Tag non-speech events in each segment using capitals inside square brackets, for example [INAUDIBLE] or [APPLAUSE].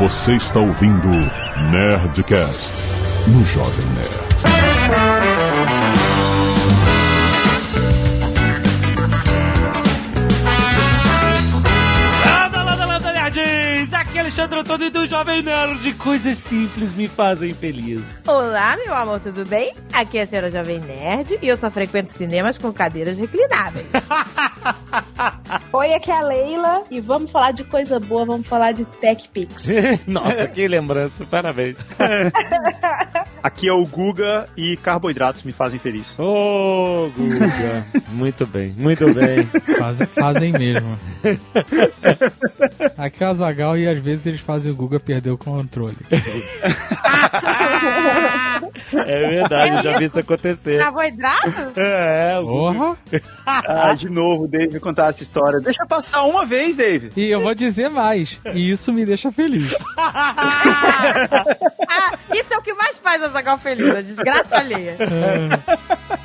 Você está ouvindo Nerdcast no Jovem Nerd. Landa, landa, landa, nerds! Aqui é Alexandre Antônio do Jovem Nerd. Coisas simples me fazem feliz. Olá, meu amor, tudo bem? Aqui é a senhora Jovem Nerd e eu só frequento cinemas com cadeiras reclináveis. [LAUGHS] Oi, aqui é a Leila e vamos falar de coisa boa, vamos falar de TechPix. [LAUGHS] Nossa, [LAUGHS] que lembrança. Parabéns. [LAUGHS] Aqui é o Guga e carboidratos me fazem feliz. Ô, Guga. Muito bem, muito bem. Fazem, fazem mesmo. Aqui é o Zagal e às vezes eles fazem o Guga perder o controle. É verdade, já vi isso acontecer. Carboidrato? É, o Guga. Porra! Ah, de novo, Dave, me contar essa história. Deixa passar uma vez, Dave. E eu vou dizer mais. E isso me deixa feliz. [LAUGHS] Ah, isso é o que mais faz a Zagal feliz, a desgraça alheia.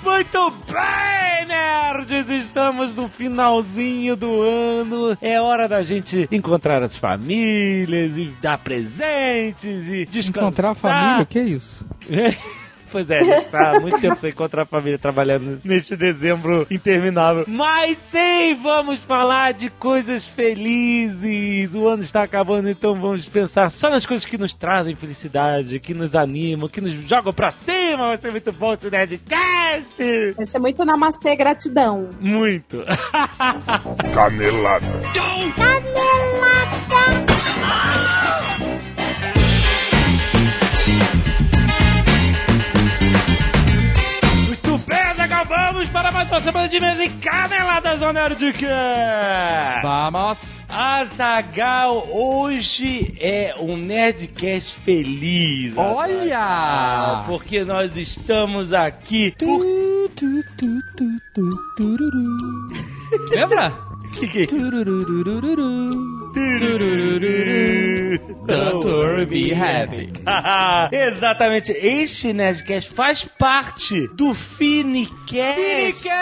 Muito bem, nerds! Estamos no finalzinho do ano. É hora da gente encontrar as famílias e dar presentes e descansar. Encontrar a família, o que é isso? [LAUGHS] Pois é, a gente tá há muito tempo sem encontrar a família trabalhando neste dezembro interminável. Mas sim, vamos falar de coisas felizes. O ano está acabando, então vamos pensar só nas coisas que nos trazem felicidade, que nos animam, que nos jogam pra cima. Vai ser muito bom esse Nerdcast! Vai ser muito namastê, gratidão. Muito. [LAUGHS] Canelada. Muito vamos para mais uma semana de mesa e caneladas do Nerdcast! Vamos! Azagal, hoje é um Nerdcast feliz. Azaghal, Olha! Porque nós estamos aqui. Por... Lembra? Que que... Doutor Be Happy. [LAUGHS] Exatamente, este Nerdcast faz parte do Finicast. Finicast!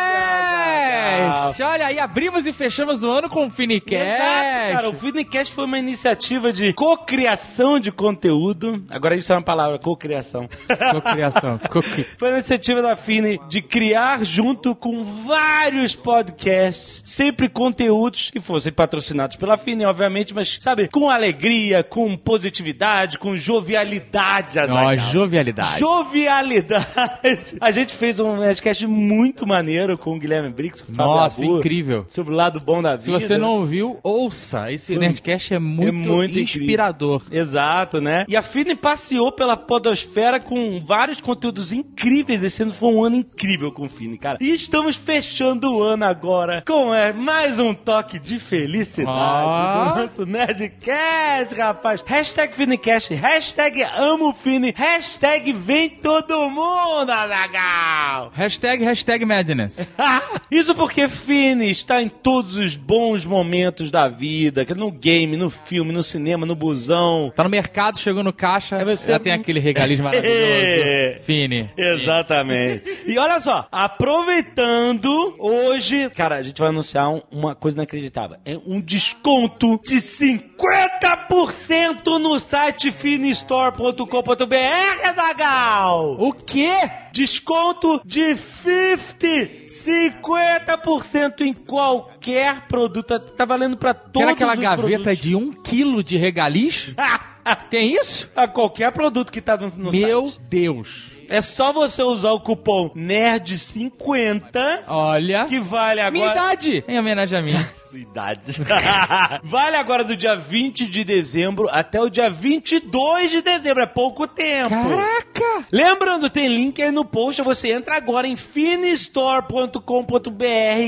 Olha aí, abrimos e fechamos o ano com o Finicast. Exato, cara. O Finicast foi uma iniciativa de cocriação de conteúdo. Agora isso é uma palavra, cocriação. [LAUGHS] Cocriação. Cocri... Foi uma iniciativa da Fini de criar junto com vários podcasts, sempre conteúdos que fossem patrocinados pela Fini, obviamente, mas, sabe, com alegria, com positividade, com jovialidade. Ó, Azaghal. jovialidade. Jovialidade. [LAUGHS] A gente fez um podcast muito maneiro com o Guilherme com o Fábio Nossa, Abu, incrível. Sobre o lado bom da vida. Se você não ouviu, ouça. Esse Nerdcast é muito, muito inspirador. Exato, né? E a Fini passeou pela podosfera com vários conteúdos incríveis. Esse ano foi um ano incrível com o Fini, cara. E estamos fechando o ano agora com é, mais um toque de felicidade Ó. do nosso Nerdcast, rapaz. Hashtag Finicast, hashtag amo Fini, hashtag vem todo mundo, Azagal. [LAUGHS] Hashtag, hashtag Madness. [LAUGHS] Isso porque Fini está em todos os bons momentos da vida, no game, no filme, no cinema, no busão. Tá no mercado, chegou no caixa, Aí você- já tem aquele regalismo maravilhoso. [LAUGHS] Fini. Exatamente. E olha só, aproveitando hoje, cara, a gente vai anunciar um- uma coisa inacreditável. É um desconto de 50% no site finistore.com.br, Zagal. O quê? Desconto de 50, 50% em qualquer produto. Tá valendo pra todos Era aquela gaveta produtos. de um quilo de regalis? [LAUGHS] Tem isso? A qualquer produto que tá no, no Meu site. Deus. É só você usar o cupom NERD50 Olha. que vale Minha agora. idade. Em homenagem a mim. Sua idade. [LAUGHS] vale agora do dia 20 de dezembro até o dia 22 de dezembro. É pouco tempo. Caraca. Lembrando, tem link aí no post. Você entra agora em finistore.com.br,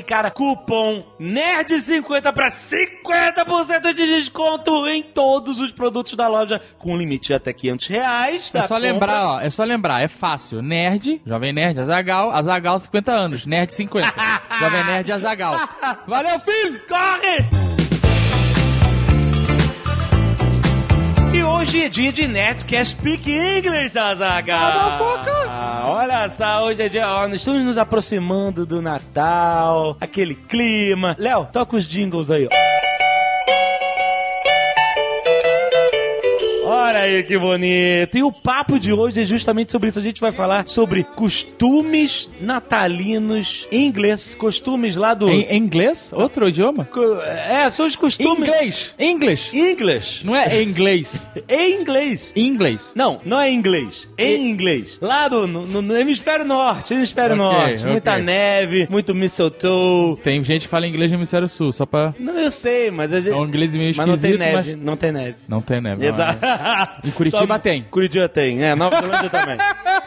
cara. Cupom NERD50 para 50% de desconto em todos os produtos da loja, com limite de até 500 reais. É da só compra. lembrar, ó. É só lembrar. É fácil. Nerd, Jovem Nerd, Azagal, Azagal 50 anos. Nerd 50. [LAUGHS] Jovem Nerd, Azagal. [LAUGHS] Valeu, filho! Corre! E hoje é dia de Netcast Speak English, Azaghal. Ah, olha só, hoje é dia... Ó, nós estamos nos aproximando do Natal, aquele clima. Léo, toca os jingles aí, ó. Aí que bonito. E o papo de hoje é justamente sobre isso. A gente vai falar sobre costumes natalinos em inglês. Costumes lá do. Em, em inglês? Outro idioma? Co- É, são os costumes. Inglês. English. English. Não é em inglês. [LAUGHS] Em inglês. Inglês. Não, não é em inglês. Em inglês. Lá no, no- no hemisfério norte. Hemisfério Ok, norte. ok. Muita neve, muito mistletoe. Tem gente que fala inglês no hemisfério sul, só pra... Não, eu sei, mas a gente. É um inglês meio mas não tem esquisito, neve. Não tem neve. Não tem neve. não, né? Em Curitiba tem. Curitiba tem, é, Nova Zelândia também.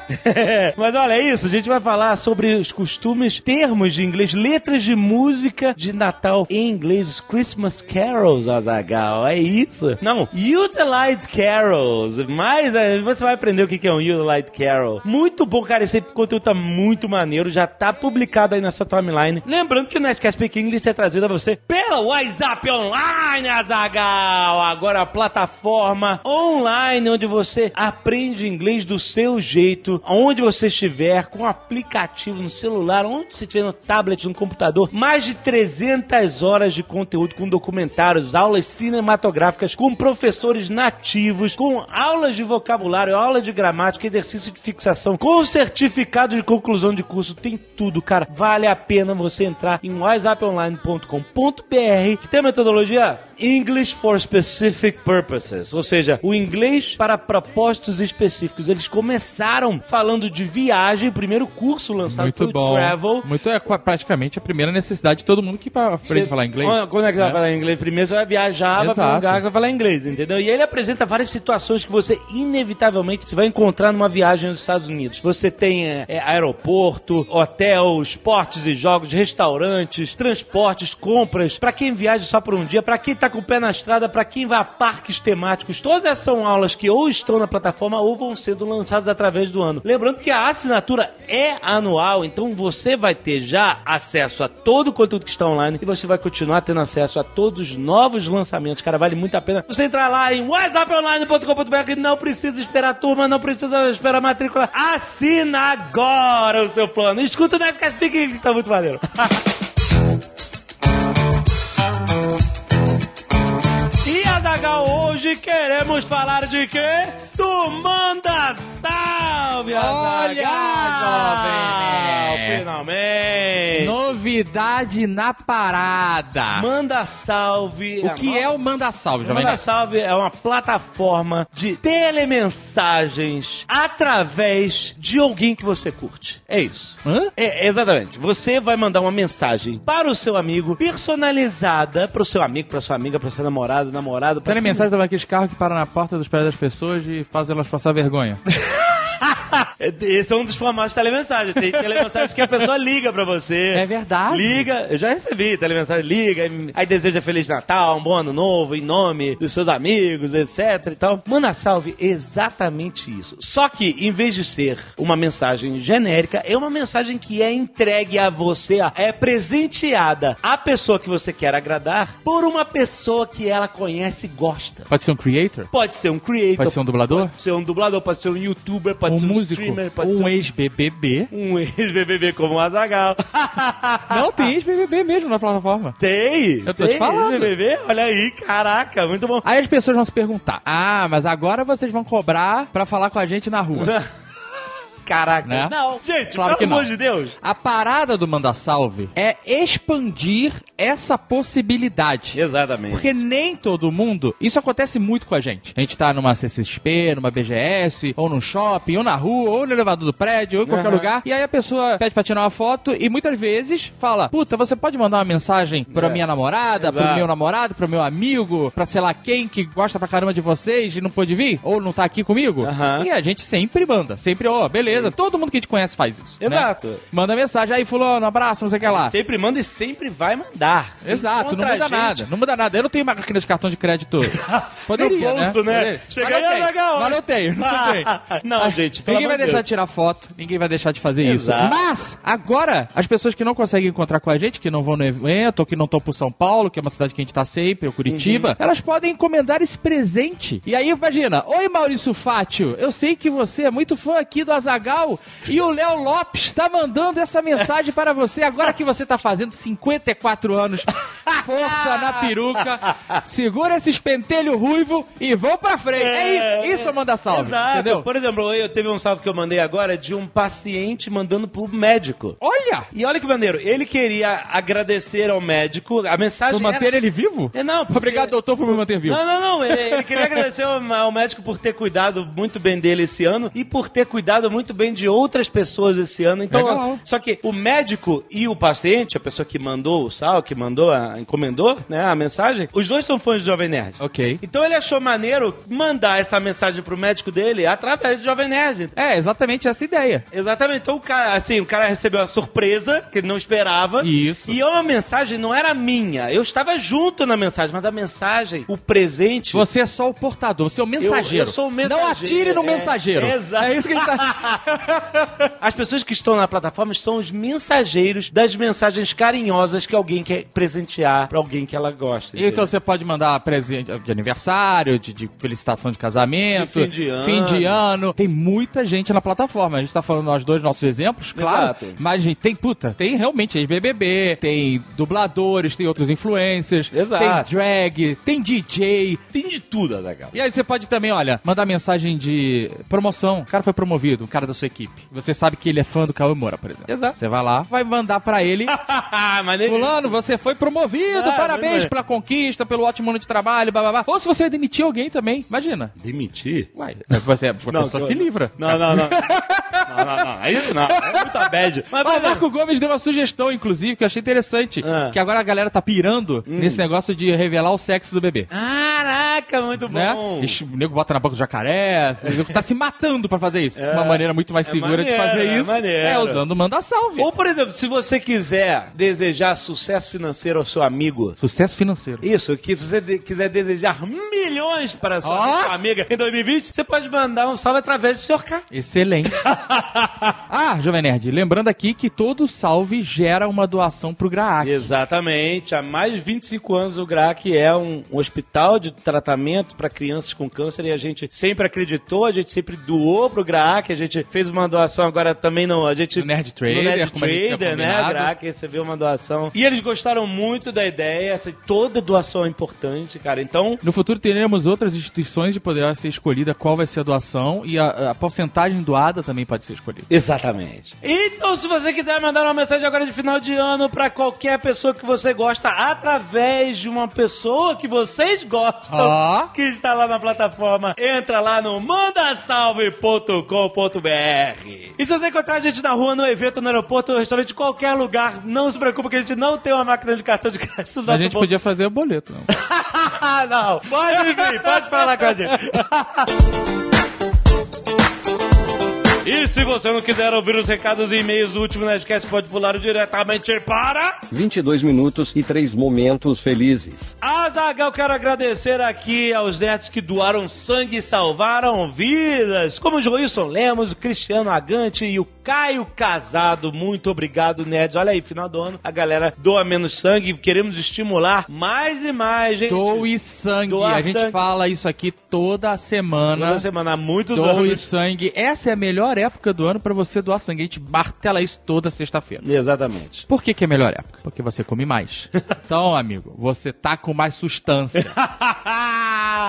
[LAUGHS] Mas olha é isso, a gente vai falar sobre os costumes, termos de inglês, letras de música de Natal em inglês, os Christmas carols, Azagal, é isso? Não, Utilite carols, mas eh, você vai aprender o que que é um Utilite carol. Muito bom, cara, esse conteúdo tá muito maneiro, já tá publicado aí nessa timeline. Lembrando que o Nerdcast Speak English é trazido a você pela WhatsApp Online, Azagal, agora a plataforma online onde você aprende inglês do seu jeito, onde você estiver, com aplicativo no celular, onde você estiver no tablet, no computador. Mais de 300 horas de conteúdo com documentários, aulas cinematográficas, com professores nativos, com aulas de vocabulário, aula de gramática, exercício de fixação, com certificado de conclusão de curso. Tem tudo, cara. Vale a pena você entrar em whatsapponline.com.br que tem a metodologia English for Specific Purposes, ou seja, o inglês para propósitos específicos. Eles começaram falando de viagem, o primeiro curso lançado Muito foi o bom. Travel. Muito é praticamente a primeira necessidade de todo mundo que aprende a falar inglês. Quando- é que você vai falar inglês? Primeiro você vai viajar, vai pra um lugar que vai falar inglês, entendeu? E ele apresenta várias situações que você, inevitavelmente, vai encontrar numa viagem nos Estados Unidos. Você tem é, é, aeroporto, hotel, esportes e jogos, restaurantes, transportes, compras, pra quem viaja só por um dia, pra quem tá com o pé na estrada, pra quem vai a parques temáticos. Todas essas são aulas que ou estão na plataforma ou vão sendo lançadas através do ano. Lembrando que a assinatura é anual, então você vai ter já acesso a todo o conteúdo que está online e você vai continuar tendo acesso a todos os novos lançamentos. Cara, vale muito a pena você entrar lá em whatsapponline.com.br. Não precisa esperar a turma, não precisa esperar a matrícula. Assina agora o seu plano. Escuta o Nerdcast que tá muito maneiro. [LAUGHS] Azagal, hoje queremos falar de quê? Do Manda Salve, Olha. Finalmente! Novidade na parada. Manda Salve. O que é o Manda Salve, Jovem Manda? Salve é uma plataforma de telemensagens através de alguém que você curte. É isso. Hã? É, exatamente. Você vai mandar uma mensagem para o seu amigo, personalizada para o seu amigo, para sua amiga, para seu namorado, namorado. Telemensagem também aqueles carros que param na porta dos prédios das pessoas e fazem elas passar vergonha. [LAUGHS] [LAUGHS] Esse é um dos formatos de telemensagem. Tem telemensagens que a pessoa liga pra você. É verdade. Liga, eu já recebi telemensagem, liga, aí deseja Feliz Natal, um bom ano novo, em nome dos seus amigos, etc e tal. Manda salve exatamente isso. Só que, em vez de ser uma mensagem genérica, é uma mensagem que é entregue a você, é presenteada à pessoa que você quer agradar por uma pessoa que ela conhece e gosta. Pode ser um creator? Pode ser um creator. Pode ser um dublador? Pode ser um dublador, pode ser um youtuber, pode um ser um músico? um ex-BBB? um ex-BBB como o Azagal. [LAUGHS] Não, tem ex-BBB mesmo na plataforma. Tem! Eu tô tem te falando. ex-BBB? Olha aí, caraca, muito bom. Aí as pessoas vão se perguntar: Ah, mas agora vocês vão cobrar pra falar com a gente na rua. [LAUGHS] Caraca. Né? Não, gente, Claro pelo que amor não. de Deus. A parada do Manda Salve é expandir essa possibilidade. Exatamente. Porque nem todo mundo. Isso acontece muito com a gente. A gente tá numa CCXP, numa BGS, ou num shopping, ou na rua, ou no elevador do prédio, ou em qualquer Aham. lugar. E aí a pessoa pede pra tirar uma foto e muitas vezes fala: Puta, você pode mandar uma mensagem pra É. minha namorada, pro Exato. meu namorado, pro meu amigo, pra sei lá quem que gosta pra caramba de vocês e não pôde vir? Ou não tá aqui comigo? Aham. E a gente sempre manda. Sempre, ó, beleza. Todo mundo que a gente conhece faz isso. né? Exato. Manda mensagem, aí, fulano, abraço, não sei o que lá. Sempre manda e sempre vai mandar. Você Exato, não muda gente nada, não muda nada. Eu não tenho máquina de cartão de crédito. Poderia, no bolso, né? Poderia. Chega aí. Mas não tenho, não [LAUGHS] tenho. Não, gente, pelo Ninguém vai amor de deixar Deus. de tirar foto, ninguém vai deixar de fazer Exato. isso. Mas, agora, as pessoas que não conseguem encontrar com a gente, que não vão no evento, ou que não estão por São Paulo, que é uma cidade que a gente tá sempre, ou Curitiba, Uhum. elas podem encomendar esse presente. E aí, imagina, oi Maurício Fátio, eu sei que você é muito fã aqui do Azagal Azagal. E o Léo Lopes tá mandando essa mensagem para você agora que você tá fazendo 54 anos. Força na peruca. Segura esse pentelho ruivo e vão pra frente. É, isso. Isso manda salve. Exato. Entendeu? Por exemplo, eu teve um salve que eu mandei agora de um paciente mandando pro médico. Olha! E olha que maneiro, ele queria agradecer ao médico, a mensagem Por manter era... ele vivo? É, não, porque- Obrigado, doutor, por me manter vivo. Não, não, não. Ele, ele queria [LAUGHS] agradecer ao, ao médico por ter cuidado muito bem dele esse ano e por ter cuidado muito bem de outras pessoas esse ano. Então, Legal. só que o médico e o paciente, a pessoa que mandou o sal, que mandou, a, encomendou, né, a mensagem, os dois são fãs do Jovem Nerd. Ok. Então ele achou maneiro mandar essa mensagem pro médico dele através do Jovem Nerd. É, exatamente essa ideia. Exatamente. Então o cara, assim, o cara recebeu a surpresa que ele não esperava. Isso. E uma mensagem não era minha. Eu estava junto na mensagem, mas a mensagem, o presente. Você é só o portador, você é o mensageiro. Eu- eu sou o mensageiro, Não atire no é, mensageiro. exato. É isso que a gente tá... [LAUGHS] As pessoas que estão na plataforma são os mensageiros das mensagens carinhosas que alguém quer presentear pra alguém que ela gosta. Então entendeu? você pode mandar presente de aniversário, de, de felicitação de casamento, De fim de ano. fim de ano. Tem muita gente na plataforma. A gente tá falando nós dois nossos exemplos, claro. Exato. Mas gente, tem, puta, tem realmente ex-BBB, tem dubladores, tem outros influencers, Exato. tem drag, tem DJ. tem de tudo, legal. E aí você pode também, olha, mandar mensagem de promoção. O cara foi promovido, um cara da sua equipe. Você sabe que ele é fã do Cauê Moura, por exemplo. Exato. Você vai lá, vai mandar pra ele. [LAUGHS] Fulano, você foi promovido, Ah, parabéns pela conquista, pelo ótimo ano de trabalho, blá, blá, blá. Ou se você demitir alguém também, imagina. Demitir? Uai, você, a pessoa que- se livra. Não, não, não. [LAUGHS] não, não, não. Aí não. É muita bad. Mas, Ó, o mas- Marco Gomes deu uma sugestão, inclusive, que eu achei interessante. Ah. Que agora a galera tá pirando nesse negócio de revelar o sexo do bebê. Caraca, muito Né? bom. O nego bota na boca do jacaré, o nego tá se matando pra fazer isso. Uma maneira muito mais é segura de maneiro, fazer é isso maneiro. é usando o manda salve. Ou, por exemplo, se você quiser desejar sucesso financeiro ao seu amigo, Sucesso financeiro. isso, que se você de- quiser desejar milhões para a sua, sua amiga em 2020, você pode mandar um salve através do Sr. K. Excelente. [LAUGHS] [LAUGHS] ah, Jovem Nerd, lembrando aqui que todo salve gera uma doação pro Graac. Exatamente. Há mais de 25 anos o GRAC é um, um hospital de tratamento para crianças com câncer e a gente sempre acreditou, a gente sempre doou pro GRAC, a gente fez uma doação agora também não, a gente No Nerd Trader, no Nerd Trader, né? O. GRAC recebeu uma doação. E eles gostaram muito da ideia, essa, toda doação é importante, cara. Então, No futuro teremos outras instituições de poder ser escolhida qual vai ser a doação e a, a porcentagem doada também pode ser escolhida. Exatamente. Então, se você quiser mandar uma mensagem agora de final de ano pra qualquer pessoa que você gosta, através de uma pessoa que vocês gostam, que está lá na plataforma, entra lá no mandasalve.com.br. E se você encontrar a gente na rua, no evento, no aeroporto, no restaurante, qualquer lugar, não se preocupe que a gente não tem uma máquina de cartão de crédito. A gente podia fazer o boleto. Não. [LAUGHS] não, pode vir, pode falar com a gente. [LAUGHS] E se você não quiser ouvir os recados e e-mails do último Nerdcast, pode pular diretamente para... 22 minutos e 3 momentos felizes. Azagal, quero agradecer aqui aos nerds que doaram sangue e salvaram vidas, como o Joilson Lemos, o Cristiano Agante e o Caio Casado. Muito obrigado, nerds. Olha aí, final do ano, a galera doa menos sangue. Queremos estimular mais e mais, gente. Doe sangue. Doar a gente sangue. fala isso aqui toda semana. Toda semana, há muitos Doe anos. sangue. Essa é a melhor época do ano pra você doar sangue. A gente martela isso toda sexta-feira. Exatamente. Por que, que é a melhor época? Porque você come mais. [LAUGHS] Então, amigo, você tá com mais sustância. [LAUGHS]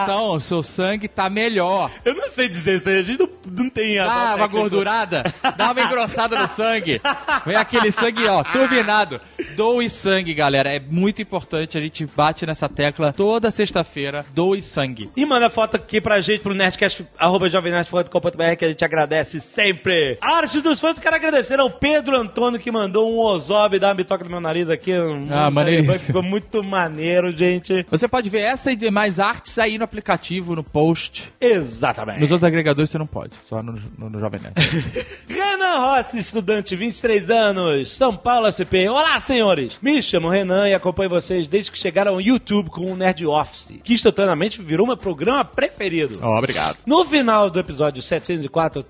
Então, o seu sangue tá melhor. Eu não sei dizer isso aí, a gente não, não tem a Dá uma gordurada, dá uma engrossada no sangue. Vem aquele sangue, ó, turbinado. Doe sangue, galera. É muito importante. A gente bate nessa tecla toda sexta-feira. Doe sangue. E manda foto aqui pra gente pro Nerdcast, arroba jovemnerd.com.br que a gente agradece sempre. Arte dos fãs, quero agradecer ao Pedro Antônio que mandou um ozob, dar uma bitoca no meu nariz aqui. Um Ah. Cyberpunk, Ficou muito maneiro, gente. Você pode ver essa e demais artes aí no aplicativo, no post. Exatamente. Nos outros agregadores você não pode, só no, no, no Jovem Nerd. [LAUGHS] Renan Rossi, estudante, 23 anos, São Paulo SP. Olá, senhores! Me chamo Renan e acompanho vocês desde que chegaram ao YouTube com o Nerd Office, que instantaneamente virou meu programa preferido. Ó, obrigado. No final do episódio 704,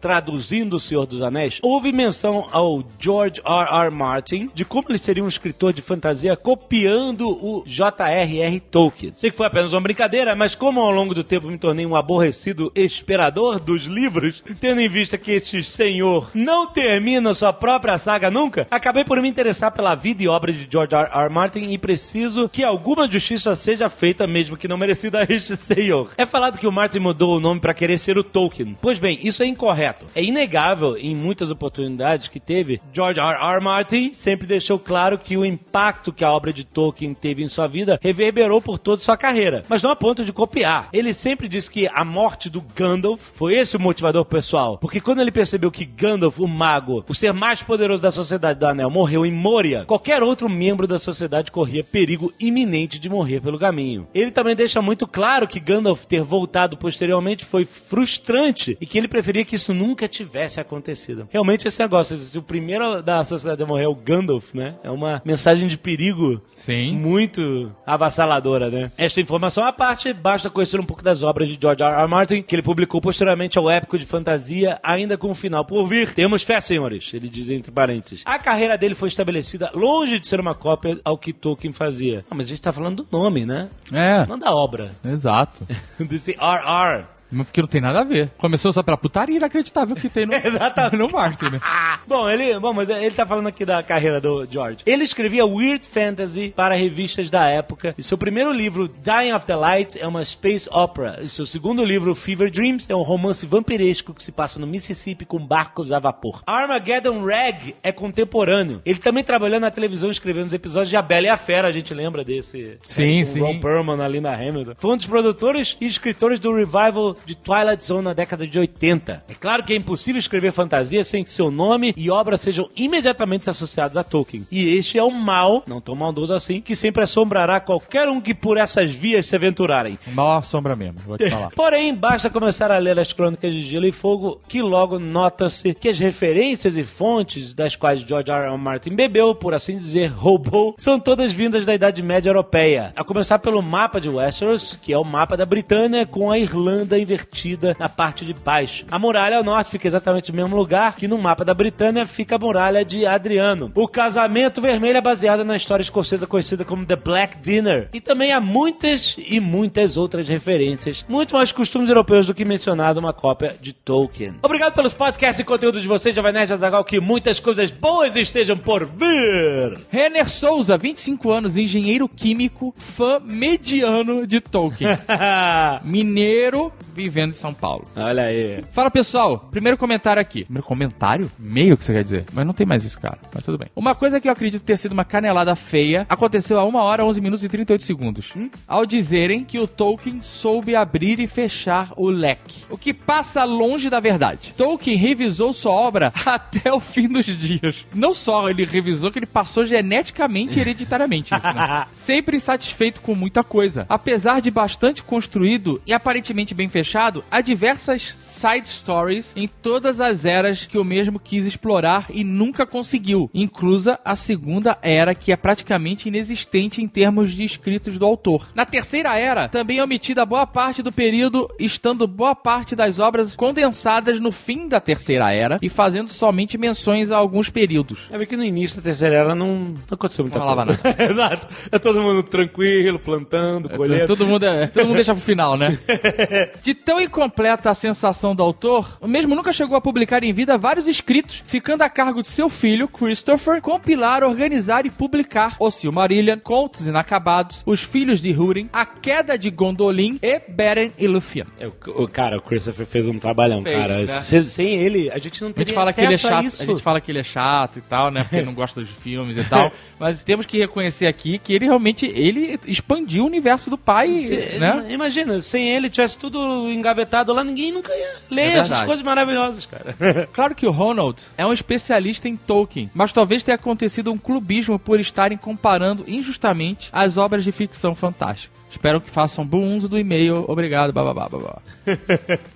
traduzindo O Senhor dos Anéis, houve menção ao George R. R. Martin de como ele seria um escritor de fantasia copiando o J.R.R. Tolkien. Sei que foi apenas uma brincadeira, mas como ao longo do tempo me tornei um aborrecido esperador dos livros, tendo em vista que este senhor não termina sua própria saga nunca, acabei por me interessar pela vida e obra de George R. R. Martin e preciso que alguma justiça seja feita, mesmo que não merecida a este senhor. É falado que o Martin mudou o nome para querer ser o Tolkien. Pois bem, isso é incorreto. É inegável, em muitas oportunidades que teve, George R. R. Martin sempre deixou claro que o impacto que a obra de Tolkien teve em sua vida reverberou por toda sua carreira, mas não a ponto de copiar. Ele sempre disse que a morte do Gandalf foi esse o motivador pessoal, porque quando ele percebeu que Gandalf, o mago, o ser mais poderoso da Sociedade do Anel, morreu em Moria, qualquer outro membro da sociedade corria perigo iminente de morrer pelo caminho. Ele também deixa muito claro que Gandalf ter voltado posteriormente foi frustrante e que ele preferia que isso nunca tivesse acontecido. Realmente esse negócio, se o primeiro da sociedade a morrer é o Gandalf, né? É uma mensagem de perigo Sim. muito avassaladora, né? Esta informação à parte, basta conhecer um pouco das obras de George R. R. Martin, que ele publicou posteriormente ao épico de fantasia, ainda com um final por vir. Temos fé, senhores, ele diz entre parênteses. A carreira dele foi estabelecida longe de ser uma cópia ao que Tolkien fazia. Ah, mas a gente tá falando do nome, né? É, Não da obra. exato. [LAUGHS] Desse RR. Mas Porque não tem nada a ver. Começou só pela putaria inacreditável que tem no, [LAUGHS] Exatamente. no Martin, né? [LAUGHS] Bom, ele, bom, mas ele tá falando aqui da carreira do George. Ele escrevia weird fantasy para revistas da época. E seu primeiro livro, Dying of the Light, é uma space opera. E seu segundo livro, Fever Dreams, é um romance vampiresco que se passa no Mississippi com barcos a vapor. Armageddon Rag é contemporâneo. Ele também trabalhou na televisão escrevendo os episódios de A Bela e a Fera. A gente lembra desse? Sim, com sim. Ron Perlman, a Linda Hamilton. Foi um dos produtores e escritores do revival de Twilight Zone na década de 80. É claro que é impossível escrever fantasia sem que seu nome e obra sejam imediatamente associados a Tolkien. E este é um mal, não tão maldoso assim, que sempre assombrará qualquer um que por essas vias se aventurarem. Maior sombra mesmo, vou te [LAUGHS] falar. Porém, basta começar a ler as crônicas de Gelo e Fogo que logo nota-se que as referências e fontes das quais George R. R. Martin bebeu, por assim dizer, roubou, são todas vindas da Idade Média Europeia. A começar pelo mapa de Westeros, que é o mapa da Britânia com a Irlanda invertida na parte de baixo. A muralha ao norte fica exatamente no mesmo lugar que no mapa da Britânia fica a muralha de Adriano. O casamento vermelho é baseado na história escocesa conhecida como The Black Dinner. E também há muitas e muitas outras referências, muito mais costumes europeus do que mencionado uma cópia de Tolkien. Obrigado pelos podcasts e conteúdo de vocês, Jovem Nerd que muitas coisas boas estejam por vir. Renner Souza, 25 anos, engenheiro químico, fã mediano de Tolkien. [LAUGHS] Mineiro, vivendo em São Paulo. Olha aí. Fala pessoal, primeiro comentário aqui. Primeiro comentário? Meio que você quer dizer. Mas não tem mais isso, cara. Mas tudo bem. Uma coisa que eu acredito ter sido uma canelada feia aconteceu a 1 hora, 11 minutos e 38 segundos. Ao dizerem que o Tolkien soube abrir e fechar o leque. O que passa longe da verdade. Tolkien revisou sua obra [LAUGHS] até o fim dos dias. Não só ele revisou, que ele passou geneticamente e hereditariamente isso, né? [LAUGHS] Sempre insatisfeito com muita coisa. Apesar de bastante construído e aparentemente bem fechado, há diversas side stories em todas as eras que o mesmo quis explorar e nunca conseguiu, inclusa a segunda era, que é praticamente inexistente em termos de escritos do autor. Na terceira era, também é omitida boa parte do período, estando boa parte das obras condensadas no fim da terceira era e fazendo somente menções a alguns períodos. É que no início da terceira era não, não aconteceu muita Não coisa. [LAUGHS] Exato. É todo mundo tranquilo, plantando, colhendo. Todo mundo, é- todo mundo deixa pro final, né? [LAUGHS] De tão incompleta a sensação do autor, o mesmo nunca chegou a publicar em vida vários escritos, ficando a cargo de seu filho, Christopher, compilar, organizar e publicar O Silmarillion, Contos Inacabados, Os Filhos de Húrin, A Queda de Gondolin e Beren e Lúthien. É, o, cara, o Christopher fez um trabalhão, Fez, cara. né? Se- sem ele, a gente não A teria gente fala que ele é a chato, isso. a gente fala que ele é chato e tal, né? Porque não gosta dos filmes e tal. [LAUGHS] Mas temos que reconhecer aqui que ele realmente ele expandiu o universo do pai, Se- né? Imagina, sem ele tivesse tudo engavetado lá, ninguém nunca ia ler É essas coisas maravilhosas, cara. [LAUGHS] Claro que o Ronald é um especialista em Tolkien, mas talvez tenha acontecido um clubismo por estarem comparando injustamente as obras de ficção fantástica. Espero que façam bom uso do e-mail. Obrigado, bababá, babá. [LAUGHS]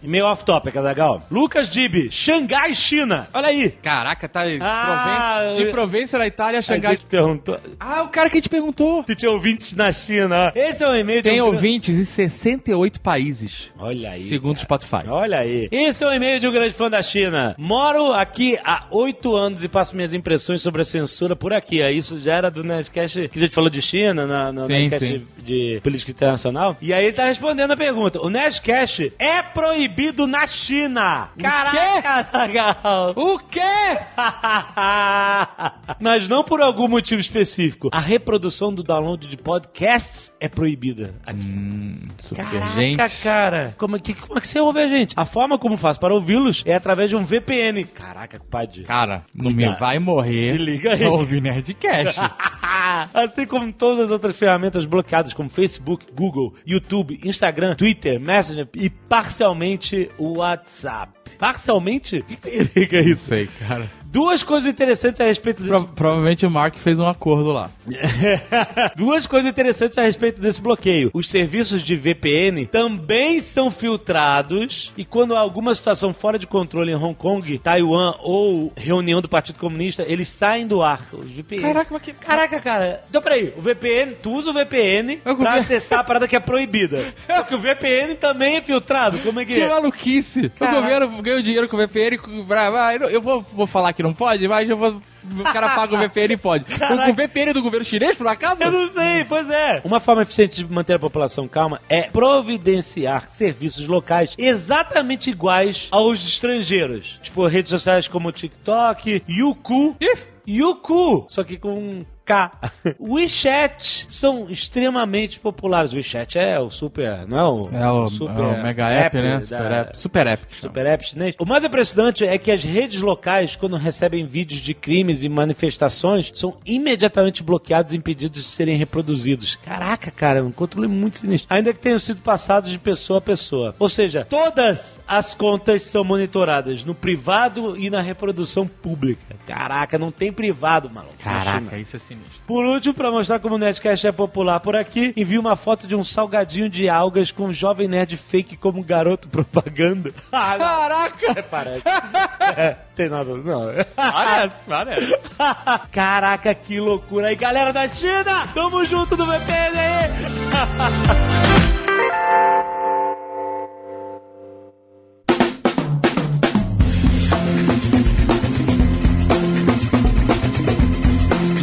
Meio off-topic, Azagal. Lucas Dib, Xangai, China. Olha aí. Caraca, tá Ah, Proven- de Provença na Itália, A Xangai. gente perguntou. Ah, o cara que te perguntou. Se tinha ouvintes na China. Esse é o e-mail de Tem um- ouvintes em 68 países, Olha aí. segundo o Spotify. Olha aí. Esse é o e-mail de um grande fã da China. Moro aqui há oito anos e passo minhas impressões sobre a censura por aqui. Aí Isso já era do Nerdcast que a gente falou de China, na, no Sim, Nerdcast sim. de política Internacional. E aí ele tá respondendo a pergunta. O Nerdcast é proibido na China. Caraca, legal. O quê? [LAUGHS] [LAUGHS] Mas não por algum motivo específico. A reprodução do download de podcasts é proibida aqui. Super Caraca, gente. cara. Como é, que, como é que você ouve a gente? A forma como faz para ouvi-los é através de um VPN. Caraca, compadre. Cara, não me vai morrer. Se liga aí. pra ouvir Nerdcast. [LAUGHS] assim como todas as outras ferramentas bloqueadas, como Facebook, Google, YouTube, Instagram, Twitter, Messenger e parcialmente o WhatsApp. Parcialmente? O que significa isso? sei, cara. Duas coisas interessantes a respeito desse... Pro- provavelmente o Mark fez um acordo lá. [LAUGHS] Duas coisas interessantes a respeito desse bloqueio. Os serviços de VPN também são filtrados e quando há alguma situação fora de controle em Hong Kong, Taiwan ou reunião do Partido Comunista, eles saem do ar. Os VPN. Caraca, mas que- Caraca, cara. Então, peraí. O VPN, tu usa o VPN Eu pra acessar a parada que é proibida. [LAUGHS] Só que o VPN também é filtrado. Como é que Que é? maluquice! Caraca. O governo ganha dinheiro com o VPN. pra- ah, eu vou, vou falar que não pode, mas eu vou. O cara paga o VPN e pode. [LAUGHS] Caraca. O, VPN do governo chinês, por acaso? Eu não sei, pois é. Uma forma eficiente de manter a população calma é providenciar serviços locais exatamente iguais aos estrangeiros. Tipo, redes sociais como o TikTok, Youku. Ih. Youku, só que com K. WeChat são extremamente populares. WeChat é o super, não é o, É o, super é o mega app, né? da- Super app. Super app. chama. Super app chinês. O mais impressionante é que as redes locais, quando recebem vídeos de crimes e manifestações, são imediatamente bloqueados e impedidos de serem reproduzidos. Caraca, cara, um controle muito sinistro. Ainda que tenham sido passados de pessoa a pessoa. Ou seja, todas as contas são monitoradas no privado e na reprodução pública. Caraca, não tem privado, maluco. Caraca, isso é sinistro. Por último, para mostrar como o Nerdcast é popular por aqui, envio uma foto de um salgadinho de algas com um jovem nerd fake como garoto propaganda. [LAUGHS] Ah. Caraca! É, parece. [LAUGHS] É, tem nada, não. Parece, parece. [LAUGHS] Caraca, que loucura aí, galera da China! Tamo junto no VPN aí!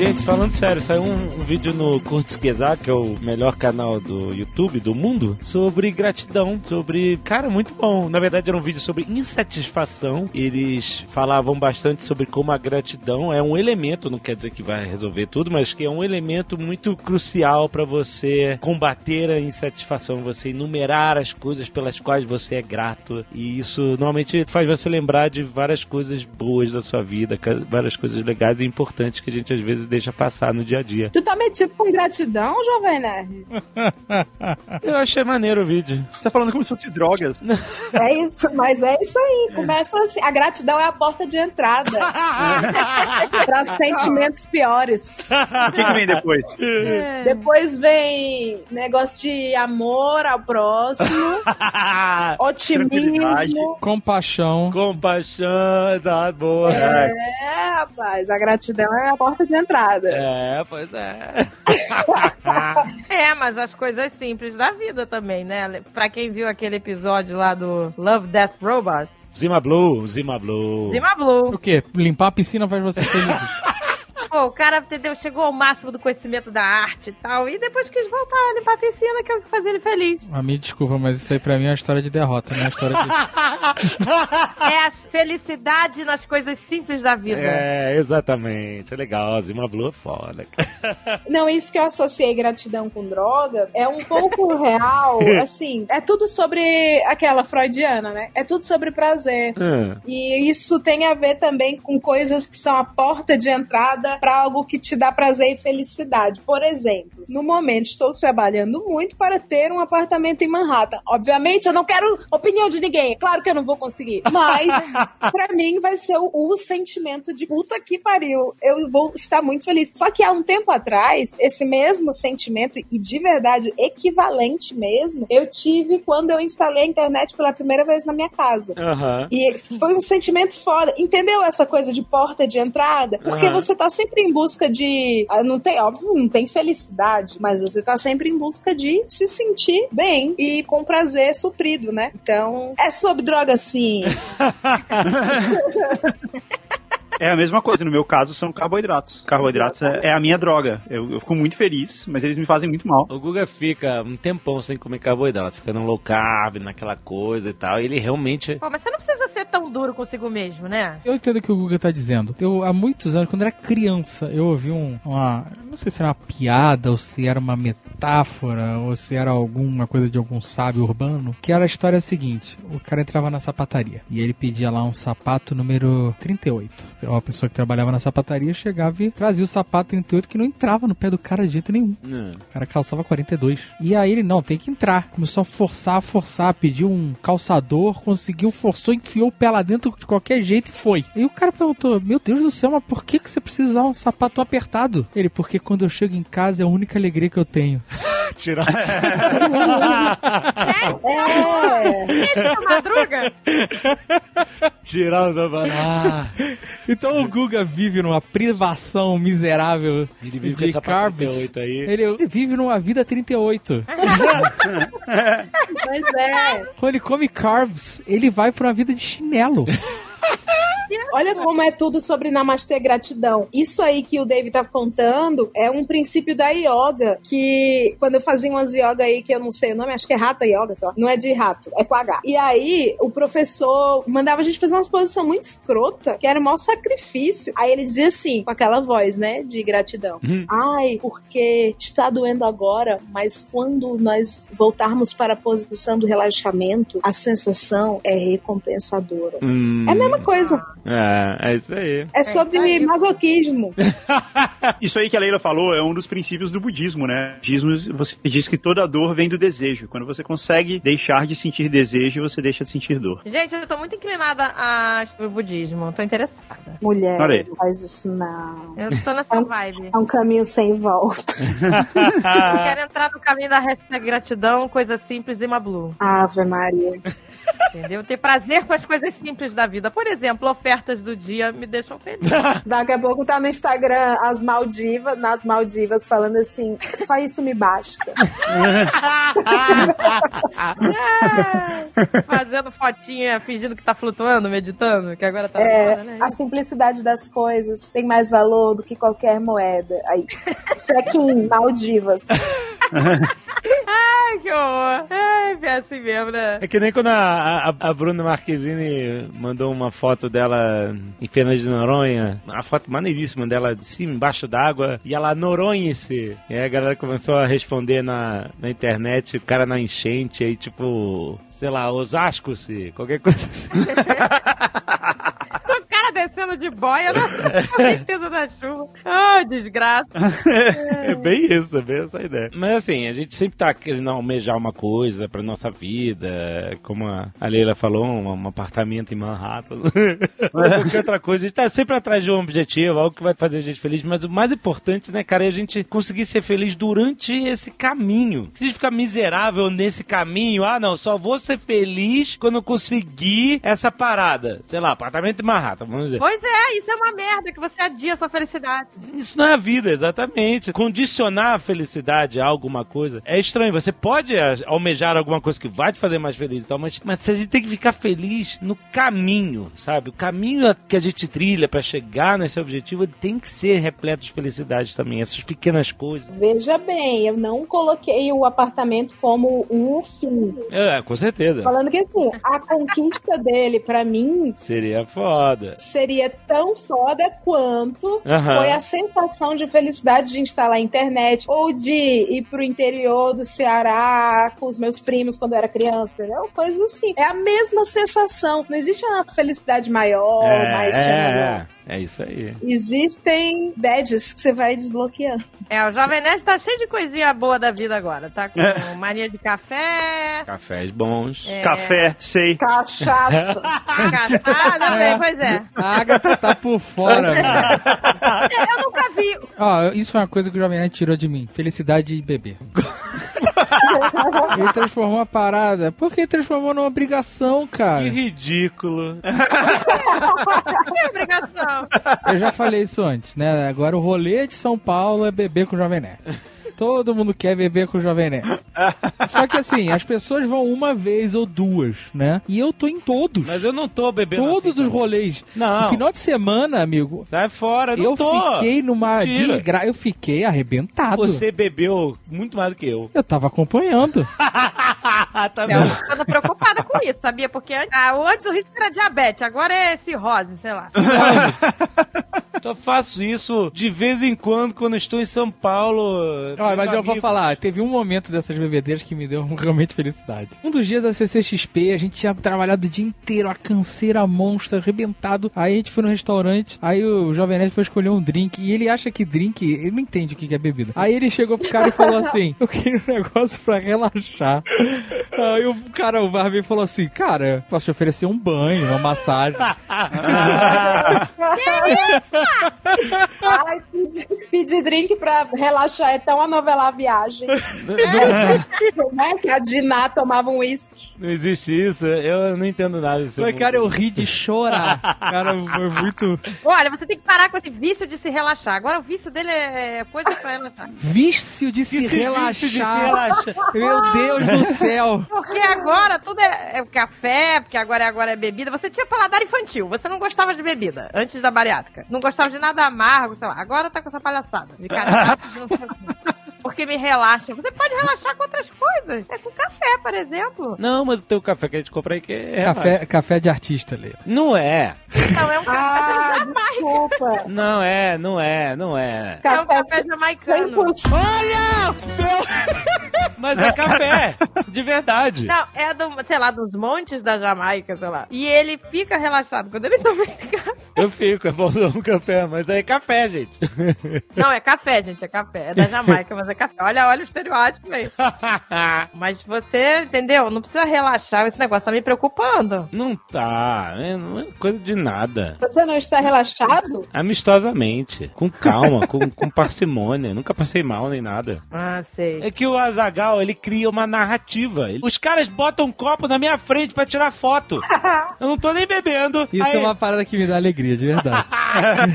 Gente, falando sério, saiu um, um vídeo no Kurtzgesar, que é o melhor canal do YouTube do mundo, sobre gratidão, sobre... Cara, muito bom. Na verdade, era um vídeo sobre insatisfação. Eles falavam bastante sobre como a gratidão é um elemento, não quer dizer que vai resolver tudo, mas que é um elemento muito crucial para você combater a insatisfação, você enumerar as coisas pelas quais você é grato. E isso normalmente faz você lembrar de várias coisas boas da sua vida, várias coisas legais e importantes que a gente às vezes deixa passar no dia a dia. Tu tá metido com gratidão, Jovem Nerd? [LAUGHS] Eu achei maneiro o vídeo. Você tá falando como se fosse drogas. É isso, mas é isso aí. Começa assim. A gratidão é a porta de entrada [LAUGHS] para sentimentos piores. O que, que vem depois? Depois vem negócio de amor ao próximo, [LAUGHS] otimismo. Compaixão. Compaixão, tá boa. É, É, rapaz, a gratidão é a porta de entrada. É, pois é. [LAUGHS] É, mas as coisas simples da vida também, né? Pra quem viu aquele episódio lá do Love, Death, Robots, Zima Blue, Zima Blue. Zima Blue. O quê? Limpar a piscina faz você feliz. [LAUGHS] Pô, o cara, entendeu? Chegou ao máximo do conhecimento da arte e tal, e depois quis voltar a limpar a piscina, que é o que fazia ele feliz. ah, me desculpa, mas isso aí pra mim é uma história de derrota, não é uma história de... [LAUGHS] [LAUGHS] É a felicidade nas coisas simples da vida. É, exatamente. É legal. Zima Blue é foda. [LAUGHS] Não, isso que eu associei gratidão com droga é um pouco real. Assim, é tudo sobre aquela freudiana, né? É tudo sobre prazer. Hum. E isso tem a ver também com coisas que são a porta de entrada para algo que te dá prazer e felicidade. Por exemplo, no momento estou trabalhando muito para ter um apartamento em Manhattan. Obviamente, eu não quero opinião de ninguém. É claro que eu não vou conseguir. Mas, [LAUGHS] para mim, vai ser o, o sentimento de puta que pariu. Eu vou estar muito feliz. Só que há um tempo atrás, esse mesmo sentimento, e de verdade equivalente mesmo, eu tive quando eu instalei a internet pela primeira vez na minha casa. Aham. E foi um sentimento foda. Entendeu essa coisa de porta de entrada? Porque Aham. você tá sempre em busca de. ah, Não tem, óbvio, não tem felicidade, mas você tá sempre em busca de se sentir bem e com prazer suprido, né? Então, é sobre droga sim. [LAUGHS] É a mesma coisa, no meu caso são carboidratos. Carboidratos é, é a minha droga. Eu, eu fico muito feliz, mas eles me fazem muito mal. O Guga fica um tempão sem comer carboidrato, fica no low carb, naquela coisa e tal. E ele realmente. Pô, mas você não precisa ser tão duro consigo mesmo, né? Eu entendo o que o Guga tá dizendo. Eu, há muitos anos, quando era criança, eu ouvi um, uma. Não sei se era uma piada, ou se era uma metáfora, ou se era alguma coisa de algum sábio urbano, que era a história seguinte: o cara entrava na sapataria e ele pedia lá um sapato número 38. Uma pessoa que trabalhava na sapataria chegava e trazia o sapato 38 que não entrava no pé do cara de jeito nenhum. Hum. O cara calçava 42. E aí ele, não, tem que entrar. Começou a forçar, a forçar, pediu um calçador, conseguiu, forçou, enfiou o pé lá dentro de qualquer jeito e foi. E o cara perguntou, meu Deus do céu, mas por que, que você precisa usar um sapato apertado? Ele, porque quando eu chego em casa é a única alegria que eu tenho. [LAUGHS] Tirar. É. [LAUGHS] Isso é madruga? Tirar os sapatos. Ah, Então o Guga vive numa privação miserável ele vive com de essa carbs. 38 aí. Ele, ele vive numa vida 38. [LAUGHS] Pois é. Quando ele come carbs, ele vai pra uma vida de chinelo. [LAUGHS] Olha como é tudo sobre namastê gratidão. Isso aí que o David tá contando é um princípio da yoga, que quando eu fazia umas yoga aí, que eu não sei o nome, acho que é Hatha Yoga, sei lá. Não é de rato, é com H. E aí, o professor mandava a gente fazer umas posições muito escrota, que era o maior sacrifício. Aí ele dizia assim, com aquela voz, né, de gratidão. Ai, porque está doendo agora, mas quando nós voltarmos para a posição do relaxamento, a sensação é recompensadora. Hum, É a mesma coisa. É, é isso aí. É sobre isso aí. masoquismo. [LAUGHS] Isso aí que a Leila falou é um dos princípios do budismo, né? O budismo, você diz que toda dor vem do desejo. Quando você consegue deixar de sentir desejo, você deixa de sentir dor. Gente, eu tô muito inclinada a estudar o budismo. Tô interessada. Mulher, não faz isso não. Eu tô nessa vibe. É um caminho sem volta. Eu quero entrar no caminho da hashtag gratidão, coisa simples e uma blue. Ave Maria. Entendeu? Ter prazer com as coisas simples da vida. Por exemplo, ofertas do dia me deixam feliz. [LAUGHS] Daqui a pouco tá no Instagram as Maldivas, nas Maldivas, falando assim: só isso me basta. [LAUGHS] Fazendo fotinha, fingindo que tá flutuando, meditando, que agora tá É, moda, né? a simplicidade das coisas tem mais valor do que qualquer moeda. Aí, check-in, Maldivas. [LAUGHS] Ai, que horror. Ai, é assim mesmo, né? É que nem quando a, a, a Bruna Marquezine mandou uma foto dela em Fernando de Noronha, uma foto maneiríssima dela de cima, embaixo d'água, e ela Noronha-se. E aí a galera começou a responder na, na internet, o cara na enchente, aí tipo, sei lá, Osasco-se, qualquer coisa assim. [LAUGHS] Descendo de boia na certeza [LAUGHS] da chuva. Ai, desgraça. [LAUGHS] É bem isso, é bem essa ideia. Mas assim, a gente sempre tá querendo almejar uma coisa pra nossa vida, como a Leila falou, um, um apartamento em Manhattan. [LAUGHS] Qualquer outra coisa. A gente tá sempre atrás de um objetivo, algo que vai fazer a gente feliz. Mas o mais importante, né, cara, é a gente conseguir ser feliz durante esse caminho. Se a gente ficar miserável nesse caminho, ah, não, só vou ser feliz quando eu conseguir essa parada. Sei lá, apartamento em Manhattan, vamos Pois é, isso é uma merda que você adia a sua felicidade. Isso não é a vida, exatamente. Condicionar a felicidade a alguma coisa é estranho. Você pode almejar alguma coisa que vai te fazer mais feliz e tal, mas, mas a gente tem que ficar feliz no caminho, sabe? O caminho que a gente trilha pra chegar nesse objetivo ele tem que ser repleto de felicidade também. Essas pequenas coisas. Veja bem, eu não coloquei o apartamento como um fim. É, com certeza. Falando que assim, a conquista dele, pra mim, Seria foda. seria tão foda quanto Aham. foi a sensação de felicidade de instalar a internet ou de ir pro interior do Ceará com os meus primos quando eu era criança, entendeu? Coisas assim. É a mesma sensação. Não existe uma felicidade maior, mais é, é, é isso aí. Existem badges que você vai desbloqueando. É, o Jovem Nerd tá cheio de coisinha boa da vida agora. Tá com mania de café, Cafés bons. É. Café, sei. Cachaça. [LAUGHS] cachaça, também, pois é. A Agatha tá por fora, [LAUGHS] velho. Eu nunca vi. Ó, isso é uma coisa que o Jovem Nerd tirou de mim. Felicidade de beber. [LAUGHS] ele transformou a parada. Por que transformou numa obrigação, Que cara? ridículo. Que obrigação. Eu já falei isso antes, né? Agora o rolê de São Paulo é beber com o Jovem Nerd. Todo mundo quer beber com o Jovem Nerd. [LAUGHS] Só que assim, as pessoas vão uma vez ou duas, né? E eu tô em todos. Mas eu não tô bebendo Todos assim, os rolês. Não. No final de semana, amigo, Sai fora, não eu tô. fiquei numa desgraça. Eu fiquei arrebentado. Você bebeu muito mais do que eu. Eu tava acompanhando. [LAUGHS] tá Eu tô preocupada com isso, sabia? Porque antes, ah, antes o risco era diabetes, agora é cirrose, sei lá. [LAUGHS] Só faço isso de vez em quando, quando estou em São Paulo. Olha, mas tendo eu vou amigos. falar, teve um momento dessas bebedeiras que me deu [LAUGHS] realmente felicidade. Um dos dias da CCXP, a gente tinha trabalhado o dia inteiro, a canseira monstra, arrebentado. Aí a gente foi no restaurante, aí o Jovem Nerd foi escolher um drink, e ele acha que drink, ele não entende o que que é bebida. Aí ele chegou pro cara e falou assim, eu queria um negócio pra relaxar. Aí o cara, o Barbie, falou assim, cara, posso te oferecer um banho, uma massagem. [LAUGHS] [LAUGHS] [LAUGHS] Ai, pedir, pedir drink pra relaxar é tão a novela A Viagem. Como [LAUGHS] é que a Diná tomava um uísque? Não existe isso, eu não entendo nada disso. Mas, cara, eu ri de chorar. [LAUGHS] Cara, foi muito... Olha, você tem que parar com esse vício de se relaxar. Agora o vício dele é coisa pra relaxar. Vício de se relaxar. vício de se relaxar. Meu Deus do céu. Porque agora tudo é, é café, porque agora, agora é bebida. Você tinha paladar infantil, você não gostava de bebida antes da bariátrica. Não gostava de nada amargo, sei lá. Agora tá com essa palhaçada. [LAUGHS] De cardápio, não o porque me relaxa. Você pode relaxar com outras coisas. É com café, por exemplo. Não, mas o teu café que a gente compra aí que é. Café, café de artista, Lê. Não é. Então é um café Ah, da Jamaica. desculpa. Não é, não é, não é. É um café jamaicano. 100%. [LAUGHS] Mas é café, de verdade. Não, é do, sei lá, dos montes da Jamaica, sei lá. E ele fica relaxado quando ele toma esse café. Eu fico, é bom tomar um café, mas é café, gente. Não, é café, gente, é café. É da Jamaica, mas é café. Olha, olha o estereótipo aí. [LAUGHS] Mas você, entendeu? Não precisa relaxar, esse negócio tá me preocupando. não tá, é, não é coisa de nada. Você não está relaxado? Amistosamente, com calma, com, com parcimônia. Nunca passei mal nem nada. Ah, sei. É que o Azagal ele cria uma narrativa. Os caras botam um copo na minha frente pra tirar foto. Eu não tô nem bebendo. Isso Aí- é uma parada que me dá alegria, de verdade. [LAUGHS]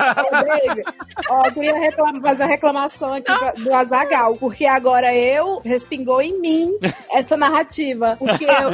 Ô, David, ó, eu queria reclamar- fazer uma reclamação aqui pra- do Azagal, porque agora eu respingou em mim [LAUGHS] essa narrativa. Porque eu,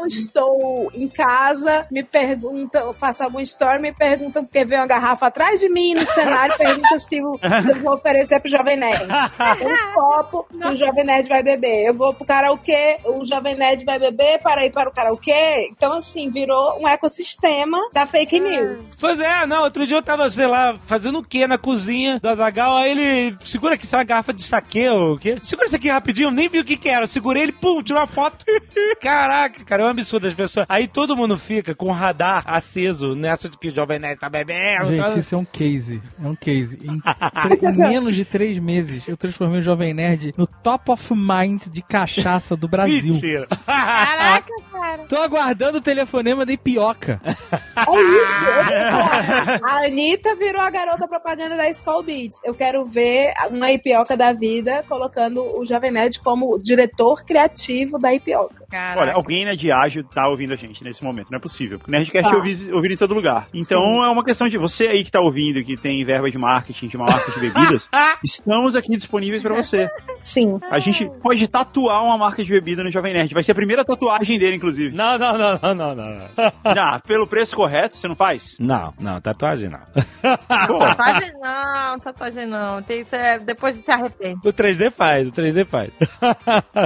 eu estou em casa, me perguntam, faço alguma história, me perguntam porque vem uma garrafa atrás de mim no cenário, pergunta se eu, se [LAUGHS] eu vou oferecer pro Jovem Nerd. Um copo, se o Jovem Nerd vai beber. Eu vou pro karaokê, o Jovem Nerd vai beber para ir para o karaokê. Então, assim, virou um ecossistema da fake news. Pois é, não, outro dia eu tava, sei lá, fazendo o quê na cozinha do Azagal, aí ele segura aqui, uma garrafa de saque ou o quê? Segura isso aqui rapidinho, eu nem vi o que que era, eu segurei ele, pum, tirou uma foto. [LAUGHS] Caraca, cara, é um absurdo as pessoas. Aí todo mundo fica com o radar aceso nessa de que o Jovem Nerd tá bebendo. tá... Gente, isso é um case. É um case. Em, [LAUGHS] em menos de três meses, eu transformei o Jovem Nerd no top of mind de cachaça do Brasil. [LAUGHS] Mentira. Caraca, cara. Tô aguardando o telefonema da Ipioca. É isso. [LAUGHS] A Anitta virou a garota propaganda da Skull Beats. Eu quero ver uma ipioca da vida colocando o Jovem Nerd como diretor criativo da ipioca. Caraca. Olha, alguém na Diágio tá ouvindo a gente nesse momento, não é possível. Porque Nerdcast Tá. é ouvido, ouvido em todo lugar. Então é uma questão de você aí que tá ouvindo, que tem verba de marketing, de uma marca de bebidas, [LAUGHS] estamos aqui disponíveis pra você. Sim. A gente pode tatuar uma marca de bebida no Jovem Nerd. Vai ser a primeira tatuagem dele, inclusive. Não, não, não, não, não, não. [LAUGHS] Já, pelo preço correto, você não faz? Não, não, tatuagem não. [LAUGHS] Pô, Tatuagem não, tatuagem não. Tem, isso é, depois se arrepende. O 3D faz, o 3D faz.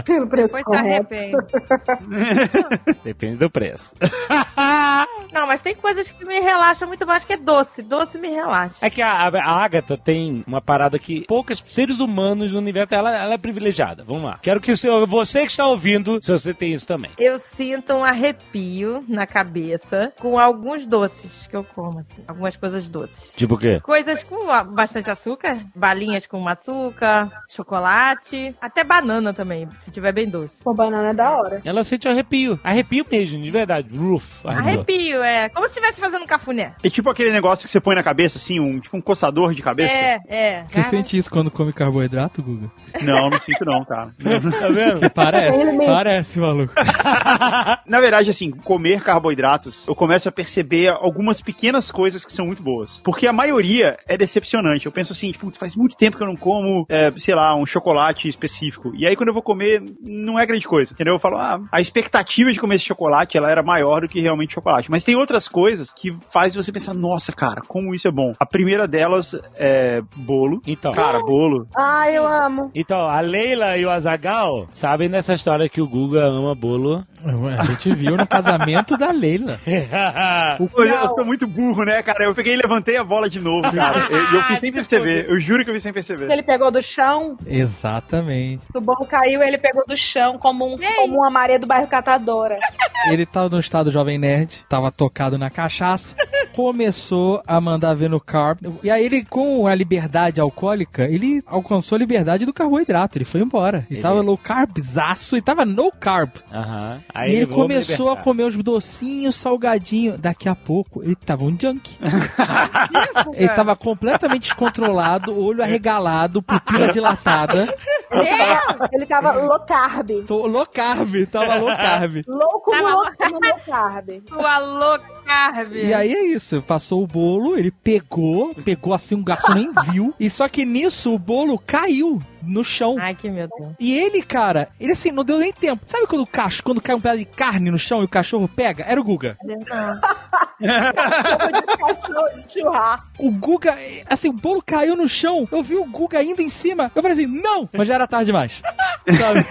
Pelo preço Depois se correto. arrepende. [LAUGHS] Depende do preço. [LAUGHS] Não, mas tem coisas que me relaxam muito mais que é doce. Doce me relaxa. É que a, a Agatha tem uma parada que poucos seres humanos no universo, ela, ela é privilegiada. Vamos lá. Quero que o seu, você que está ouvindo, se você tem isso também. Eu sinto um arrepio na cabeça com alguns doces que eu como, assim. Algumas coisas doces. Tipo o quê? Coisas com bastante açúcar, balinhas com açúcar, chocolate, até banana também, se tiver bem doce. Com banana é da hora. Ela sente arrepio. Arrepio mesmo, de verdade. Roof. Arrepio, é. Como se estivesse fazendo cafuné. é tipo aquele negócio que você põe na cabeça, assim, um tipo um coçador de cabeça. É, é. Você sente isso quando come carboidrato, Guga? Não, Não, sinto não, cara. [LAUGHS] Tá vendo? Parece, parece, maluco. [LAUGHS] Na verdade, assim, comer carboidratos, eu começo a perceber algumas pequenas coisas que são muito boas. Porque a maioria é decepcionante. Eu penso assim, tipo, faz muito tempo que eu não como, é, sei lá, um chocolate específico. E aí, quando eu vou comer, não é grande coisa, entendeu? Eu falo, ah, a expectativa de comer esse chocolate, ela era maior do que realmente chocolate. Mas tem outras coisas que faz você pensar, nossa, cara, como isso é bom. A primeira delas é bolo. Então. Cara, bolo. Ai, eu amo. Então, a Leila e o Azagal sabem dessa história que o Guga ama bolo. A gente viu no casamento da Leila. [LAUGHS] Pô, Eu, eu sou muito burro, né, cara? Eu peguei e levantei a bola de novo, cara. E eu, fiz sem perceber. Eu juro que eu fiz sem perceber. Ele pegou do chão, Exatamente. o bolo caiu ele pegou do chão como, um, como uma Maria do bairro Catadora. Ele tava no estado jovem nerd, tava tocado na cachaça, começou a mandar ver no carb. E aí ele, com a liberdade alcoólica, ele alcançou a liberdade do carboidrato. Ele foi embora. Ele, Ele- tava low carbzaço e tava no carb. Aham. e Aí ele começou a comer os docinhos, salgadinhos. Daqui a pouco, ele tava um junk. [LAUGHS] ele tava completamente descontrolado, olho arregalado, pupila dilatada. Ele tava low carb. Tô low carb, tava low carb. Louco Tava louco low carb. [LAUGHS] O alô carve. E aí é isso, passou o bolo, ele pegou, pegou assim, um garçom nem [LAUGHS] viu. E só que nisso o bolo caiu no chão. Ai, que medo. E ele, cara, ele assim, não deu nem tempo. Sabe quando o cacho, quando cai um pedaço de carne no chão e o cachorro pega? Era o Guga. [LAUGHS] O Guga, assim, o bolo caiu no chão. Eu vi o Guga indo em cima. Eu falei assim, não! Mas já era tarde demais. [LAUGHS] Sabe?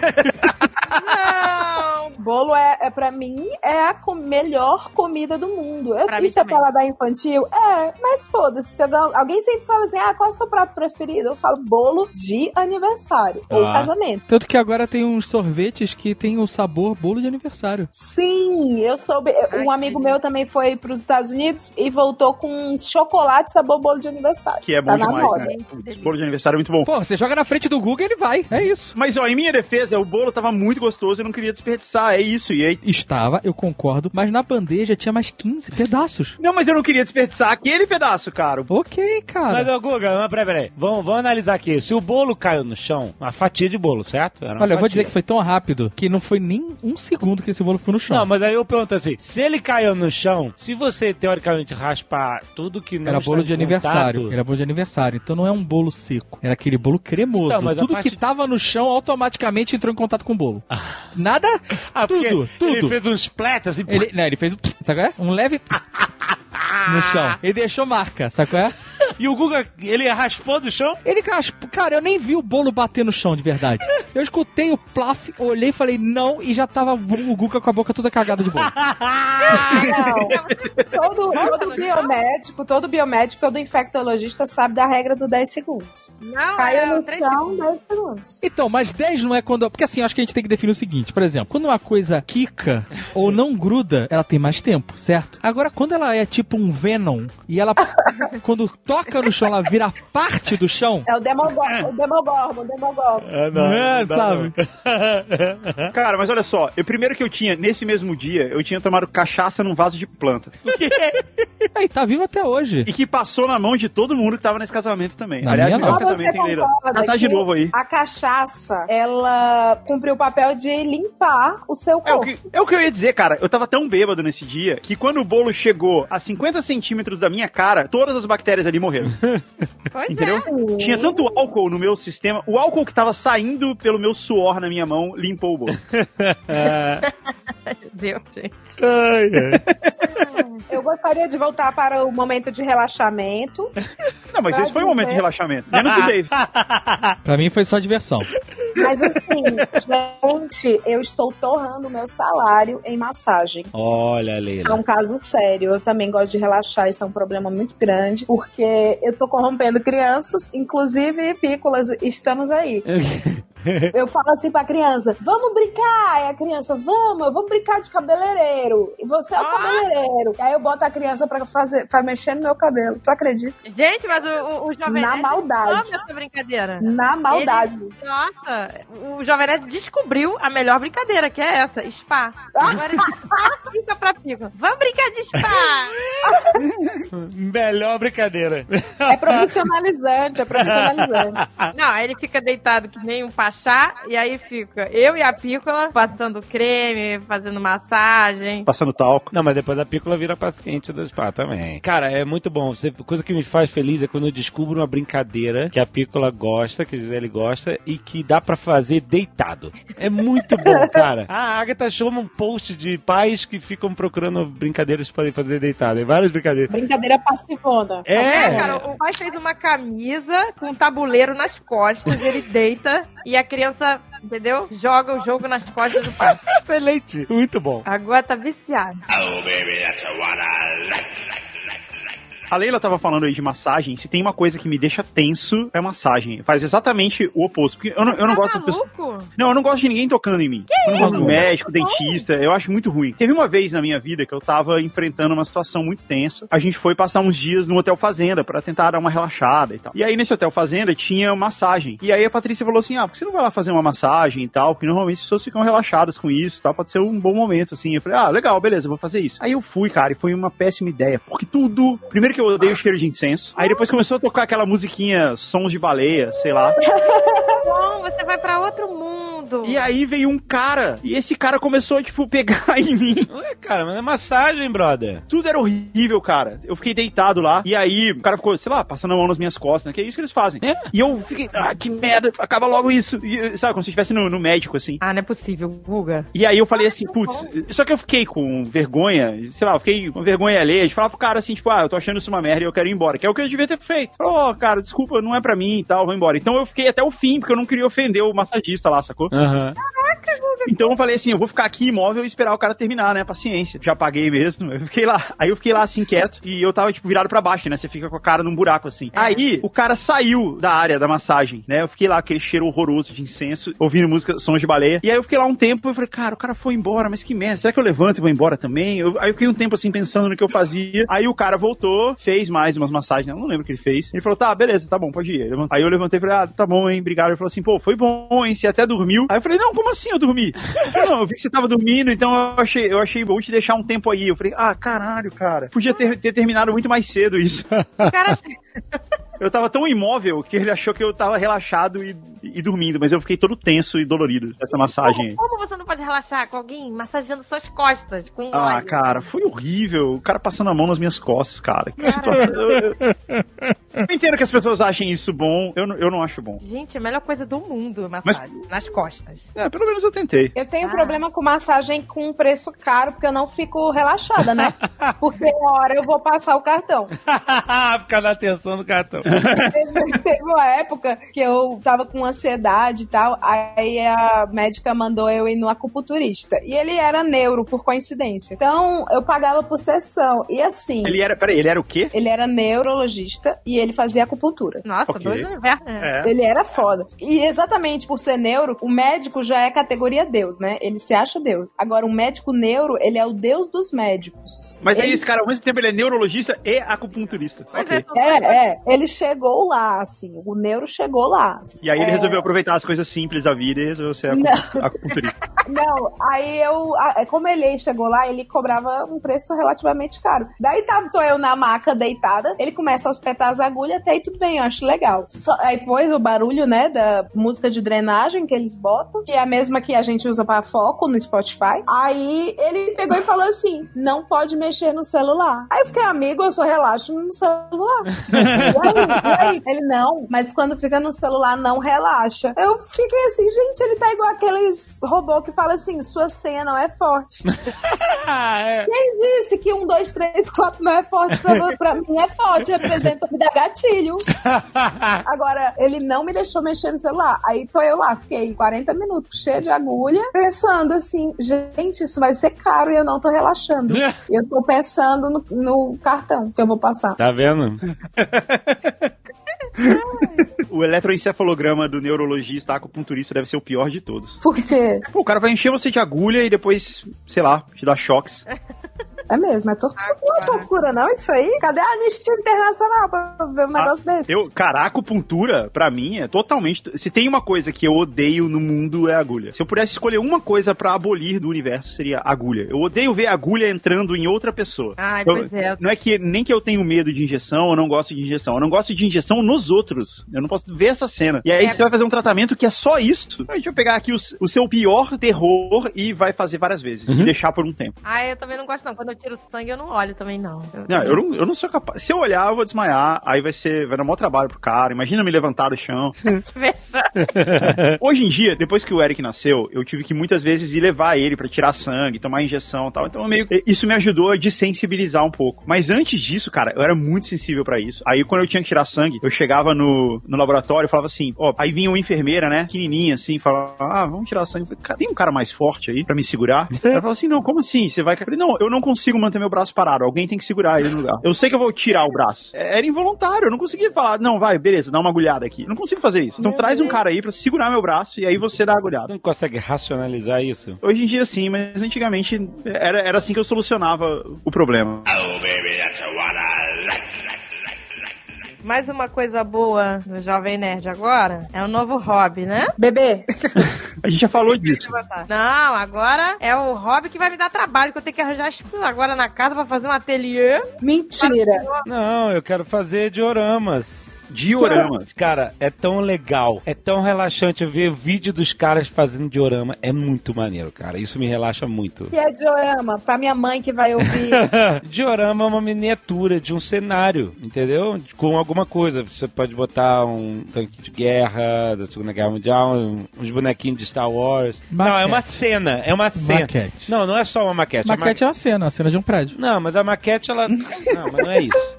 Não. Bolo é, é para mim, é a co- melhor comida do mundo. Eu, Pra isso é paladar infantil? É, mas foda-se. Se alguém, sempre fala assim, ah, qual é o seu prato preferido? Eu falo bolo de aniversário ou Ah. casamento. Tanto que agora tem uns sorvetes que tem o sabor bolo de aniversário. Sim, eu soube. Ai, um amigo meu também foi pros Estados Unidos e voltou com uns chocolate sabor bolo de aniversário. Que é bom Tá na demais, moda. né? Putz, bolo de aniversário é muito bom. Pô, você joga na frente do Guga, ele vai. É isso. Mas, ó, em minha defesa, o bolo tava muito gostoso e eu não queria desperdiçar. É isso. E aí. Estava, eu concordo, mas na bandeja tinha mais 15 pedaços. Não, mas eu não queria desperdiçar aquele pedaço, cara. Ok, cara. Mas, ô, Guga, mas peraí, peraí. Vamos, vamos analisar aqui. Se o bolo caiu no chão, uma fatia de bolo, certo? Olha, eu vou dizer que foi tão rápido que não foi nem um segundo que esse bolo ficou no chão. Não, mas aí eu pergunto assim: se ele caiu no chão, se você teoricamente raspar tudo que não Era está bolo em de aniversário. contato- Era bolo de aniversário. Então não é um bolo seco. Era aquele bolo cremoso. Então, tudo parte- que tava no chão automaticamente entrou em contato com o bolo. Nada. Ah, tudo, tudo. Ele fez um splat assim. Ele, não, ele fez um. Sabe qual é? Um leve. [LAUGHS] no chão. Ele deixou marca, sabe qual é? E o Guga, ele raspou do chão? Ele, rasp- cara, eu nem vi o bolo bater no chão de verdade. Eu escutei o plaf, olhei e falei não, e já tava o Guga com a boca toda cagada de bolo. [LAUGHS] Não. todo, todo biomédico, todo biomédico, todo infectologista sabe da regra do 10 segundos. Não, Caiu é no três chão, segundos. 10 segundos. Então, mas 10 não é quando. Porque assim, eu acho que a gente tem que definir o seguinte: por exemplo, quando uma coisa quica ou não gruda, ela tem mais tempo, certo? Agora, quando ela é tipo um Venom e ela, [LAUGHS] quando toca no chão, ela vira parte do chão. É o Demogorgon, o Demogorgon, o Demogorgon. Ah, Não é, sabe? [LAUGHS] Cara, mas olha só. Eu, primeiro que eu tinha, nesse mesmo dia, eu tinha tomado cachaça num vaso de planta. [LAUGHS] Aí, tá vivo até hoje. E que passou na mão de todo mundo que tava nesse casamento também. Na Aliás, minha melhor não. Casamento em Casar de novo aí. A cachaça, ela cumpriu o papel de limpar o seu É o, corpo. que, é o que eu ia dizer, cara. Eu tava tão bêbado nesse dia que quando o bolo chegou a 50 centímetros da minha cara, todas as bactérias ali morreram. [LAUGHS] Pois Entendeu? é. Tinha tanto álcool no meu sistema. O álcool que tava saindo pelo meu suor na minha mão limpou o bolo. [LAUGHS] Deus, gente. Ai, ai. Eu gostaria de voltar para o momento de relaxamento. Não, mas esse foi um momento de relaxamento. Menos o Dave. [LAUGHS] Pra mim foi só diversão. Mas assim, gente, eu estou torrando o meu salário em massagem. Olha, É Leila. um caso sério. Eu também gosto de relaxar, isso é um problema muito grande, porque eu tô corrompendo crianças, inclusive pícolas, estamos aí. [LAUGHS] [LAUGHS] Eu falo assim pra criança: vamos brincar! E a criança, vamos, vamos brincar de cabeleireiro. E você é o Ah! cabeleireiro. E aí eu boto a criança pra, fazer, pra mexer no meu cabelo. Tu acredita? Gente, mas o, o, Jovem Na maldade. essa brincadeira. Na maldade. Ele- nossa, o Jovem Nerd descobriu a melhor brincadeira, que é essa, spa. Agora ele fica pra pico. Vamos brincar de spa! [LAUGHS] Melhor brincadeira. É profissionalizante, é profissionalizante. Não, aí ele fica deitado que nem um relaxar, e aí fica eu e a Pícola passando creme, fazendo massagem. Passando talco. Não, mas depois a pícola vira paciente do spa também. Cara, é muito bom. Você- coisa que me faz feliz é quando eu descubro uma brincadeira que a pícola gosta, que a Gisele gosta, e que dá pra fazer deitado. É muito bom, [LAUGHS] cara. A Agatha chama um post de pais que ficam procurando brincadeiras pra fazer deitado. Tem várias brincadeiras. Brincadeira passivona. É, É, cara, o pai fez uma camisa com um tabuleiro nas costas, ele deita e a criança, entendeu? Joga o jogo nas costas do pai. [LAUGHS] excelente. Muito bom. Agora tá viciado. A Leila tava falando aí de massagem. Se tem uma coisa que me deixa tenso, é massagem. Faz exatamente o oposto. Porque eu não, eu não tá gosto das pessoas. maluco? Não, eu não gosto de ninguém tocando em mim. eu não gosto do médico, dentista, eu acho muito ruim. Teve uma vez na minha vida que eu tava enfrentando uma situação muito tensa. A gente foi passar uns dias no Hotel Fazenda pra tentar dar uma relaxada e tal. E aí nesse Hotel Fazenda tinha massagem. E aí a Patrícia falou assim: ah, por que você não vai lá fazer uma massagem e tal? Porque normalmente as pessoas ficam relaxadas com isso e tal. Pode ser um bom momento, assim. Eu falei: ah, legal, beleza, vou fazer isso. Aí eu fui, cara, e foi uma péssima ideia. Porque tudo. Primeiro que eu odeio o cheiro de incenso. Aí depois começou a tocar aquela musiquinha, sons de baleia, sei lá. [LAUGHS] Bom, você vai pra outro mundo. E aí veio um cara, e esse cara começou a, tipo, pegar [LAUGHS] em mim. Ué, cara, mas é massagem, brother. Tudo era horrível, cara. Eu fiquei deitado lá, e aí o cara ficou, sei lá, passando a mão nas minhas costas, né? Que é isso que eles fazem. É. E eu fiquei, ah, que merda, acaba logo isso. E, sabe, como se estivesse no, no médico, assim. Ah, não é possível, Guga. E aí eu falei assim, putz, só que eu fiquei com vergonha, sei lá, eu fiquei com vergonha alheia de falar pro cara assim, tipo, ah, eu tô achando isso uma merda e eu quero ir embora, que é o que eu devia ter feito. Falou, ó, cara, desculpa, não é pra mim e tal, vou embora. Então eu fiquei até o fim, porque eu não queria ofender o massagista lá, sacou? Aham. Então eu falei assim, eu vou ficar aqui imóvel e esperar o cara terminar, né? Paciência. Já paguei mesmo. Eu fiquei lá. Aí eu fiquei lá assim quieto e eu tava tipo virado pra baixo, né? Você fica com a cara num buraco assim. Aí o cara saiu da área da massagem, né? Eu fiquei lá aquele cheiro horroroso de incenso, ouvindo música, sons de baleia. E aí eu fiquei lá um tempo e eu falei, cara, o cara foi embora, mas que merda. Será que eu levanto e vou embora também? Eu- aí eu fiquei um tempo assim pensando no que eu fazia. Aí o cara voltou, fez mais umas massagens, eu não lembro o que ele fez. Ele falou, tá, beleza, tá bom, pode ir. Eu- Aí eu levantei e falei, ah, tá bom, hein, obrigado. Ele falou assim, pô, foi bom, hein, você até dormiu. Aí eu falei, não, como assim eu dormi? [LAUGHS] Falou, não, eu vi que você tava dormindo, então eu achei, eu achei bom te deixar um tempo aí. Eu falei, ah, caralho, cara. Podia ter, ter terminado muito mais cedo isso. Cara, [LAUGHS] Eu tava tão imóvel que ele achou que eu tava relaxado e, e dormindo, mas eu fiquei todo tenso e dolorido dessa massagem. aí. como você não pode relaxar com alguém massageando suas costas com Ah, óleo? cara, foi horrível. O cara passando a mão nas minhas costas, cara. Que situação. Eu, eu- eu entendo que as pessoas achem isso bom. Eu, não- eu não acho bom. Gente, a melhor coisa do mundo, massagem. Nas costas. É, pelo menos eu tentei. Eu tenho Ah. problema com massagem com preço caro, porque eu não fico relaxada, né? [LAUGHS] Porque uma hora eu vou passar o cartão. [LAUGHS] Ficar na atenção do cartão. [LAUGHS] Teve, teve uma época que eu tava com ansiedade e tal, aí a médica mandou eu ir no acupunturista. E ele era neuro, por coincidência. Então, eu pagava por sessão. E assim, Ele era, peraí, ele era o quê? ele era neurologista e ele fazia acupuntura. Nossa, Ok. dois universos. É. Ele era foda. E exatamente por ser neuro, o médico já é categoria Deus, né? Ele se acha Deus. Agora, um médico neuro, ele é o Deus dos médicos. Mas aí ele... esse cara, ao mesmo tempo, ele é neurologista e acupunturista. Pois Ok. é, É, é. Ele chegou lá, assim. O neuro chegou lá. assim. E aí ele É, resolveu aproveitar as coisas simples da vida e resolveu ser acu- acupunturista. [LAUGHS] Não, aí eu. a- Como ele chegou lá, ele cobrava um preço relativamente caro. Daí tava tô eu na maca deitada, ele começa a espetar as agulhas, até aí tudo bem, eu acho legal. Só- aí pôs o barulho, né, da música de drenagem que eles botam, que é a mesma que a gente usa pra foco no Spotify. Aí ele pegou e falou assim: não pode mexer no celular. Aí eu fiquei, amigo, eu só relaxo no celular. [LAUGHS] e, aí, e aí? Ele, não, mas quando fica no celular, não relaxa. Eu fiquei assim, gente, ele tá igual aqueles robô que fala assim: sua senha não é forte. [LAUGHS] É. Quem disse que um, dois, três, quatro não é forte? Pra, pra mim é forte, representa me dar gatilho. [LAUGHS] Agora, ele não me deixou mexer no celular. Aí tô eu lá, fiquei 40 minutos cheia de agulha, pensando assim, gente, isso vai ser caro e eu não tô relaxando. [LAUGHS] eu tô pensando no, no cartão que eu vou passar. Tá vendo? O eletroencefalograma do neurologista acupunturista deve ser o pior de todos. Por quê? Pô, o cara vai encher você de agulha e depois, sei lá, te dá choques. É mesmo, é tortura. Não é tortura, não, isso aí? Cadê a Anistia Internacional pra ver um negócio desse? Eu, cara, acupuntura, pra mim, é totalmente. Se tem uma coisa que eu odeio no mundo, é agulha. Se eu pudesse escolher uma coisa pra abolir do universo, seria agulha. Eu odeio ver agulha entrando em outra pessoa. Eu- pois é. Não é que nem que eu tenho medo de injeção, eu não gosto de injeção. Eu não gosto de injeção nos outros. Eu não posso ver essa cena. E aí É. você vai fazer um tratamento que é só isso. A gente vai pegar aqui o, o seu pior terror e vai fazer várias vezes. E deixar por um tempo. Ah, eu também não gosto, não. Quando eu tiro sangue, eu não olho também, não. Eu- Não, eu não, eu não sou capaz. Se eu olhar, eu vou desmaiar. Aí vai ser. Vai dar maior trabalho pro cara. Imagina me levantar do chão. [LAUGHS] Que vexame. [LAUGHS] Hoje em dia, depois que o Eric nasceu, eu tive que muitas vezes ir levar ele pra tirar sangue, tomar injeção e tal. Então, meio isso me ajudou a desensibilizar um pouco. Mas antes disso, cara, eu era muito sensível pra isso. Aí, quando eu tinha que tirar sangue, eu chegava no, no laboratório e falava assim: ó, aí vinha uma enfermeira, né, pequenininha assim, falava: ah, vamos tirar sangue. Eu falei, cara, tem um cara mais forte aí pra me segurar? [LAUGHS] Ela falou assim: não, como assim? Você vai. Eu falei, não, eu não consigo manter meu braço parado. Alguém tem que segurar ele no lugar. Eu sei que eu vou tirar o braço. É- Era involuntário, eu não conseguia falar, não, vai, beleza, dá uma agulhada aqui. Eu não consigo fazer isso. Então traz um cara aí pra segurar meu braço e aí você dá a agulhada. Não consegue racionalizar isso? Hoje em dia sim, mas antigamente era, era assim que eu solucionava o problema. Mais uma coisa boa no Jovem Nerd agora é o novo hobby, né? Bebê, A gente já falou disso. Não, agora é o hobby que vai me dar trabalho, que eu tenho que arranjar as coisas agora na casa pra fazer um ateliê. mentira. Não, eu quero fazer dioramas. Dioramas. Cara, é tão legal, é tão relaxante ver vídeo dos caras fazendo diorama. É muito maneiro, cara. Isso me relaxa muito. Que é diorama, pra minha mãe que vai ouvir. [LAUGHS] diorama é uma miniatura de um cenário, entendeu? Com alguma coisa. Você pode botar um tanque de guerra da Segunda Guerra Mundial, uns bonequinhos de Star Wars. Não, é Maquete. uma cena, é uma cena. Maquete. Não, não é só uma maquete. a Maquete é uma cena, uma cena de um prédio. Não, mas a maquete, ela. [LAUGHS] Não, mas não é isso.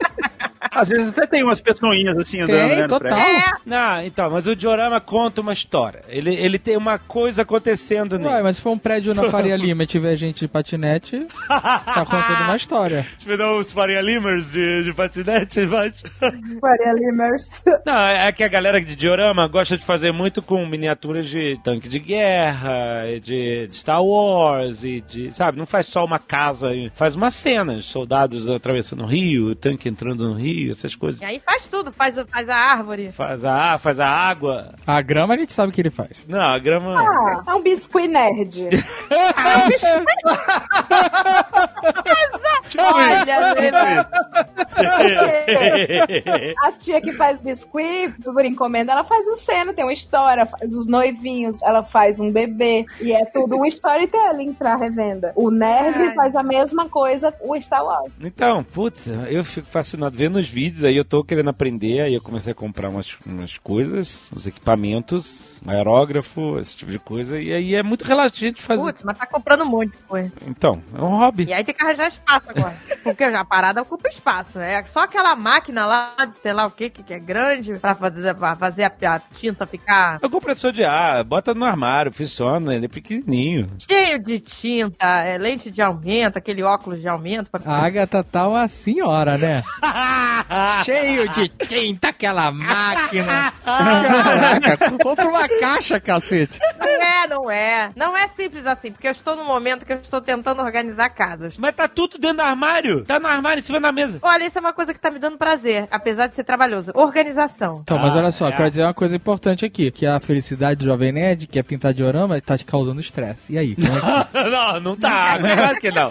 Às vezes até tem umas pessoinhas assim andando, Tem, né, total. É, Não, então, mas o diorama conta uma história. Ele, ele tem uma coisa acontecendo nele. Ué, mas se for um prédio na Faria Lima e tiver gente de patinete, tá contando uma história. [LAUGHS] Você não os Faria Limers de, de patinete, mas... Faria Limers. Não, é que a galera de diorama gosta de fazer muito com miniaturas de tanque de guerra, e de, de Star Wars, e de, sabe, não faz só uma casa, faz uma cena, os soldados atravessando o rio, o tanque entrando no rio, essas coisas. e aí faz tudo, faz, faz a árvore. Faz a, faz a água. A grama a gente sabe o que ele faz. Não, a grama... Ah, é um biscuit nerd. [LAUGHS] Olha, Lena, As tia que faz biscuit por encomenda, ela faz um cena, tem uma história, faz os noivinhos, ela faz um bebê. E é tudo um storytelling pra revenda. O nerd Ai. faz a mesma coisa, o Star Wars. Então, putz, eu fico fascinado vendo os vídeos, aí eu tô querendo aprender, aí eu comecei a comprar umas, umas coisas, uns equipamentos, aerógrafo, esse tipo de coisa, e aí é muito relaxante fazer. putz, mas tá comprando um monte de coisa. Então, é um hobby. E aí tem que arranjar espaço agora. Porque já a parada ocupa espaço, né? É só aquela máquina lá de sei lá o que, que é grande pra fazer, pra fazer a, a tinta ficar É o compressor de ar, bota no armário, funciona, ele é pequenininho. cheio de tinta, é, lente de aumento, aquele óculos de aumento. Pra... A Agatha tá uma senhora, né? [LAUGHS] [LAUGHS] Cheio de tinta, aquela máquina. [LAUGHS] Caraca, compra uma caixa, cacete. Não é, não é. Não é simples assim, porque eu estou num momento que eu estou tentando organizar casas. Mas tá tudo dentro do armário, tá no armário em cima da mesa. Olha, isso é uma coisa que tá me dando prazer, apesar de ser trabalhoso. Organização. Então, mas Ah, olha só, é. quero dizer uma coisa importante aqui, que a felicidade do Jovem Nerd, que é pintar diorama, tá te causando estresse. E aí, como é que... [LAUGHS] não, não tá, claro que não.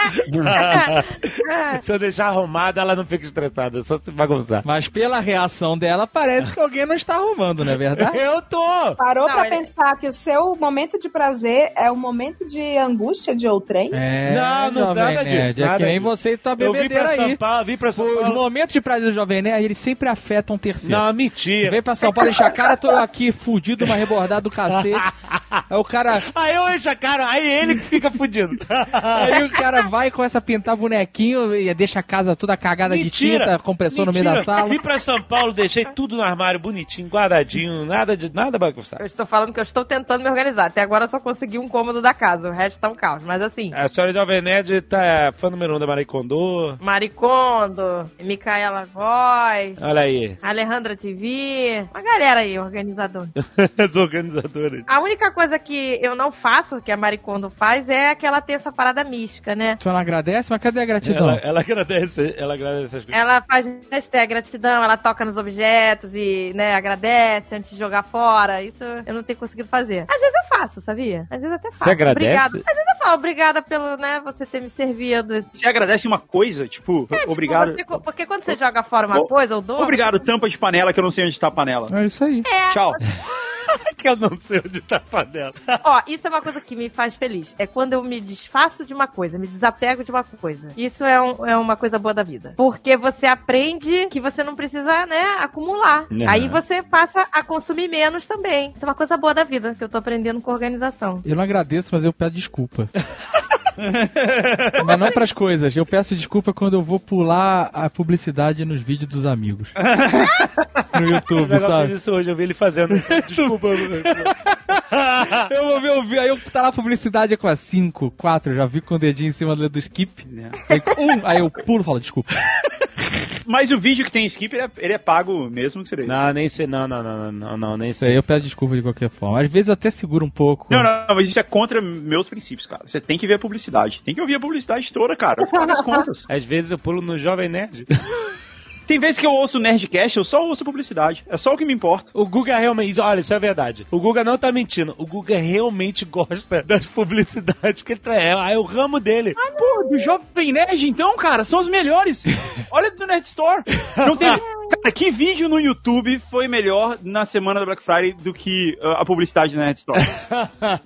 se eu deixar arrumada, ela não fica estressada, só se bagunçar. Mas pela reação dela, parece que alguém não está arrumando, não é verdade? [LAUGHS] Eu tô! Parou Não, pra ele- pensar que o seu momento de prazer é o momento de angústia de outrem? É, Não, não, Jovem nada Nerd, disso, é que nem disso. você e tua Eu vim bebedeira pra São aí. Paulo, vim pra São Os Paulo. momentos de prazer do Jovem Nerd, eles sempre afetam o terceiro. Não, mentira. Vem pra São Paulo encher a cara, tô aqui fudido, uma rebordada do cacete. Aí o cara. Aí eu encho a cara, aí ele que fica fudido. Aí o cara vai com essa pintar bonequinho e deixa a casa toda cagada de tinta, compressor no meio da Mentira. sala. Vim pra São Paulo, deixei tudo no armário, bonitinho, guardadinho, nada de nada bagunçado. Eu estou falando que eu estou tentando me organizar. Até agora eu só consegui um cômodo da casa, o resto tá um caos. Mas assim, A senhora Jovem Nerd tá fã número um da Pô, Maricondo, Micaela Voz, olha aí. Alejandra TV, uma galera aí, organizador. [LAUGHS] As organizadoras. A única coisa que eu não faço, que a Maricondo faz, é aquela ter essa parada mística, né? Tu não agradece? Mas cadê a gratidão? Ela, ela agradece, ela agradece as coisas. Ela faz hashtag gratidão, ela toca nos objetos e, né, agradece antes de jogar fora. Isso eu não tenho conseguido fazer. Às vezes eu faço, sabia? Às vezes eu até faço. Você agradece? Obrigada. Às vezes eu falo, obrigada pelo, né, você ter me servido. Você agradece uma coisa, tipo, É, tipo, obrigado. você- porque quando você joga fora uma O- coisa ou duas. Obrigado, tampa de panela, que eu não sei onde tá a panela. É isso aí. Tchau. [LAUGHS] [LAUGHS] que eu não sei onde tá a panela. [LAUGHS] Ó, isso é uma coisa que me faz feliz. É quando eu me desfaço de uma coisa, me desapego de uma coisa. Isso é, um- é uma coisa boa da vida. Porque você aprende que você não precisa, né, acumular. Uhum. Aí você passa a consumir menos também. Isso é uma coisa boa da vida, que eu tô aprendendo com organização. Eu não agradeço, mas eu peço desculpa. [LAUGHS] [LAUGHS] mas não pras coisas. Eu peço desculpa quando eu vou pular a publicidade nos vídeos dos amigos. [LAUGHS] no YouTube, Eu sabe? fiz isso hoje, eu vi ele fazendo. [LAUGHS] Desculpa. Eu vou ver o vídeo, aí eu tá lá a publicidade é com a 5, 4, já vi com o dedinho em cima do skip. Aí, um, aí eu pulo e falo, desculpa. Mas o vídeo que tem skip, ele é, ele é pago mesmo que você não, nem sei, não, não, não, não, não, nem sei. eu peço desculpa de qualquer forma. Às vezes eu até seguro um pouco. Não, não, mas isso é contra meus princípios, cara. Você tem que ver a publicidade. Tem que ouvir a publicidade toda, cara. Paga as contas. [LAUGHS] Às vezes eu pulo no Jovem Nerd. [LAUGHS] Tem vezes que eu ouço Nerdcast, eu só ouço publicidade. É só o que me importa. O Guga realmente. Olha, isso é verdade. O Guga não tá mentindo. O Guga realmente gosta das publicidades que ele traz. É, é o ramo dele. Pô, do Jovem Nerd, então, cara, são os melhores. [LAUGHS] Olha do Nerd Store. Não tem... [LAUGHS] Cara, que vídeo no YouTube foi melhor na semana da Black Friday do que uh, a publicidade do Nerd Store? [LAUGHS]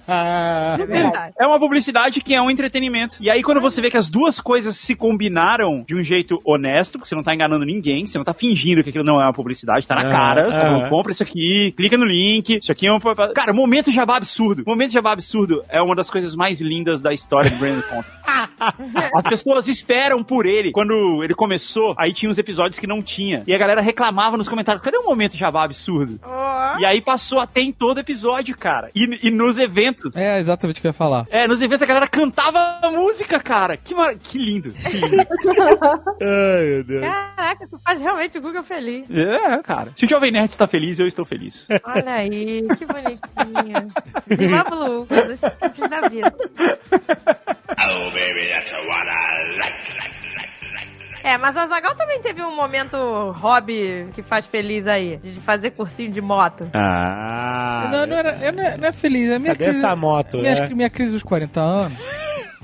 É verdade. É uma publicidade que é um entretenimento. E aí, quando você vê que as duas coisas se combinaram de um jeito honesto, porque você não tá enganando ninguém, você não tá fingindo que aquilo não é uma publicidade, tá na Ah, cara, você tá falando, compra isso aqui, clica no link, isso aqui é um... Cara, momento jabá absurdo. Momento jabá absurdo é uma das coisas mais lindas da história do Brandon Conta. [LAUGHS] As pessoas esperam por ele. Quando ele começou, aí tinha uns episódios que não tinha. E a galera reclamava nos comentários, cadê o momento jabá absurdo? Ó. E aí passou a ter em todo episódio, cara. E, e nos eventos. É exatamente o que eu ia falar. É, nos eventos a galera cantava a música, cara. Que, mar... que lindo. Que lindo. [LAUGHS] Ai, meu Deus. Caraca, tu faz realmente o Google feliz. é, cara. Se o Jovem Nerd está feliz, eu estou feliz. Olha aí, que bonitinho. Zima Blue, coisas da vida. É, mas o Azagal também teve um momento hobby que faz feliz aí, de fazer cursinho de moto. Ah. não, não, era, eu não, é- não é feliz, é minha Cadê crise. essa moto? minha, né? minha crise dos 40 anos.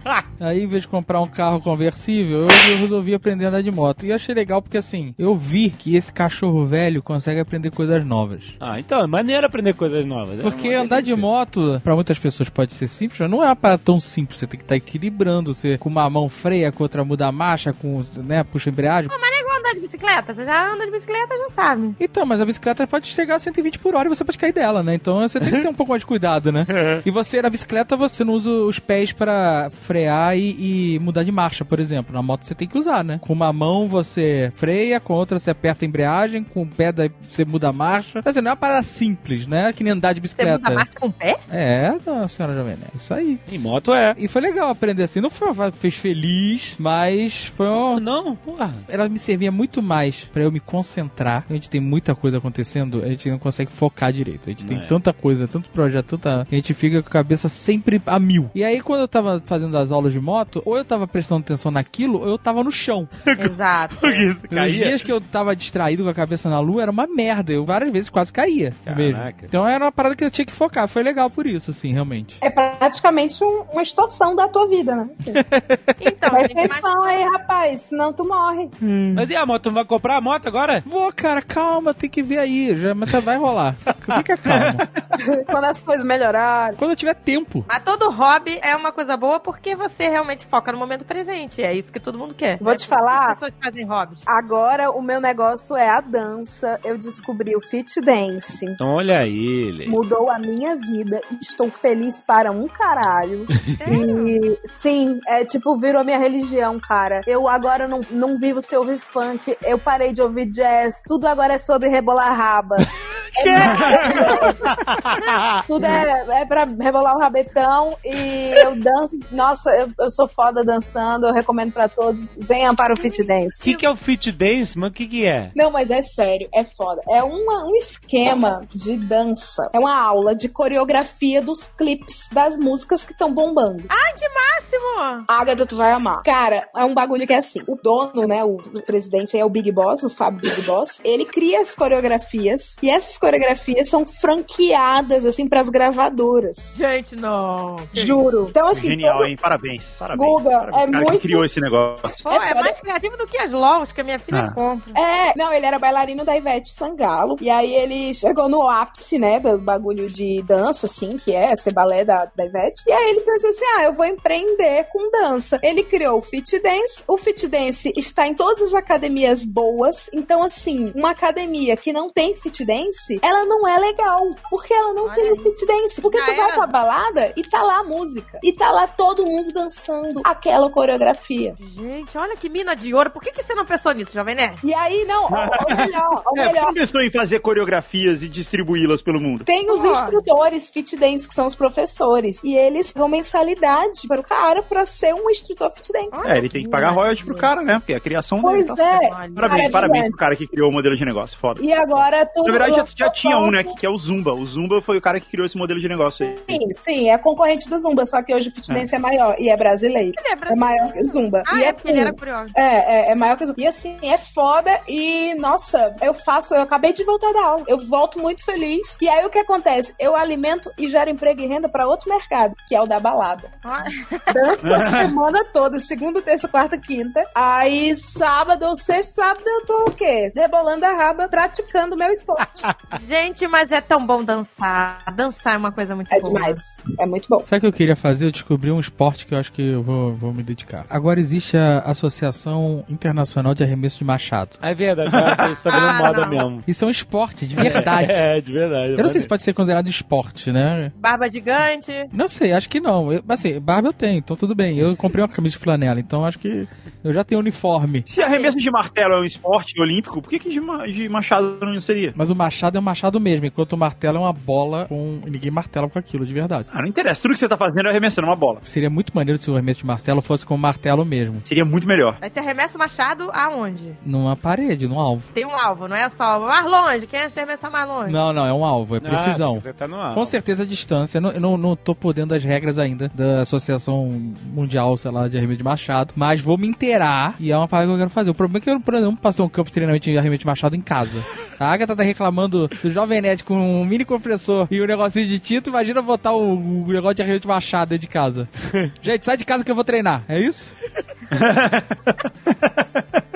[LAUGHS] Aí, em vez de comprar um carro conversível, eu, eu resolvi aprender a andar de moto. E eu achei legal porque, assim, eu vi que esse cachorro velho consegue aprender coisas novas. Ah, então, é maneiro aprender coisas novas. É Porque uma andar de moto, pra muitas pessoas pode ser simples, mas não é uma parada tão simples. Você tem que estar equilibrando. Você com uma mão freia, com outra muda a marcha, com, né, puxa a embreagem. Mas é igual andar de bicicleta, você já anda de bicicleta, já sabe. Então, mas a bicicleta pode chegar a 120 por hora e você pode cair dela, né? Então você tem que ter um pouco mais de cuidado, né? [LAUGHS] E você, na bicicleta, você não usa os pés pra frear e, e mudar de marcha, por exemplo. Na moto você tem que usar, né? Com uma mão você freia, com a outra você aperta a embreagem, com o pé daí você muda a marcha. Quer dizer, não é uma parada simples, né? Que nem andar de Você muda a bicicleta. marcha com o pé? É, não, senhora Jovem Nerd, isso aí. Em moto é. E foi legal aprender assim. Não foi, fez feliz, mas foi um, Não, porra. ela me servia muito mais pra eu me concentrar. A gente tem muita coisa acontecendo, a gente não consegue focar direito. A gente tem É. tanta coisa, tanto projeto, tanta. A gente fica com a cabeça sempre a mil. E aí, quando eu tava fazendo as aulas de moto, ou eu tava prestando atenção naquilo, ou eu tava no chão. [LAUGHS] Exato. Nos Caía? dias que eu tava distraído com a cabeça na lua, era uma merda. Eu várias vezes quase caía. Caraca. Mesmo. Então era uma parada que eu tinha que focar. Foi legal por isso, assim, realmente. É praticamente um- uma extorsão da tua vida, né? Assim, [LAUGHS] Então, Presta mas atenção aí, rapaz, senão tu morre. Mas e a moto? Tu vai comprar a moto agora? Vou, cara, calma, tem que ver aí. Já, mas tá- vai rolar. Fica calmo. [LAUGHS] Quando as coisas melhorarem. Quando eu tiver tempo. Mas todo hobby é uma coisa boa porque você realmente foca no momento presente. É isso que todo mundo quer. Vou É te falar. As pessoas fazem hobbies. Agora o meu negócio é a dança. Eu descobri o fit dance. Então olha ele. Mudou a minha vida. Estou feliz para um caralho. [LAUGHS] e sim, é tipo, virou a minha religião, cara. Eu agora não, não vivo sem ouvir funk. Eu parei de ouvir jazz. Tudo agora é sobre rebolar raba. [LAUGHS] [LAUGHS] Tudo é, é pra rebolar o rabetão e eu danço. Nossa, eu, eu sou foda dançando, eu recomendo pra todos. Venham para o Fit O Dance. que, que é o fit dance, mas o que, que é? Não, mas é sério, é foda. É uma- um esquema de dança. É uma aula de coreografia dos clipes das músicas que estão bombando. Máximo! Agatha, tu vai amar. Cara, é um bagulho que é assim. O dono, né, o presidente aí é o Big Boss, o Fábio Big Boss. Ele cria as coreografias e essas coreografias são franqueadas, assim, pras gravadoras. Gente, não. Juro. Então, assim, Genial, todo- hein? Parabéns. Parabéns. Guga, Parabéns. é O cara que muito- criou esse negócio. Pô, É é, mais criativo do que as LOLs que a minha filha Ah. compra. É, não, ele era bailarino da Ivete Sangalo. E aí ele chegou no ápice, né, do bagulho de dança, assim, que é ser balé da, da Ivete. E aí ele pensou assim: ah, eu vou empreender com dança. Ele criou o Fit Dance. O Fit Dance está em todas as academias boas. Então, assim, uma academia que não tem Fit Dance, ela não é legal. Porque ela não Olha tem aí. Fit Dance. Porque Já tu vai era. pra balada e tá lá a música. E tá lá todo mundo dançando aquela coreografia. Gente, olha que mina de ouro. Por que, que você não pensou nisso, Jovem Nerd? E aí, não, ó, ó, o [LAUGHS] melhor, É, você melhor. não pensou em fazer coreografias e distribuí-las pelo mundo? Tem os Pô. instrutores fit dance, que são os professores. E eles dão mensalidade para o cara pra ser um instrutor fit dance. É, ele tem que pagar royalty pro cara, né? Porque a criação Pois dele tá certo. É. Parabéns, parabéns pro cara que criou o modelo de negócio. Foda. E agora tudo. Na verdade, já, já tinha um, né? Que, que é o Zumba. O Zumba foi o cara que criou esse modelo de negócio aí. Sim, sim, é concorrente do Zumba, só que hoje o fit dance é maior e é brasileiro. Ele é É brasileiro. maior que o Zumba. Ah, e é porque ele era curioso. É, é, é maior que o Zumba. E assim, é foda e, nossa, eu faço, eu acabei de voltar da aula. Eu volto muito feliz. E aí o que acontece? Eu alimento e gero emprego e renda pra outro mercado, que é o da balada. Dança a semana toda, segunda, terça, quarta, quinta. Aí sábado ou sexta, sábado eu tô o quê? Rebolando a raba, praticando meu esporte. [LAUGHS] Gente, mas é tão bom dançar. Dançar é uma coisa muito É boa. demais. É muito bom. Sabe o que eu queria fazer? Eu descobri um esporte que eu acho que eu vou, vou me dedicar. Agora existe a Associação Internacional de Arremesso de Machado. É verdade, cara, isso tá virando [LAUGHS] Ah, moda não. mesmo. Isso é um esporte, de verdade. [LAUGHS] É, de verdade. Eu não sei se pode ser considerado esporte, né? Barba gigante. Não sei, acho que não. Eu, assim, barba eu tenho, então tudo bem. Eu comprei uma camisa de flanela, então acho que eu já tenho uniforme. Se arremesso de martelo é um esporte olímpico, por que, que de, ma- de machado não seria? Mas o machado é um machado mesmo, enquanto o martelo é uma bola com. e ninguém martela com aquilo, de verdade. Ah, não interessa. Tudo que você tá fazendo é arremessando uma bola. Seria muito maneiro se o arremesso de martelo fosse com o martelo mesmo. Seria muito melhor. Aí você arremessa o machado aonde? Numa parede, num alvo. Tem um alvo, não é só mais longe. Quem é que arremessa mais longe? Não, não, é um alvo, é precisão. Ah, você tá no ar. Com certeza a distância. Eu não, não, não tô por dentro das regras ainda da Associação Mundial, sei lá, de arremesso de machado. Mas vou me inteirar e é uma parada que eu quero fazer. O problema é que eu, por exemplo, passei um campo de treinamento de arremesso machado em casa. A Agatha tá reclamando do Jovem Nerd com um mini compressor e um negocinho de tinta. Imagina botar o, o negócio de arremesso machado dentro de casa. [LAUGHS] Gente, sai de casa que eu vou treinar. É isso?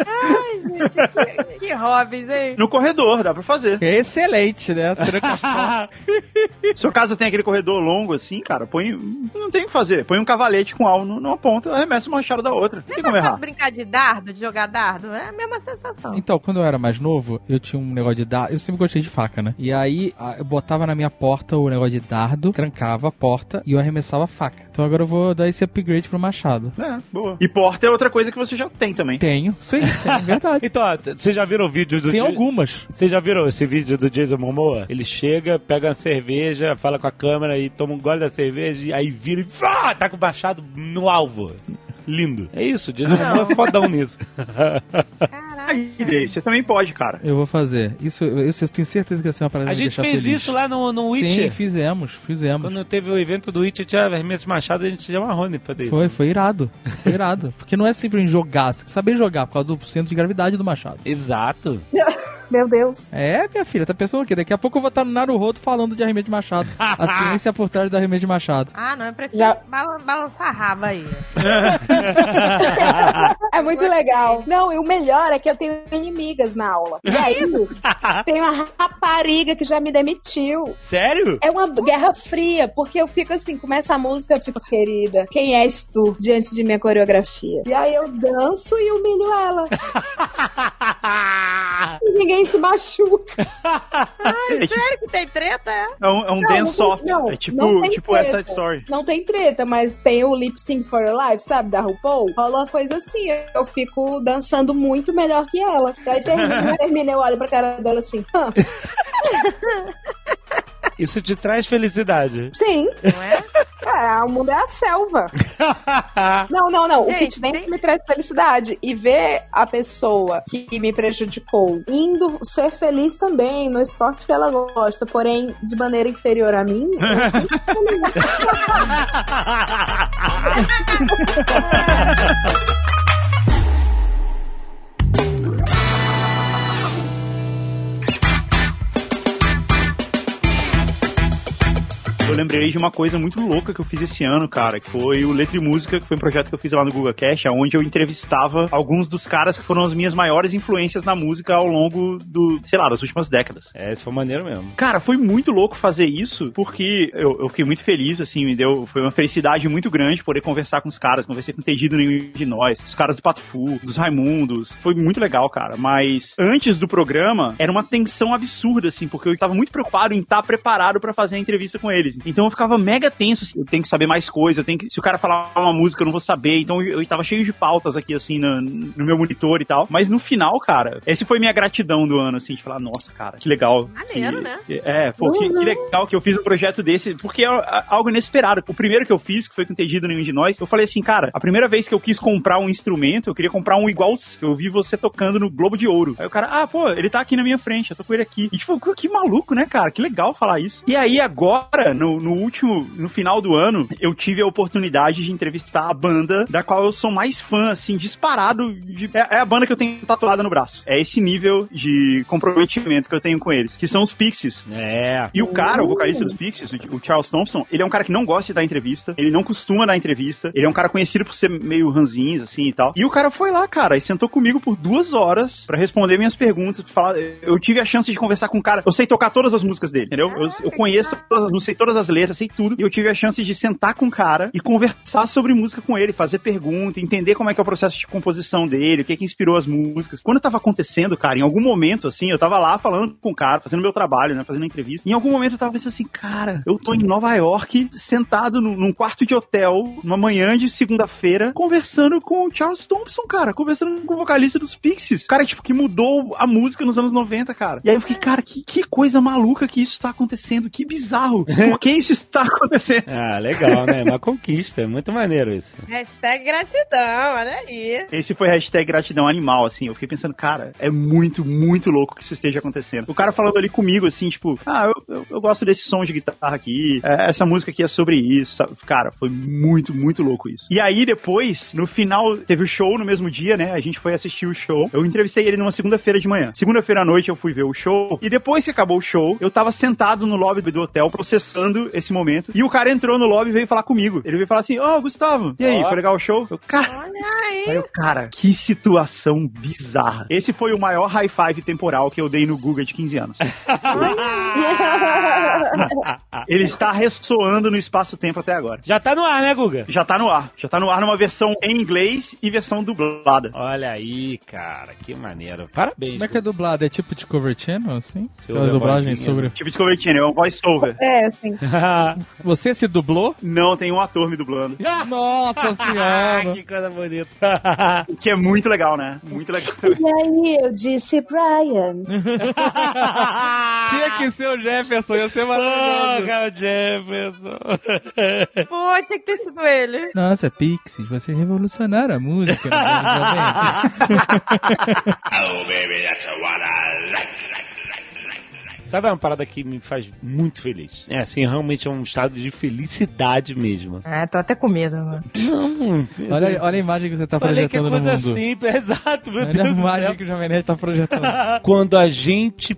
Ai, gente, que, que hobbies, hein? No corredor, dá pra fazer. Excelente, né? Tranca. [LAUGHS] Sua casa tem aquele corredor longo assim, cara, põe. Não tem o que fazer. Põe um cavalete com alvo numa ponta, arremessa uma machado da outra. Não tem como errar. quando brincar de dardo, de jogar dardo? É a mesma sensação. Então, quando eu era mais novo, eu tinha um negócio de dardo. Eu sempre gostei de faca, né? E aí, eu botava na minha porta o negócio de dardo, trancava a porta e eu arremessava a faca. Então agora eu vou dar esse upgrade pro machado. É, boa. E porta é outra coisa que você já tem também. Tenho, sim, [LAUGHS] é verdade. Então, vocês já viram o vídeo do... Tem algumas. Vocês já viram esse vídeo do Jason Momoa? Ele chega, pega uma cerveja, fala com a câmera e toma um gole da cerveja e aí vira e ah, tá com o machado no alvo. Lindo. É isso, Jason Momoa é fodão nisso. [LAUGHS] Dave, você também pode, cara. Eu vou fazer. Isso, isso eu tenho certeza que vai ser uma parada A gente fez feliz. isso lá no, no Witcher. Sim, fizemos, fizemos. Quando teve o evento do Witcher, tinha arremesso machado, a gente se amarrou em fazer isso. Foi, foi irado. Foi irado. Porque não é sempre em jogar, você tem que saber jogar por causa do centro de gravidade do machado. Exato. [LAUGHS] Meu Deus. É, minha filha, tá pensando o quê? Daqui a pouco eu vou estar no Naruhodo falando de arremesso de machado. A [LAUGHS] ciência por trás do arremesso de machado. Ah, não, eu prefiro Já- balan- balançar a raba aí. [LAUGHS] É muito legal. Não, e o melhor é que eu tenho inimigas na aula. [LAUGHS] E aí, tem uma rapariga que já me demitiu. Sério? É uma guerra fria, porque eu fico assim, começa a música, eu fico, querida, quem és tu diante de minha coreografia? E aí eu danço e humilho ela. [LAUGHS] E ninguém se machuca. [LAUGHS] É, tipo, Sério que tem treta, é? é um, é um Não, dance off. não, é tipo, tipo treta. essa story. Não tem treta, mas tem o Lip Sync for Your Life, sabe? Da RuPaul. Rola uma coisa assim, eu fico dançando muito melhor que ela. Aí termina, [LAUGHS] termina eu olho pra cara dela assim, "Hã, [LAUGHS] Isso te traz felicidade. Sim. Não é? É, o mundo é a selva. [LAUGHS] Não, não, não. o Gente, que tem tem- me traz felicidade. E ver a pessoa que me prejudicou indo ser feliz também no esporte que ela gosta, porém de maneira inferior a mim. eu Eu lembrei de uma coisa muito louca que eu fiz esse ano, cara, que foi o Letra e Música, que foi um projeto que eu fiz lá no Google Cash, onde eu entrevistava alguns dos caras que foram as minhas maiores influências na música ao longo do, sei lá, das últimas décadas. É, isso foi maneiro mesmo. Cara, foi muito louco fazer isso, porque eu, eu fiquei muito feliz, assim, me deu, foi uma felicidade muito grande poder conversar com os caras, conversei com o Entendido Nenhum de Nós, os caras do Pato Fu, dos Raimundos, foi muito legal, cara, mas antes do programa, era uma tensão absurda, assim, porque eu tava muito preocupado em estar preparado pra fazer a entrevista com eles, então eu ficava mega tenso, assim, eu tenho que saber mais coisa, eu tenho que, se o cara falar uma música eu não vou saber, então eu, eu tava cheio de pautas aqui, assim, no, no meu monitor e tal, mas no final, cara, esse foi minha gratidão do ano, assim, de falar, nossa, cara, que legal. Maneiro, que- né? é, pô, que, que legal que eu fiz um projeto desse, porque é a- algo inesperado. O primeiro que eu fiz, que foi com Entendido Nenhum de Nós, eu falei assim, cara, a primeira vez que eu quis comprar um instrumento, eu queria comprar um igual, eu vi você tocando no Globo de Ouro. Aí o cara, ah, pô, ele tá aqui na minha frente, eu tô com ele aqui. E tipo, que maluco, né, cara? Que legal falar isso. E aí agora, no, no último, no final do ano, eu tive a oportunidade de entrevistar a banda da qual eu sou mais fã, assim, disparado. de- é, é a banda que eu tenho tatuada no braço. É esse nível de comprometimento que eu tenho com eles, que são os Pixies. É. E o cara, o vocalista dos Pixies, o Charles Thompson, ele é um cara que não gosta de dar entrevista, ele não costuma dar entrevista, ele é um cara conhecido por ser meio ranzinhos, assim e tal. E o cara foi lá, cara, e sentou comigo por duas horas pra responder minhas perguntas, pra falar. Eu tive a chance de conversar com o cara. Eu sei tocar todas as músicas dele, entendeu? Eu, eu conheço todas as músicas, sei todas as letras, sei tudo. E eu tive a chance de sentar com o cara e conversar sobre música com ele, fazer pergunta, entender como é que é o processo de composição dele, o que é que inspirou as músicas. Quando tava acontecendo, cara, em algum momento, assim, eu tava lá falando com o cara, fazendo meu trabalho, né, fazendo entrevista. Em algum momento eu tava pensando assim, cara, eu tô em Nova York, sentado num, quarto de hotel, numa manhã de segunda-feira, conversando com o Charles Thompson, cara, conversando com o vocalista dos Pixies. Cara, tipo, que mudou a música nos anos 90, cara. E aí eu fiquei, cara, que, que coisa maluca que isso tá acontecendo, que bizarro. [LAUGHS] Por que isso está acontecendo? Ah, legal, né? Uma conquista. É muito maneiro isso. Hashtag gratidão, olha aí. Esse foi hashtag gratidão animal, assim. Eu fiquei pensando, cara, é muito, muito louco que isso esteja acontecendo. O cara falando ali comigo, assim, tipo, ah, eu, eu, eu gosto desse som de guitarra aqui, é, essa música aqui é sobre isso, sabe? Cara, foi muito, muito louco isso. E aí, depois, no final, teve o show no mesmo dia, né? A gente foi assistir o show. Eu entrevistei ele numa segunda-feira de manhã. Segunda-feira à noite eu fui ver o show. E depois que acabou o show, eu tava sentado no lobby do hotel, processando esse momento. E o cara entrou no lobby e veio falar comigo. Ele veio falar assim: Ô, Gustavo, e aí, Ó. foi legal o show? Eu, cara. Olha aí. Aí eu, cara, que situação bizarra. Esse foi o maior high five temporal que eu dei no Google de 15 anos. [LAUGHS] Ele está ressoando no espaço-tempo até agora. Já tá no ar, né, Guga? Já tá no ar. Já tá no ar numa versão em inglês e versão dublada. Olha aí, cara, que maneiro. Parabéns. Como é que é dublado? É tipo Discovery Channel, assim? Se Aquela houver dublagem sobre... Tipo Discovery Channel, é um voice-over. É, assim. [LAUGHS] Você se dublou? Não, tem um ator me dublando. [LAUGHS] Nossa senhora! [LAUGHS] que coisa bonita. O que é muito legal, né? Muito legal também. E aí eu disse, Brian. Tinha que ser o Jefferson, ia ser maravilhoso. cara, Jefferson. Pô, tinha que ter sido ele. Nossa, Pixies, vocês revolucionaram a música. nos anos 90. Sabe uma parada que me faz muito feliz? É assim, realmente é um estado de felicidade mesmo. É, tô até com medo, mano. Não, olha, olha a imagem que você tá Falei que é projetando no coisa mundo. simples, [LAUGHS] exato, meu Olha a Deus do céu. imagem que o Jovem Nerd tá projetando. [LAUGHS] Quando a gente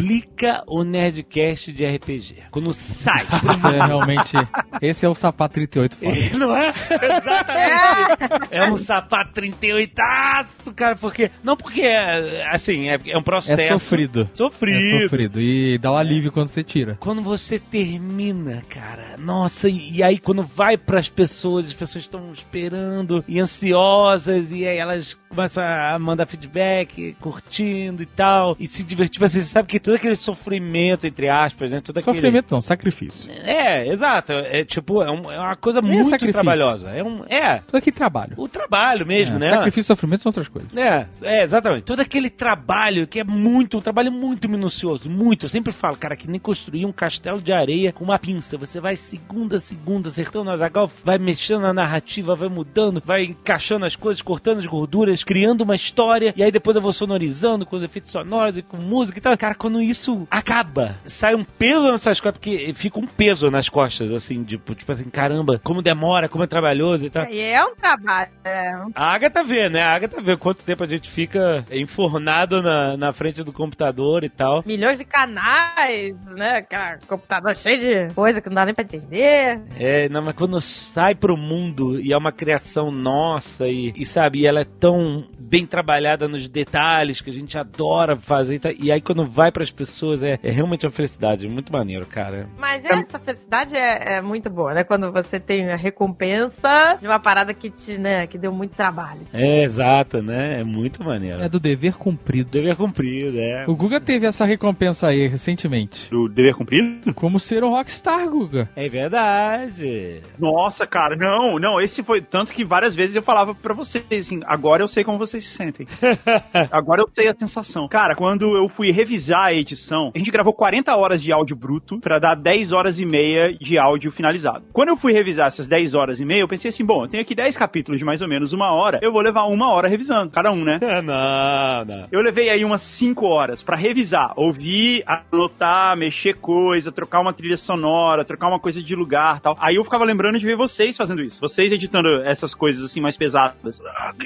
publica o Nerdcast de RPG. Quando sai. Isso é realmente... Esse é o sapato 38 foda. [LAUGHS] Não é? Exatamente. É um sapato 38aço, cara, porque. Não porque, é, assim, é, é um processo. É sofrido. Sofrido. É sofrido. E dá um alívio quando você tira. Quando você termina, cara, nossa, e, e aí quando vai pras pessoas, as pessoas estão esperando e ansiosas, e aí elas começam a mandar feedback, curtindo e tal, e se divertir. Assim, você sabe que todo aquele sofrimento, entre aspas, né? Todo aquele... Sofrimento não, sacrifício. É, exato. É tipo, é, um- é uma coisa É muito sacrifício. trabalhosa. É, um, é, Todo aquele trabalho. o trabalho mesmo, É, né? Sacrifício e sofrimento são outras coisas. É, é, exatamente. Todo aquele trabalho que é muito, um trabalho muito minucioso, muito. Eu sempre falo, cara, que nem construir um castelo de areia com uma pinça. Você vai segunda a segunda, acertando o azagal, vai mexendo na narrativa, vai mudando, vai encaixando as coisas, cortando as gorduras, criando uma história, e aí depois eu vou sonorizando com os efeitos sonoros e com música e tal. Cara, quando isso acaba, sai um peso nas suas costas, porque fica um peso nas costas, assim, tipo, tipo assim, caramba, como demora, como é trabalhoso e tal. E é um trabalho. É A Agatha vê, né? A Agatha vê quanto tempo a gente fica enfornado na, na frente do computador e tal. milhões de canais, né? Cara, computador cheio de coisa que não dá nem pra entender. É, não, mas quando sai pro mundo e é uma criação nossa e, e sabe, e ela é tão bem trabalhada nos detalhes que a gente adora fazer e, tal, e aí quando vai pras pessoas é, é realmente uma felicidade, muito maneiro, cara. Mas essa felicidade é, é muito boa, né? Quando você tem a recompensa de uma parada que te, né, que deu muito trabalho. É, exato, né? É muito maneiro. É do dever cumprido. Dever cumprido, é. O Guga teve essa recompensa aí recentemente. Do dever cumprido? Como ser um rockstar, Guga. É verdade. Nossa, cara, não, não, esse foi tanto que várias vezes eu falava pra vocês, assim, agora eu sei como vocês se sentem. [LAUGHS] agora eu sei a sensação. Cara, quando eu fui revisar a edição, a gente gravou 40 horas de áudio bruto pra dar 10 horas e meia de áudio finalizado. Quando eu fui revisar essas 10 horas e meia, eu pensei assim, bom, eu tenho aqui 10 capítulos de mais ou menos uma hora, eu vou levar uma hora revisando, cada um, né? [LAUGHS] não, não. Eu levei aí umas 5 horas pra revisar, ouvir, anotar, mexer coisa, trocar uma trilha sonora, trocar uma coisa de lugar tal. Aí eu ficava lembrando de ver vocês fazendo isso. Vocês editando essas coisas assim mais pesadas.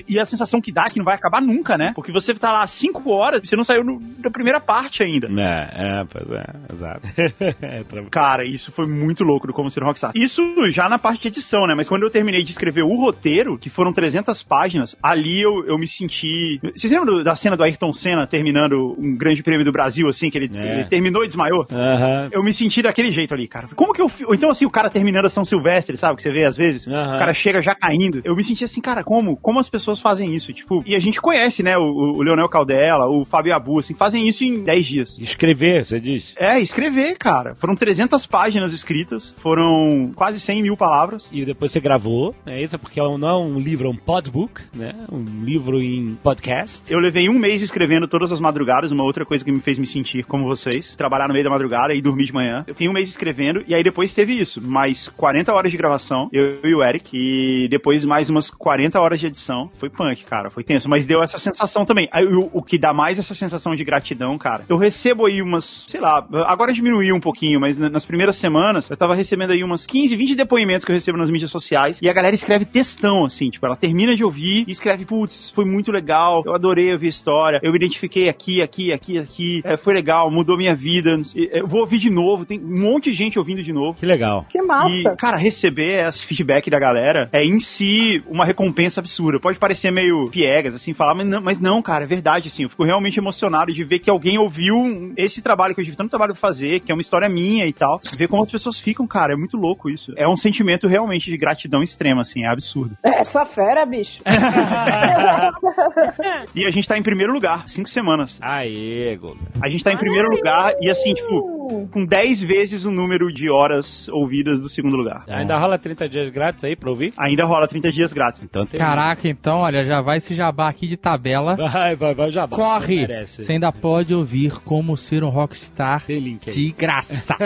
E a sensação que dá que não vai acabar nunca, né? Porque você tá lá 5 horas e você não saiu no- da primeira parte ainda. É, é, pois é, exato. [LAUGHS] é, tra- Cara, isso foi muito louco do Como Ser um Rockstar. Isso já na parte de edição, né? Mas quando eu terminei de escrever o roteiro, que foram 300 páginas, ali eu, eu me senti... Vocês lembram do- da cena do Ayrton Senna terminando um grande prêmio do Brasil, assim, que ele, É. ele terminou e desmaiou? Aham. Eu me senti daquele jeito ali, cara. Como que eu... Ou então, assim, o cara terminando a São Silvestre, sabe? Que você vê às vezes. Aham. O cara chega já caindo. Eu me senti assim, cara, como? Como as pessoas fazem isso? Tipo, e a gente conhece, né? O, o Leonel Caldela, o Fábio Abu, assim, fazem isso em 10 dias. Escrever, você diz? É, escrever, cara. Foram 300 páginas escritas, foram quase 100 mil palavras. E depois você gravou, é isso? Porque não é um livro, é um podbook, né? Um livro em podcast. Eu levei um mês escrevendo todas as madrugadas, uma outra coisa que me fez me sentir como vocês. Trabalhar no meio da madrugada e dormir de manhã. Eu fiquei um mês escrevendo e aí depois teve isso. Mais 40 horas de gravação, eu e o Eric. E depois mais umas 40 horas de edição. Foi punk, cara. Foi tenso. Mas deu essa sensação também. Aí, o, o que dá mais essa sensação de gratidão, cara. Eu recebo aí umas, sei lá, agora diminuiu um pouquinho, mas na- nas primeiras semanas eu tava recebendo aí umas 15, 20 depoimentos que eu recebo nas mídias sociais. E a galera escreve textão, assim. Tipo, ela termina de ouvir e escreve, putz, foi muito legal. Eu adorei ouvir a história. Eu me identifiquei aqui, aqui, aqui, aqui. É, foi legal, mudou minha vida. E, Eu vou ouvir de novo. Tem um monte de gente ouvindo de novo. Que legal. Que massa. E, cara, receber esse feedback da galera é em si uma recompensa absurda. Pode parecer meio piegas, assim, falar, mas não, mas não, cara, é verdade, assim. Eu fico realmente emocionado de ver que alguém ouviu esse trabalho que eu tive tanto trabalho pra fazer, que é uma história minha e tal. Ver como as pessoas ficam, cara, é muito louco isso. É um sentimento realmente de gratidão extrema, assim, é absurdo. Essa fera, bicho. [LAUGHS] E a gente tá em primeiro lugar, cinco semanas. Aê. A gente tá em primeiro lugar e, assim, tipo, com 10 vezes o número de horas ouvidas do segundo lugar. Ainda rola 30 dias grátis aí pra ouvir? Ainda rola 30 dias grátis. Então tem. Caraca, então, olha, já vai esse jabá aqui de tabela. Vai, vai, vai, já. Corre! Você ainda pode ouvir como ser um rockstar Tem link aí. de graça.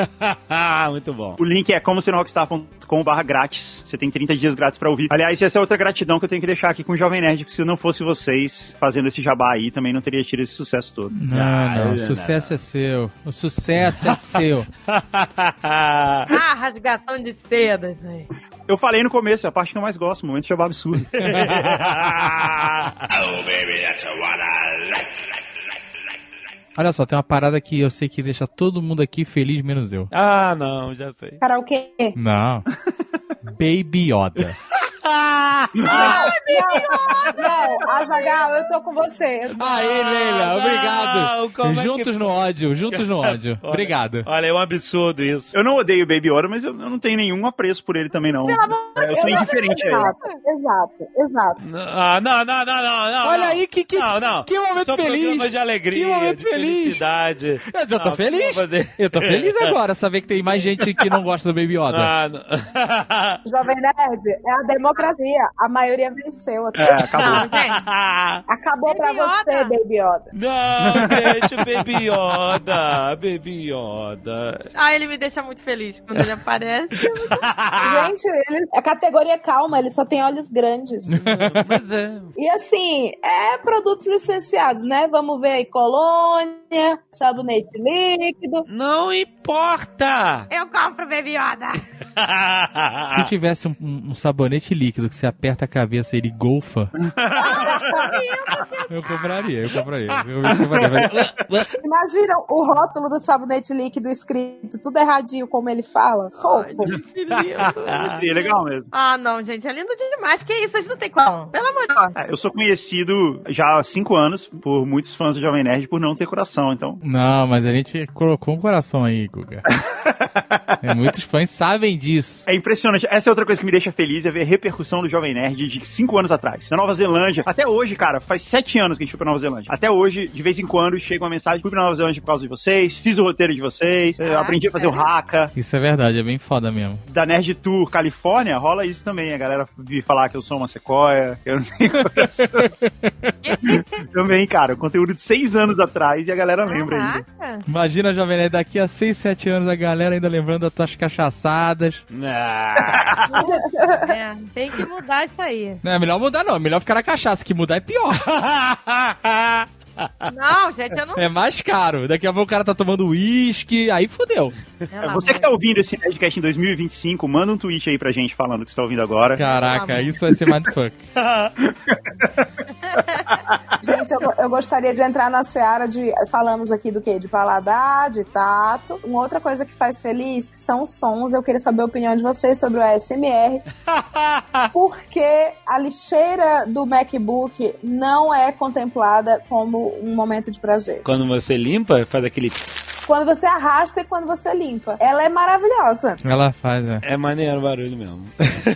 [LAUGHS] Muito bom. O link é como ser rockstar.com barra grátis. Você tem 30 dias grátis pra ouvir. Aliás, essa é outra gratidão que eu tenho que deixar aqui com o Jovem Nerd, porque se não fosse vocês fazendo esse jabá aí, também não teria tido esse sucesso todo. Não, Ah, não, não, o sucesso é seu. O sucesso é seu. [LAUGHS] Ah, rasgação de seda, aí. Eu falei no começo, é a parte que eu mais gosto, o momento de jabá [LAUGHS] absurdo. Olha só, tem uma parada que eu sei que deixa todo mundo aqui feliz, menos eu. ah, não, já sei. Karaokê. Não. [LAUGHS] Baby Yoda. Não, Azagal, eu tô com você. Aí, Leila, obrigado. como é que- juntos no ódio, juntos no ódio. Olha, Obrigado. Olha, é um absurdo isso. Eu não odeio o Baby Yoda, mas eu, eu não tenho nenhum apreço por ele também, não. É, eu sou indiferente a ele. Exato, exato, exato. Ah, não, não, não, não, não. Olha não. aí, que- que- não, não. que momento Só feliz. de alegria, Que momento de feliz. felicidade. Mas eu tô Não, feliz. Eu tô feliz [LAUGHS] agora, saber que tem mais gente que não gosta do Baby Yoda. Ah, não. [LAUGHS] Jovem Nerd, é a democracia. A maioria venceu aqui. É, acabou. Não, gente. [LAUGHS] Acabou pra Baby você, Yoda. Baby Yoda. Não, gente, Baby Yoda, Baby Yoda. Ah, ele me deixa muito feliz quando ele aparece. [LAUGHS] Gente, eles, a categoria calma, ele só tem olhos grandes. [LAUGHS] Mas é. E assim, é produtos licenciados, né? Vamos ver aí, colônia, sabonete líquido. Não importa! Eu compro Baby Yoda. Se tivesse um, um sabonete líquido que você aperta a cabeça e ele golfa. [LAUGHS] eu compraria, eu compraria. Eu, compraria. Imagina o rótulo do sabonete líquido escrito tudo erradinho como ele fala. Fofo. Seria [LAUGHS] legal mesmo. Ah, não, gente, é lindo demais. Que isso? Vocês não tem como. Pelo amor de Deus. É, eu sou conhecido já há cinco anos por muitos fãs do Jovem Nerd por não ter coração, então. Não, mas a gente colocou um coração aí, Guga. [LAUGHS] É, muitos fãs sabem disso. É impressionante. Essa é outra coisa que me deixa feliz, é ver a repercussão do Jovem Nerd de cinco anos atrás. Na Nova Zelândia, até hoje, cara, faz sete anos que a gente foi pra Nova Zelândia. Até hoje, de vez em quando, chega uma mensagem, fui pra Nova Zelândia por causa de vocês, fiz o roteiro de vocês, eu Ah, aprendi a fazer o haka. Isso é verdade, é bem foda mesmo. Da Nerd Tour Califórnia, rola isso também. A galera vi falar que eu sou uma sequoia, que eu não tenho coração. [LAUGHS] também, cara, conteúdo de seis anos atrás e a galera lembra ainda. Caraca. Imagina, Jovem Nerd, daqui a 6, 7 anos a galera ainda lembrando das tuas cachaçadas. Ah. [LAUGHS] É, tem que mudar isso aí. Não é melhor mudar, não. É melhor ficar na cachaça, que mudar é pior. [LAUGHS] Não, gente, eu não. É mais caro. Daqui a pouco o cara tá tomando uísque, aí fudeu. Pelo Você que tá ouvindo esse Nerdcast em 2025, manda um tweet aí pra gente falando que você tá ouvindo agora. Caraca, isso vai ser mindfuck. [LAUGHS] Gente, eu, eu gostaria de entrar na seara de. Falamos aqui do quê? De paladar, de tato. Uma outra coisa que faz feliz, que são os sons. Eu queria saber a opinião de vocês sobre o ASMR. [LAUGHS] porque a lixeira do MacBook não é contemplada como um momento de prazer. Quando você limpa, faz aquele. Quando você arrasta e quando você limpa. Ela é maravilhosa. Ela faz, né? É maneiro o barulho mesmo.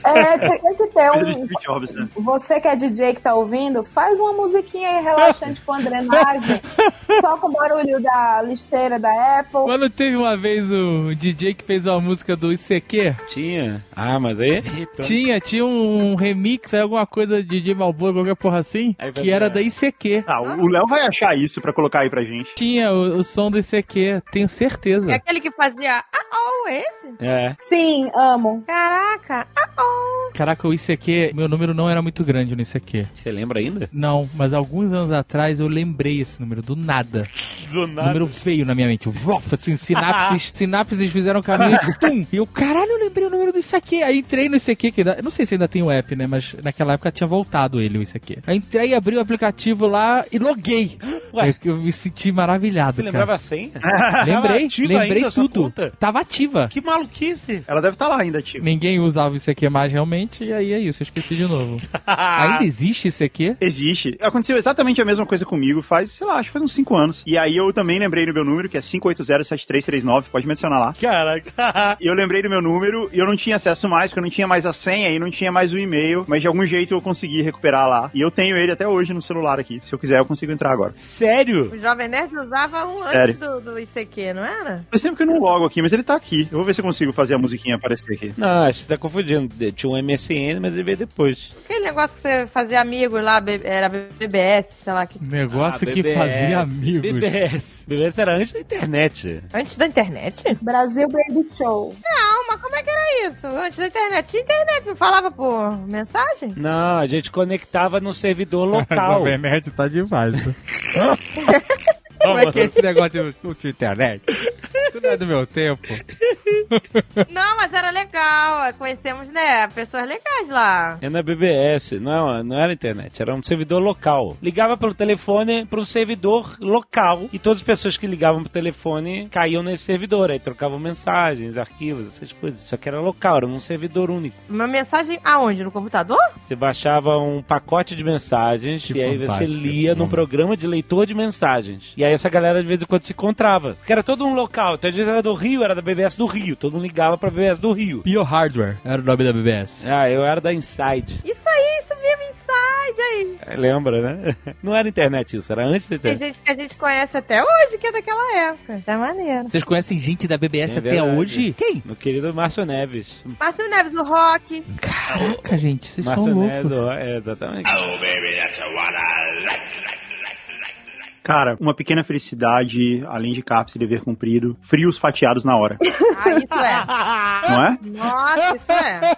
É, tem que ter [LAUGHS] um. Né? Você que é DJ que tá ouvindo, faz uma musiquinha aí relaxante com a drenagem, só com o barulho da lixeira da Apple. Quando teve uma vez o DJ que fez uma música do ICQ, Tinha. Ah, mas aí. irritante. [LAUGHS] tinha, tinha um remix, aí alguma coisa de DJ Malboro, qualquer porra assim, que era da ICQ. Ah, o o Léo vai achar isso pra colocar aí pra gente. Tinha o, o som do ICQ, tenho certeza. É aquele que fazia. Ah, oh, esse? É. Sim, amo. Caraca. Ah, oh. Caraca, o ICQ, meu número não era muito grande no ICQ. Você lembra ainda? Não, mas alguns anos atrás eu lembrei esse número, do nada. Do O número veio na minha mente. Vof, assim, sinapses, [LAUGHS] sinapses fizeram caminho [LAUGHS] e pum! E eu, caralho, eu lembrei o número do ICQ. Aí entrei no ICQ, que ainda, não sei se ainda tem o app, né? Mas naquela época tinha voltado ele, o ICQ. Aí entrei, abri o aplicativo lá e loguei. Ué. Eu, eu me senti maravilhado. Você cara. lembrava a senha? [LAUGHS] [LAUGHS] Lembrei, Tava ativa lembrei tudo. Tava ativa. Que maluquice. Ela deve estar lá ainda, tio. Ninguém usava o ICQ mais realmente, e aí é isso, eu esqueci de novo. [LAUGHS] Ainda existe ICQ? Existe. Aconteceu exatamente a mesma coisa comigo faz, sei lá, acho que faz uns 5 anos. E aí eu também lembrei do meu número, que é 5807339, pode me adicionar lá. Caraca. [LAUGHS] E eu lembrei do meu número e eu não tinha acesso mais, porque eu não tinha mais a senha e não tinha mais o e-mail, mas de algum jeito eu consegui recuperar lá. E eu tenho ele até hoje no celular aqui. Se eu quiser, eu consigo entrar agora. Sério? O Jovem Nerd usava um Sério. antes do, do ICQ, não era? Faz tempo que eu não logo aqui, mas ele tá aqui. Eu vou ver se eu consigo fazer a musiquinha aparecer aqui. Não, acho que você tá confundindo. Tinha um MSN, mas ele veio depois. Aquele negócio que você fazia amigos lá, era BBS, sei lá. Que... Negócio Ah, que BBS. fazia amigos. BBS. BBS era antes da internet. Antes da internet? Brasil Baby Show. Não, mas como é que era isso? Antes da internet? Tinha internet, não falava por mensagem? Não, a gente conectava no servidor local. [LAUGHS] Jovem Nerd tá demais. [LAUGHS] Como é que é esse negócio de, de internet? Isso não é do meu tempo. Não, mas era legal. Conhecemos, né, pessoas legais lá. É na BBS, não, não era internet, era um servidor local. Ligava pelo telefone para um servidor local e todas as pessoas que ligavam pro telefone caíam nesse servidor, aí trocavam mensagens, arquivos, essas coisas. Só que era local, era um servidor único. Uma mensagem aonde? No computador? Você baixava um pacote de mensagens Que e aí você lia num programa de leitor de mensagens. E aí essa galera de vez em quando se encontrava. Porque era todo um local. Então às vezes era do Rio, era da BBS do Rio. Todo mundo ligava pra BBS do Rio. Bio Hardware era o nome da BBS. Ah, eu era da Inside. Isso aí, isso mesmo, inside aí. É, Lembra, né? [LAUGHS] Não era internet isso, era antes da Tem internet. gente que a gente conhece até hoje, que é daquela época. Tá maneiro. Vocês conhecem gente da BBS É até verdade. hoje? Quem? Meu querido Márcio Neves. Márcio Neves no rock. Caraca, gente, vocês são Márcio loucos. Neves, é, exatamente. Cara, uma pequena felicidade, além de CAPS e dever cumprido, frios fatiados na hora, Ah, isso é. [LAUGHS] não é? Nossa, isso é.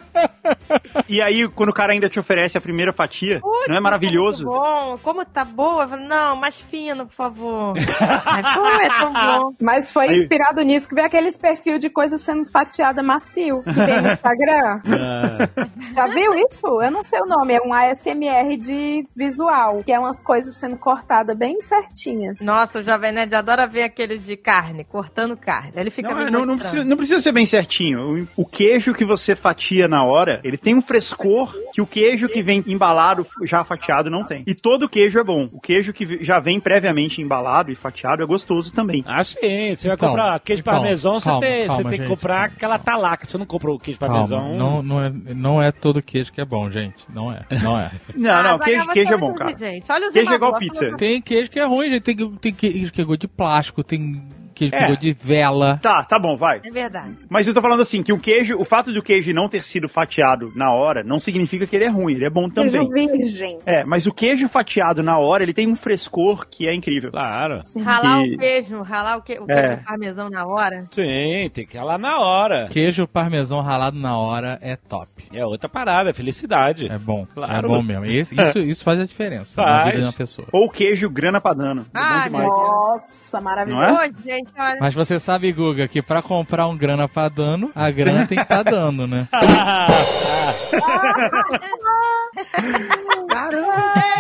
E aí, quando o cara ainda te oferece a primeira fatia, Putz, não é maravilhoso? é muito bom. Como tá boa? Não, mais fino, por favor. [LAUGHS] Mas, pô, é tão bom. Mas foi Aí- inspirado nisso que veio aqueles perfil de coisa sendo fatiada macio que tem no Instagram. Ah, Já viu isso? Eu não sei o nome, é um ASMR de visual, que é umas coisas sendo cortadas bem certinha. Nossa, o Jovem Nerd adora ver aquele de carne, cortando carne. Ele fica Não, é, não, não precisa, não precisa ser bem certinho. O, queijo que você fatia na hora, ele tem um frescor que o queijo que vem embalado, já fatiado, não tem. E todo queijo é bom. O queijo que já vem previamente embalado e fatiado é gostoso também. ah, sim. Você vai Então, comprar queijo então, parmesão, você, tem, calma, você tem que gente, comprar calma. aquela talaca. Você não comprou o queijo Calma, parmesão. não, não, é, não é todo queijo que é bom, gente. Não é, não é. [LAUGHS] Não, Ah, não, Zagal, queijo, você queijo é bom, cara. inteligente. Olha os Queijo é igual pizza. Tem queijo que é ruim, gente. Tem, tem queijo que é de plástico, tem queijo que É. é de vela. Tá, tá bom, vai. É verdade. Mas eu tô falando assim, que o queijo, o fato do queijo não ter sido fatiado na hora, não significa que ele é ruim, ele é bom Queijo também. virgem. É, mas o queijo fatiado na hora, ele tem um frescor que é incrível. Claro. Ralar E- o queijo, ralar o, que, o É. queijo parmesão na hora. Sim, tem que lá na hora. Queijo parmesão ralado na hora é top. É outra parada, é felicidade. É bom. Claro. É bom mesmo. Esse- isso, isso faz a diferença na Faz. vida de uma pessoa. Ou queijo grana padano. É Ah, bom demais. Nossa, Não maravilhoso. é? Gente, olha. Mas você sabe, Guga, que pra comprar um grana pra dano, a grana tem que estar dando, né? [LAUGHS]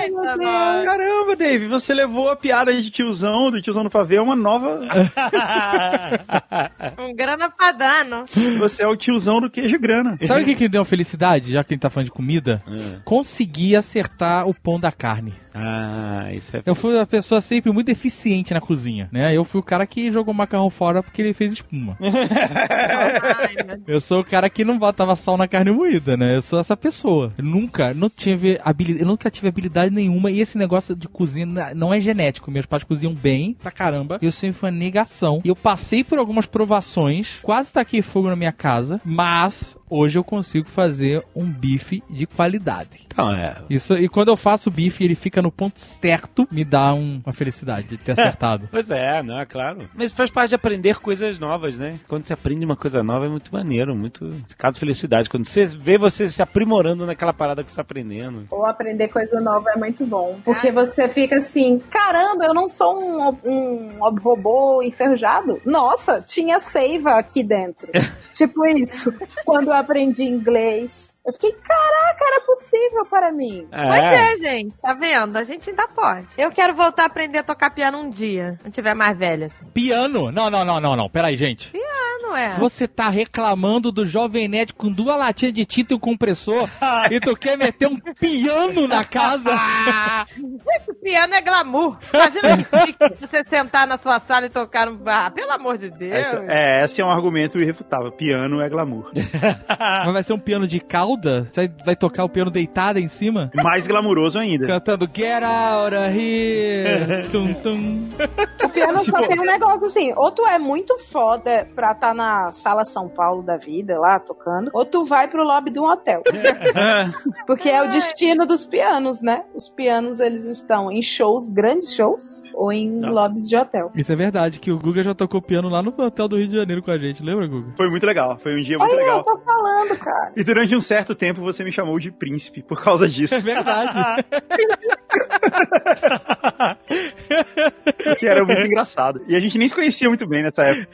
Eita, nós. Caramba, Dave, você levou a piada de tiozão, do tiozão no pavê, a uma nova. [LAUGHS] Um grana padano. Você é o tiozão do queijo grana. Sabe o que, que deu felicidade, já que a gente tá falando de comida? Conseguir acertar o pão da carne. Ah, isso é. Eu fui uma pessoa sempre muito eficiente na cozinha, né? Eu fui o cara que jogou o macarrão fora porque ele fez espuma. [LAUGHS] Eu sou o cara que não botava sal na carne moída, né? Eu sou essa pessoa. Eu nunca, não tive habilidade, eu nunca tive habilidade nenhuma e esse negócio de cozinha não é genético. Meus pais cozinham bem pra caramba. Eu sempre fui uma negação. E eu passei por algumas provações, quase taquei fogo na minha casa, mas hoje eu consigo fazer um bife de qualidade. Então, é. Isso, e quando eu faço o bife ele fica no ponto certo, me dá um- uma felicidade de ter [LAUGHS] acertado. Pois é, não, é claro. Mas faz parte de aprender coisas novas, né? Quando você aprende uma coisa nova é muito maneiro, muito. Caso felicidade. Quando você vê você se aprimorando naquela parada que você tá aprendendo. Ou aprender coisa nova é muito bom. Porque você fica assim, caramba, eu não sou um, um robô enferrujado. Nossa, tinha seiva aqui dentro. [LAUGHS] tipo isso. Quando eu aprendi inglês, eu fiquei, caraca, era possível para mim. Pois é, gente. Tá vendo? A gente ainda pode. Eu quero voltar a aprender a tocar piano um dia. Quando tiver mais velha, assim. Piano? Não, não, não, não, não. Peraí, gente. Não é? Você tá reclamando do Jovem Nerd com duas latinhas de tinta e um compressor e tu quer meter um piano na casa? [LAUGHS] O piano é glamour. Imagina que chique você sentar na sua sala e tocar no bar. Pelo amor de Deus. Essa, é, esse é um argumento irrefutável. Piano é glamour. [LAUGHS] Mas vai ser um piano de cauda? Você vai tocar o piano deitada em cima? Mais glamuroso ainda. Cantando Get Out of Here! [LAUGHS] tum, tum. O piano Se só tem um negócio assim, ou tu é muito foda pra estar na sala São Paulo da vida, lá, tocando, ou tu vai pro lobby de um hotel. [LAUGHS] Porque é o destino dos pianos, né? Os pianos, eles estão em shows, grandes shows, ou em Tá. lobbies de hotel. Isso é verdade, que o Guga já tocou piano lá no hotel do Rio de Janeiro com a gente, lembra, Guga? Foi muito legal. Foi um dia muito Olha, eu legal. tô falando, cara. E durante um certo tempo você me chamou de príncipe por causa disso. É verdade. Porque [LAUGHS] que era muito engraçado. E a gente nem se conhecia muito bem nessa época.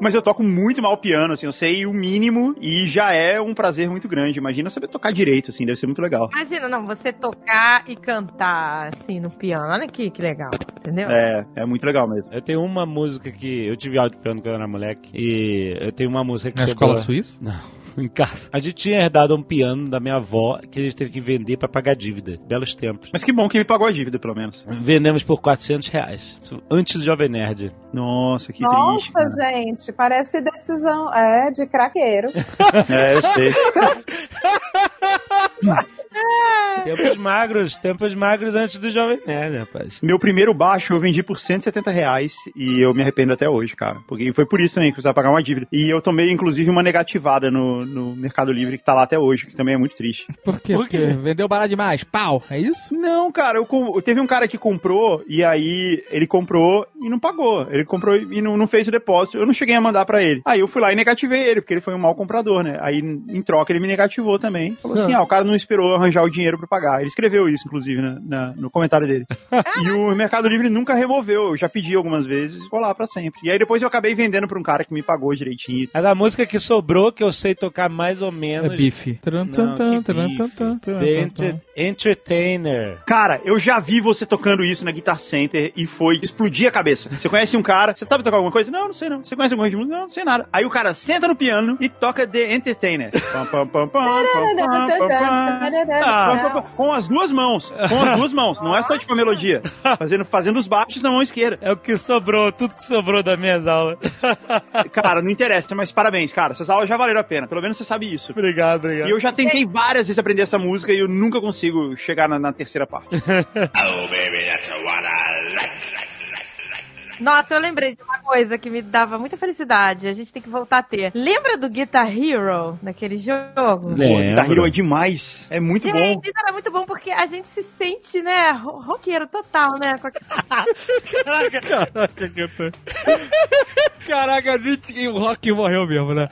Mas eu toco muito mal piano, assim, eu sei o mínimo e já é um prazer muito grande. Imagina saber tocar direito, assim, deve ser muito legal. Imagina, não, você tocar e cantar assim no piano. Olha que, que legal, entendeu? É, é muito legal mesmo. Eu tenho uma música que. Eu tive de piano quando eu era moleque. E eu tenho uma música que Na escola suíça? Não. [LAUGHS] Em casa. A gente tinha herdado um piano da minha avó que a gente teve que vender pra pagar dívida. Belos tempos. Mas que bom que ele pagou a dívida, pelo menos. Vendemos por 400 reais. Isso Antes do Jovem Nerd. Nossa, que Nossa, triste. cara. gente, parece decisão é, de craqueiro. [LAUGHS] É, eu sei. [LAUGHS] Tempos magros, tempos magros antes do Jovem Nerd, rapaz. Meu primeiro baixo eu vendi por 170 reais e eu me arrependo até hoje, cara. Porque foi por isso também que eu precisava pagar uma dívida. E eu tomei, inclusive, uma negativada no, no Mercado Livre que tá lá até hoje, que também é muito triste. Por quê? Por quê? Porque vendeu barato demais. Pau, é isso? Não, cara, eu, com- teve um cara que comprou e aí ele comprou e não pagou. Ele comprou e não, não fez o depósito. Eu não cheguei a mandar pra ele. Aí eu fui lá e negativei ele, porque ele foi um mau comprador, né? Aí em troca ele me negativou também. Falou assim: ah, o cara não esperou arranjar o dinheiro pra pagar. Ele escreveu isso, inclusive, na- na- no comentário dele. e o Mercado Livre nunca removeu. Eu já pedi algumas vezes e ficou lá pra sempre. E aí depois eu acabei vendendo pra um cara que me pagou direitinho. Mas a música que sobrou, que eu sei tocar mais ou É menos. bife. Não, tran, bife. The. Entertainer. Cara, eu já vi você tocando isso na Guitar Center e foi explodir a cabeça. Você conhece um cara, você sabe tocar alguma coisa? Não, não sei não. Você conhece alguma coisa de música? Não, não sei nada. Aí o cara senta no piano e toca The Entertainer. Pam, pam, pam, pam, pam, pam, pam, pam. Pam, pam. com as duas mãos. Com as duas mãos. Não é só tipo a melodia. Fazendo, fazendo os baixos na mão esquerda. É o que sobrou, tudo que sobrou das minhas aulas. [LAUGHS] Cara, não interessa, mas parabéns, cara. Essas aulas já valeram a pena. Pelo menos você sabe isso. obrigado, obrigado. E eu já tentei várias vezes aprender essa música e eu nunca consigo chegar na, na terceira parte. [LAUGHS] Nossa, eu lembrei de uma coisa que me dava muita felicidade. A gente tem que voltar a ter. Lembra do Guitar Hero, naquele jogo? Lembro. Guitar Hero é demais. É muito bom. Gente, era muito bom porque a gente se sente, né, ro- roqueiro total, né? Com a- Caraca, que eu tô... Caraca, a gente... o Rock morreu mesmo, né?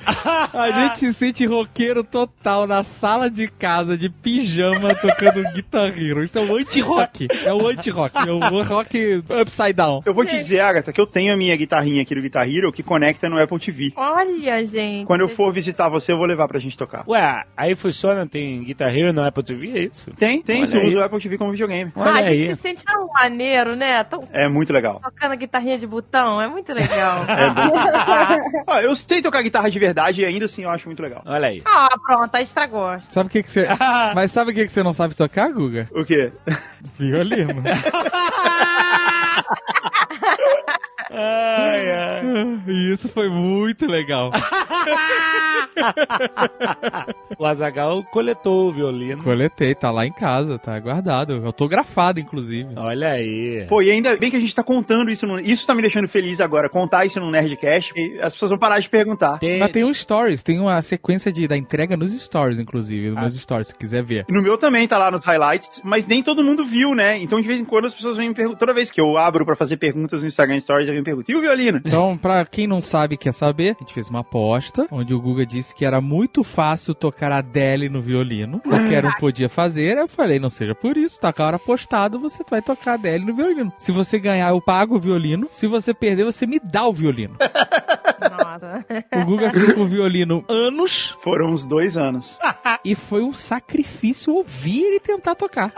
A gente se sente roqueiro total na sala de casa, de pijama, tocando Guitar Hero. Isso é o anti-rock. É o anti-rock. É o rock upside down. Eu vou te dizer, Agatha, que eu tenho a minha guitarrinha aqui do Guitar Hero que conecta no Apple TV. Olha, gente. Quando eu for visitar você, eu vou levar pra gente tocar. Ué, aí funciona, tem Guitar Hero no Apple TV, é isso? Tem, tem, Olha você aí. usa o Apple TV como videogame. Ah, Olha a aí. gente se sente tão maneiro, né? Tão É muito legal. tocando guitarrinha de botão. É muito legal. [LAUGHS] [LAUGHS] Ó, eu sei tocar guitarra de verdade e ainda assim eu acho muito legal. Olha aí. Ah, pronto, aí estragou. Sabe o que, que você. [LAUGHS] Mas sabe o que, que você não sabe tocar, Guga? O quê? Violino. Ai, ai. [LAUGHS] E isso foi muito legal. [LAUGHS] [LAUGHS] O Azagal coletou o violino. Coletei, tá lá em casa, tá guardado. Autografado, inclusive. Olha aí. Pô, e ainda bem que a gente tá contando isso. No... Isso tá me deixando feliz agora, contar isso no Nerdcast. E as pessoas vão parar de perguntar. Tem, Mas tem um stories, tem uma sequência de, da entrega nos stories, inclusive, nos meus stories, se quiser ver. No meu também tá lá nos highlights, mas nem todo mundo viu, né? Então de vez em quando as pessoas vêm me perguntar. Toda vez que eu abro pra fazer perguntas no Instagram Stories, alguém me pergunta: e o violino? Então, pra quem não sabe e quer saber, a gente fez uma aposta, onde o Guga disse que era muito fácil tocar Adele no violino. Qualquer um [LAUGHS] podia fazer. Eu falei, não seja por isso, tá com a hora apostado, você vai tocar Adele no violino. Se você ganhar, eu pago o violino. Se você perder, você me dá o violino. Nossa. O Guga ficou com o violino anos Foram uns dois anos. e foi um sacrifício ouvir ele tentar tocar.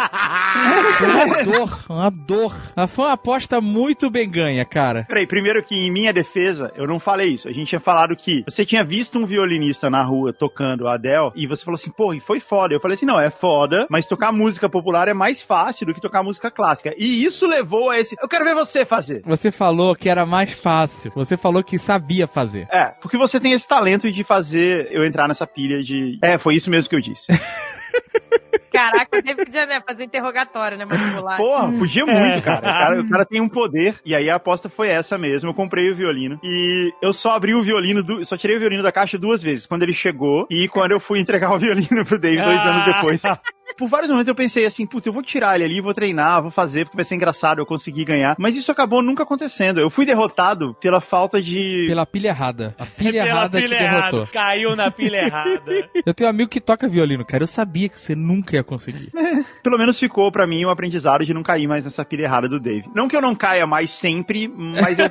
Foi [LAUGHS] uma dor, uma dor. Foi uma aposta muito bem ganha, cara. Peraí, primeiro que em minha defesa, eu não falei isso. A gente tinha falado que você tinha visto um violinista na rua tocando a Adele e você falou assim, pô, e foi foda. Eu falei assim, não, é foda, mas tocar música popular é mais fácil do que tocar música clássica. E isso levou a esse. Eu quero ver você fazer. Você falou que era mais fácil. Você falou que sabia fazer. É, porque você tem esse talento de fazer eu entrar nessa pilha de. É, foi isso mesmo que eu disse. [LAUGHS] Caraca, devo podia né, fazer interrogatório, né? Manipular. Porra, podia muito, cara. O, cara. o cara tem um poder. E aí a aposta foi essa mesmo. Eu comprei o violino. E eu só abri o violino, du- só tirei o violino da caixa duas vezes. Quando ele chegou e quando eu fui entregar o violino pro Dave dois anos depois. [LAUGHS] por vários momentos eu pensei assim, putz, eu vou tirar ele ali, vou treinar, vou fazer, porque vai ser engraçado eu conseguir ganhar. Mas isso acabou nunca acontecendo. Eu fui derrotado pela falta de. Pela pilha errada. A pilha Pela errada pilha te errada. derrotou. Caiu na pilha errada. [LAUGHS] Eu tenho um amigo que toca violino, cara. Eu sabia que você nunca ia conseguir. [LAUGHS] Pelo menos ficou pra mim um aprendizado de não cair mais nessa pilha errada do Dave. Não que eu não caia mais sempre, mas eu. [LAUGHS]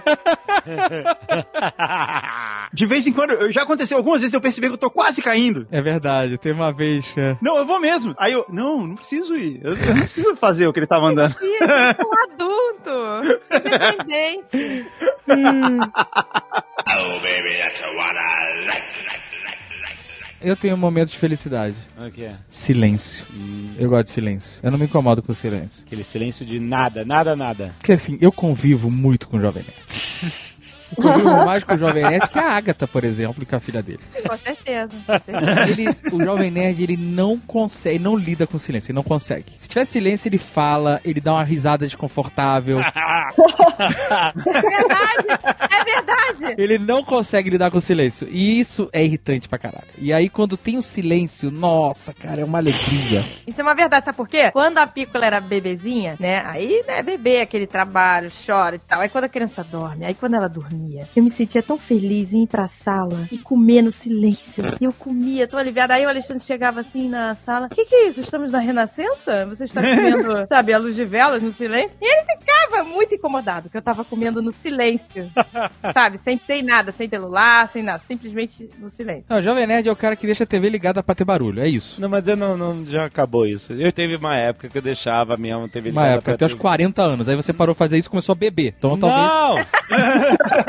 De vez em quando, já aconteceu algumas vezes eu percebi que eu tô quase caindo. É verdade, tem uma vez. é. Não, eu vou mesmo. Aí eu, não, não preciso ir. Eu, eu não preciso fazer o que ele tava andando. Ih, eu sou um adulto, independente. Eu tenho um momento de felicidade. o que é? Silêncio. Eu gosto de silêncio. Eu não me incomodo com silêncio. Aquele silêncio de nada, nada, nada. Porque assim, eu convivo muito com o Jovem Nerd. [LAUGHS] Eu convivo mais com o Jovem Nerd que a Agatha, por exemplo, e com a filha dele. Com certeza. Com certeza. Ele, o Jovem Nerd, ele não consegue, não lida com silêncio, ele não consegue. Se tiver silêncio, ele fala, ele dá uma risada desconfortável. [LAUGHS] É verdade, é verdade. Ele não consegue lidar com silêncio. E isso é irritante pra caralho. E aí, quando tem o silêncio, nossa, cara, é uma alegria. Isso é uma verdade, sabe por quê? Quando a Pícola era bebezinha, né? Aí, né, bebê, aquele trabalho, chora e tal. Aí quando a criança dorme, aí quando ela dormia, eu me sentia tão feliz em ir pra sala e comer no silêncio. E eu comia, tão aliviada. Aí o Alexandre chegava assim na sala: O que, que é isso? Estamos na Renascença? Você está comendo, [LAUGHS] sabe, a luz de velas no silêncio? E ele ficava muito incomodado, que eu tava comendo no silêncio. [LAUGHS] sabe? Sem, sem nada, sem celular, sem nada. Simplesmente no silêncio. Não, o Jovem Nerd é o cara que deixa a TV ligada pra ter barulho, é isso. Não, mas eu não, não- já acabou isso. Eu teve uma época que eu deixava mesmo TV Uma ligada época, pra até os TV. 40 anos. Aí você parou de fazer isso e começou a beber. Então talvez. Não! [LAUGHS]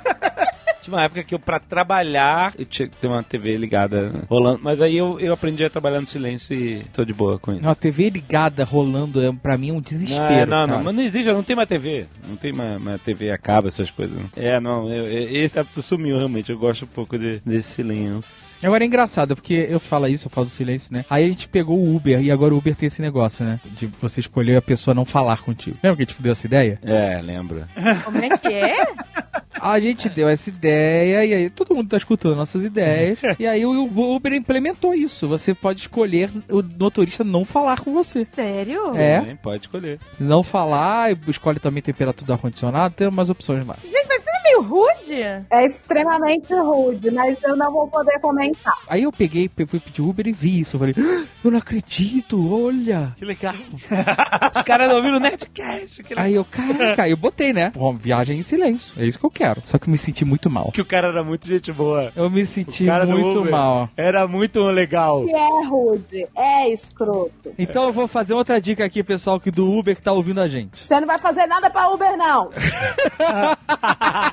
uma época que eu, pra trabalhar, eu tinha que ter uma TV ligada rolando. Mas aí eu, eu aprendi a trabalhar no silêncio e tô de boa com isso. Não, a TV ligada rolando, é, pra mim, é um Não, desespero. não, não, cara. mas não existe, não tem mais TV. Não tem mais, mais TV a cabo, essas coisas. não. É, não, eu- esse hábito sumiu realmente. Eu gosto um pouco de, desse silêncio. Agora é engraçado, porque eu falo isso, eu falo do silêncio, né? Aí a gente pegou o Uber e agora o Uber tem esse negócio, né? De você escolher a pessoa não falar contigo. Lembra que a gente deu essa ideia? É, lembro. Como é que é? A gente deu essa ideia e aí todo mundo tá escutando nossas ideias. [LAUGHS] e aí o Uber implementou isso. Você pode escolher o motorista não falar com você. Sério? É. Também Pode escolher. Não falar, escolhe também temperatura do ar-condicionado, tem umas opções mais. Gente, mas é meio rude. É extremamente rude, mas eu não vou poder comentar. Aí eu peguei, pe- fui pedir Uber e vi isso. Eu falei, "Ah, eu não acredito, olha. Que legal. [LAUGHS] Os caras não ouviram o Nerdcast. Que legal. Aí eu, caraca, eu botei, né? Pô, viagem em silêncio. É isso que eu quero. Só que eu me senti muito mal. Que o cara era muito gente boa. Eu me O senti muito Uber mal. Era muito legal. Que é rude, é escroto. Então eu vou fazer outra dica aqui, pessoal, que do Uber que tá ouvindo a gente. Você não vai fazer nada pra Uber, não. [LAUGHS]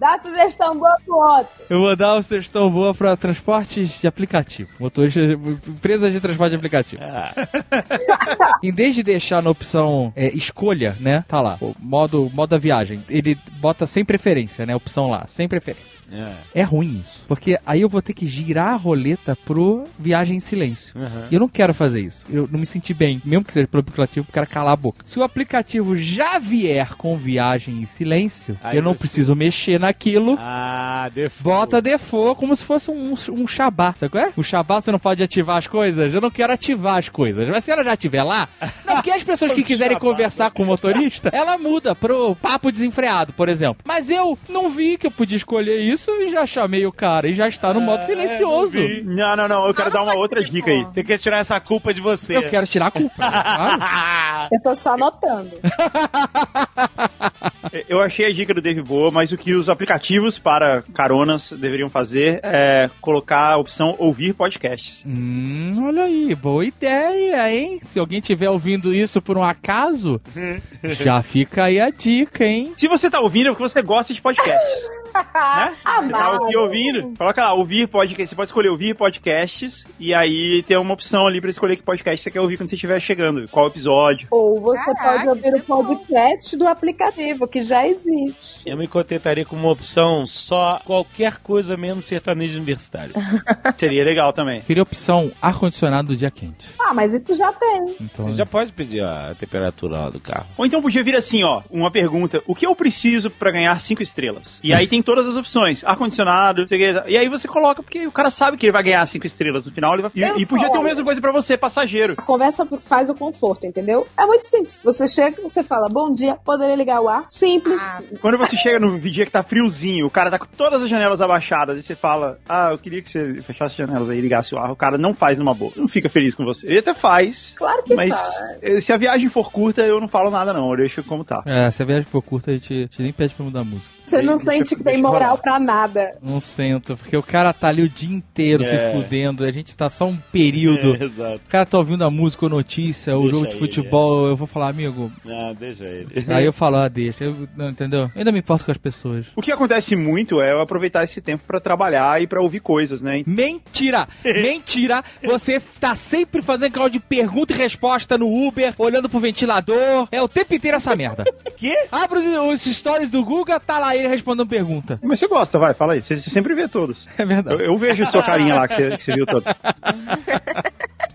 Dá sugestão boa pro outro. Eu vou dar uma sugestão boa pra transportes de aplicativo. Motorista, empresas de transporte de aplicativo. [LAUGHS] em vez de deixar na opção é, escolha, né? Tá lá, o modo, modo da viagem. Ele bota sem preferência, né? Opção lá, sem preferência. É. É ruim isso. Porque aí eu vou ter que girar a roleta pro viagem em silêncio. Uhum. E eu não quero fazer isso. Eu não me senti bem. Mesmo que seja pelo aplicativo, eu quero calar a boca. Se o aplicativo já vier com viagem em silêncio, Aí eu não preciso mexer naquilo. Ah, default. Bota default como se fosse um, um Shabá, sabe qual é? O Shabá você não pode ativar as coisas? Eu não quero ativar as coisas. Mas se ela já estiver lá, [LAUGHS] não, porque as pessoas que quiserem conversar com o motorista, [LAUGHS] ela muda pro papo desenfreado, por exemplo. Mas eu não vi que eu podia escolher isso e já chamei o cara e já está no modo silencioso. não vi. Não, não, não. Eu quero Não, dar uma outra dica aí. Você quer tirar essa culpa de você. Eu quero tirar a culpa, né? claro. [LAUGHS] Eu tô só anotando. Eu achei a dica do Dave boa, mas o que os aplicativos para caronas deveriam fazer é colocar a opção ouvir podcasts. Hum, olha aí, boa ideia, hein? Se alguém estiver ouvindo isso por um acaso, já fica aí a dica, hein? Se você tá ouvindo, é porque você gosta de podcasts. [LAUGHS] [LAUGHS] né? Você tá aqui ouvindo, coloca lá, ouvir podcast. Você pode escolher ouvir podcasts e aí tem uma opção ali pra escolher que podcast você quer ouvir quando você estiver chegando. Qual episódio. Ou você Caraca, pode ouvir o é bom. podcast do aplicativo, que já existe. Eu me contentaria com uma opção só qualquer coisa menos sertanejo universitário. [LAUGHS] Seria legal também. Queria opção ar-condicionado do dia quente. Ah, mas isso já tem. Então, Você já pode pedir a temperatura lá do carro. Ou então podia vir assim, ó, uma pergunta: o que eu preciso pra ganhar cinco estrelas? E aí tem todas as opções. Ar-condicionado. E aí você coloca, porque o cara sabe que ele vai ganhar cinco estrelas no final. Ele vai... Eu E, e podia ter a mesma coisa pra você, passageiro. A conversa faz o conforto, entendeu? É muito simples. Você chega, você fala, bom dia, poderia ligar o ar? Simples. Quando você chega no dia que tá friozinho, o cara tá com todas as janelas abaixadas e você fala, ah, eu queria que você fechasse as janelas aí e ligasse o ar. O cara não faz numa boa. Não fica feliz com você. Ele até faz. Claro que Mas faz. eh, se a viagem for curta, eu não falo nada não. Eu deixo como tá. É, se a viagem for curta, a gente, a gente nem pede pra mudar a música. Você não sente que tem moral pra nada. Não sento, porque o cara tá ali o dia inteiro É. se fudendo, a gente tá só um período. Exato. O cara tá ouvindo a música ou notícia, o Deixa jogo de ele, futebol, eu vou falar, amigo. Não, deixa ele. Aí eu [LAUGHS] falo, ah, deixa. Eu, não, entendeu? Eu ainda me importo com as pessoas. O que acontece muito é eu aproveitar esse tempo pra trabalhar e pra ouvir coisas, né? Mentira! Mentira! Você tá sempre fazendo aquela de pergunta e resposta no Uber, olhando pro ventilador. É o tempo inteiro essa merda. [LAUGHS] Quê? Abre os, os stories do Guga, tá lá ele respondendo pergunta. Mas você gosta, vai, fala aí. Você, você sempre vê todos. É Eu, verdade. eu vejo a sua carinha lá que você, que você viu todo. [LAUGHS]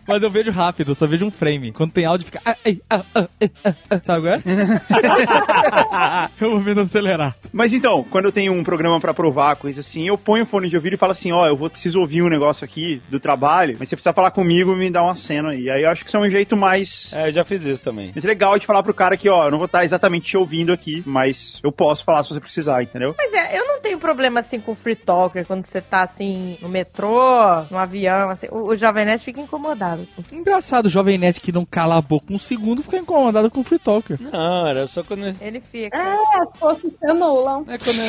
Mas eu vejo rápido, eu só vejo um frame. Quando tem áudio, fica. ah, ah, ah, ah, ah, ah. Sabe qual é? [LAUGHS] eu vou vendo acelerar. Mas então, quando eu tenho um programa pra provar, coisa assim, eu ponho o fone de ouvido e falo assim, ó, eu vou preciso ouvir um negócio aqui do trabalho, mas você precisa falar comigo e me dar uma cena aí. Aí eu acho que isso é um jeito mais... É, eu já fiz isso também. mais legal de falar pro cara que, ó, eu não vou estar exatamente te ouvindo aqui, mas eu posso falar se você precisar, entendeu? Pois é, eu não tenho problema assim com free talker quando você tá assim no metrô, no avião, assim. O, o Jovem Nerd fica incomodado. Engraçado, o Jovem Nerd que não cala a boca um segundo fica incomodado com o Free Talker. Não, era só quando. Ele fica. É, as forças se anulam. É quando.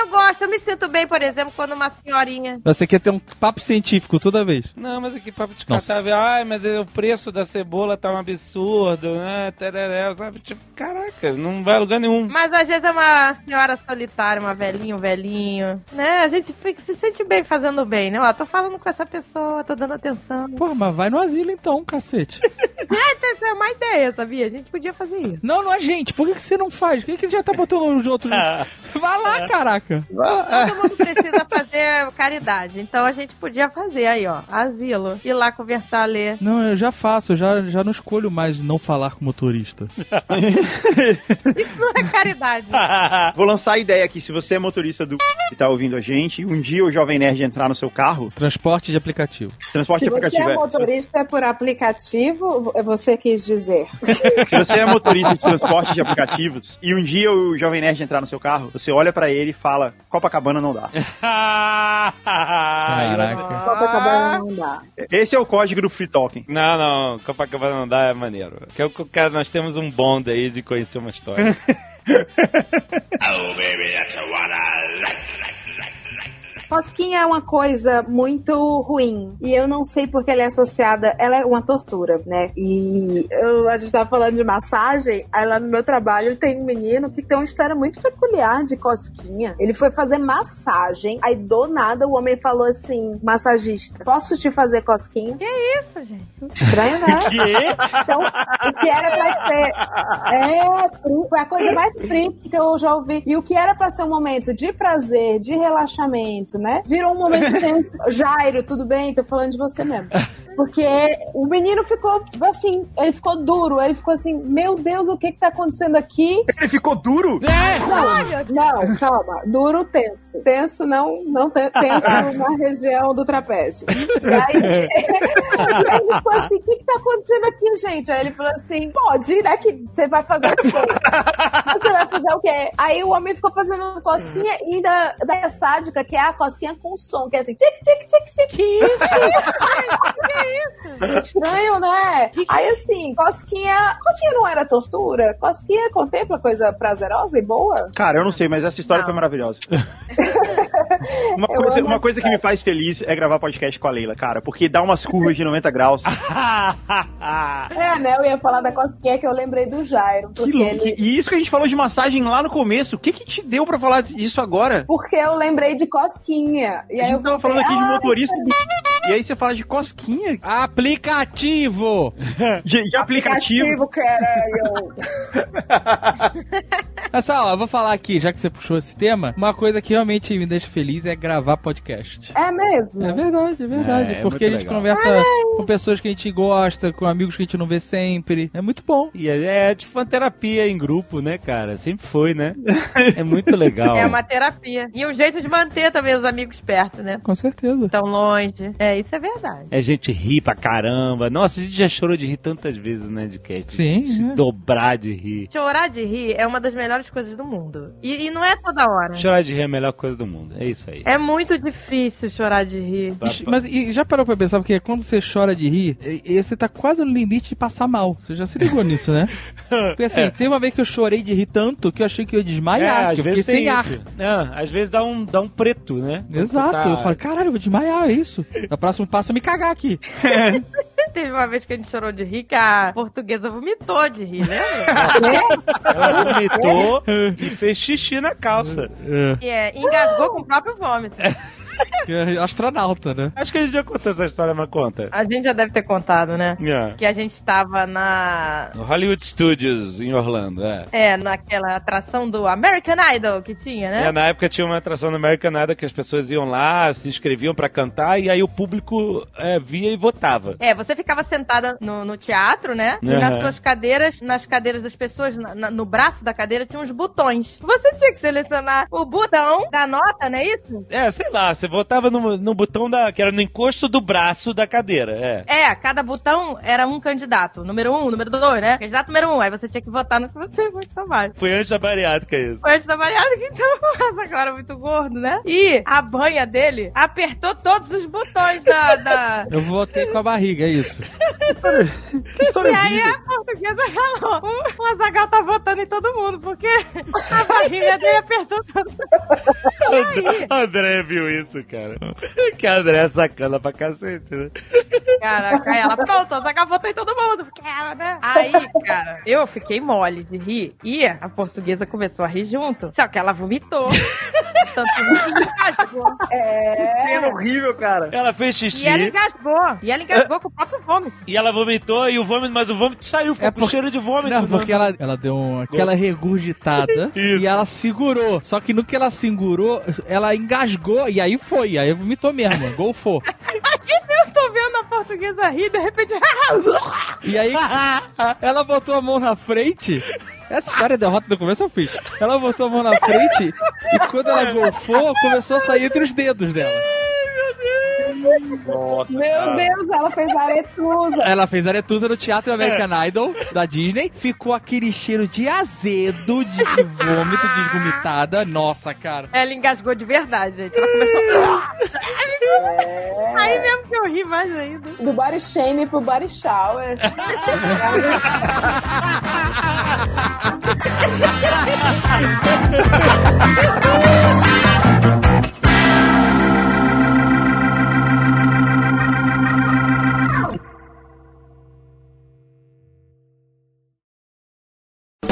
Eu gosto, eu me sinto bem, por exemplo, quando uma senhorinha. Você quer ter um papo científico toda vez. Não, mas aqui papo de catar, ai, mas o preço da cebola tá um absurdo, né? Tereré, sabe? Tipo, caraca, não vai a lugar nenhum. Mas às vezes é uma senhora solitária, uma velhinha, um velhinho. Né? A gente fica, se sente bem fazendo bem, né? Ó, tô falando com essa pessoa, tô dando atenção. Porra, mas vai no asilo então, cacete. [LAUGHS] É, essa é uma ideia, sabia? A gente podia fazer isso. não, não é gente. Por que, que você não faz? Por que, que ele já tá botando os outros. [LAUGHS] Vai lá, caraca. Todo mundo precisa fazer caridade. Então a gente podia fazer aí, ó. Asilo. Ir lá conversar, ler. Não, eu já faço, eu já, já não escolho mais não falar com motorista. [LAUGHS] Isso não é caridade. [LAUGHS] Vou lançar a ideia aqui, se você é motorista do e tá ouvindo a gente, um dia o Jovem Nerd entrar no seu carro, Transporte de aplicativo. transporte Se você aplicativo, é é. motorista por aplicativo, você quis dizer. [LAUGHS] Se você é motorista de transporte de aplicativos e um dia o Jovem Nerd entrar no seu carro, você olha pra ele e fala, Copacabana não dá. [LAUGHS] Caraca. Copacabana não dá. Esse é o código do Free Talking. Não, não, Copacabana não dá, é maneiro. Que é cara, nós temos um bonde aí de conhecer uma história. [LAUGHS] Fosquinha é uma coisa muito ruim. E eu não sei porque ela é associada. Ela é uma tortura, né? E eu- a gente tava falando de massagem. Aí lá no meu trabalho tem um menino que tem uma história muito peculiar de cosquinha. Ele foi fazer massagem. Aí do nada o homem falou assim: massagista, posso te fazer cosquinha? Isso, gente. Estranho, né? [LAUGHS] que? Então, o que era pra ser. É, foi a coisa mais fria que eu já ouvi. E o que era pra ser um momento de prazer, de relaxamento, né? Virou um momento [LAUGHS] tenso. Jairo, tudo bem? Tô falando de você mesmo. Porque o menino ficou assim, ele ficou duro, ele ficou assim, meu Deus, o que que tá acontecendo aqui? Ele ficou duro? Não, não, calma, duro tenso. Tenso não, não te- tenso [LAUGHS] na região do trapézio. E aí, e [LAUGHS] aí ele ficou assim, o que que tá acontecendo aqui, gente? Aí ele falou assim, pode, né, que você vai fazer o quê? Você vai fazer o quê? Aí o homem ficou fazendo cosquinha e da, da sádica, que é a cosquinha com som, que é assim, tic, tic, tic, tic. Que isso? que isso? Estranho, né? Aí assim, cosquinha, cosquinha não era tortura? Cosquinha contempla coisa prazerosa e boa? Cara, eu não sei, mas essa história Não. foi maravilhosa. [LAUGHS] [LAUGHS] uma, coisa, uma coisa que me faz feliz é gravar podcast com a Leila, cara, porque dá umas curvas de 90 graus. [LAUGHS] É, né? Eu ia falar da cosquinha que eu lembrei do Jairo. Que Porque, louco. ele, E isso que a gente falou de massagem lá no começo, o que que te deu pra falar isso agora? porque eu lembrei de cosquinha. E A aí eu gente tava falei, falando aqui de "Ah, motorista do... E aí você fala de cosquinha, Aplicativo! [LAUGHS] de, de aplicativo. aplicativo, caralho. Mas só, ó, eu vou falar aqui, já que você puxou esse tema, uma coisa que realmente me deixa feliz é gravar podcast. É mesmo? É verdade, é verdade. É, é porque a gente legal. conversa com pessoas que a gente gosta, com amigos que a gente não vê sempre. É muito bom. E é, é tipo uma terapia em grupo, né, cara? Sempre foi, né? [LAUGHS] É muito legal. É uma terapia. E um jeito de manter também os amigos perto, né? Com certeza. Tão longe. É, isso é verdade. É gente rir pra caramba. Nossa, a gente já chorou de rir tantas vezes, né, de cast. Sim, Se é. dobrar de rir. Chorar de rir é uma das melhores coisas do mundo. E, e não é toda hora. Chorar de rir é a melhor coisa do mundo. É isso aí. É muito difícil chorar de rir. Ixi, Mas e já parou pra pensar, porque quando você chora de rir, e- e você tá quase no limite de passar mal. Você já se ligou nisso, né? [LAUGHS] Porque assim, teve uma vez que eu chorei de rir tanto que eu achei que eu ia desmaiar, É, às que eu fiquei vezes tem sem ar. É, às vezes dá um, dá um preto, né? Quando Exato. tá- Eu falo, caralho, eu vou desmaiar, é isso. No próximo passo é me cagar aqui. [LAUGHS] Teve uma vez que a gente chorou de rir que a portuguesa vomitou de rir, lembra? [LAUGHS] Ela vomitou e fez xixi na calça. e é, engasgou com o próprio vômito. [LAUGHS] É astronauta, né? Acho que a gente já contou essa história, mas conta. A gente já deve ter contado, né? É. Que a gente estava na. No Hollywood Studios, em Orlando, é. É, naquela atração do American Idol que tinha, né? É, na época tinha uma atração no American Idol que as pessoas iam lá, se inscreviam pra cantar e aí o público é, via e votava. É, você ficava sentada no, no teatro, né? E Aham. nas suas cadeiras, nas cadeiras das pessoas, na- na- no braço da cadeira, tinha uns botões. Você tinha que selecionar o botão da nota, não é isso? É, sei lá, você votava no, no botão da. que era no encosto do braço da cadeira, é. É, cada botão era um candidato. Número um, número dois, né? Candidato número um. Aí você tinha que votar no que você gostou mais. Foi antes da bariátrica isso. Foi antes da bariátrica, [LAUGHS] então, essa cara é muito gordo, né? E a banha dele apertou todos os botões da... da... Eu votei com a barriga, é isso. Que história E aí a portuguesa falou, o, o Azaghal tá votando em todo mundo, porque a barriga dele apertou todos. E [LAUGHS] aí, André viu isso, cara. [LAUGHS] Que a André é sacana pra cacete, né? Caraca, ela, pronto, a Zaghal votou em todo mundo, porque ela, né? Aí, cara, eu fiquei mole de rir, e a portuguesa começou a rir junto, só que ela vomitou. Tanto que engasgou. Cena horrível, cara. Ela fez xixi E ela engasgou. E ela engasgou com o próprio vômito. e ela vomitou e o vômito, mas o vômito saiu, ficou É com por- cheiro de vômito. Não, né? porque ela, ela deu um- aquela regurgitada [LAUGHS] Isso. e ela segurou. Só que no que ela segurou, ela engasgou e aí foi. Aí vomitou mesmo, golfou. Eu tô vendo a portuguesa rir, de repente. [LAUGHS] E aí ela botou a mão na frente. Essa história é derrota do começo ao fim. Ela botou a mão na frente e quando ela golfou, começou a sair entre os dedos dela. Meu Deus, ela fez aretusa. Ela fez aretusa no Teatro American Idol da Disney. Ficou aquele cheiro de azedo, de vômito, de esgomitada. Nossa, cara. Ela engasgou de verdade, gente. Ela começou. Aí mesmo que eu ri mais ainda. Do body shame pro body shower. [LAUGHS] [LAUGHS]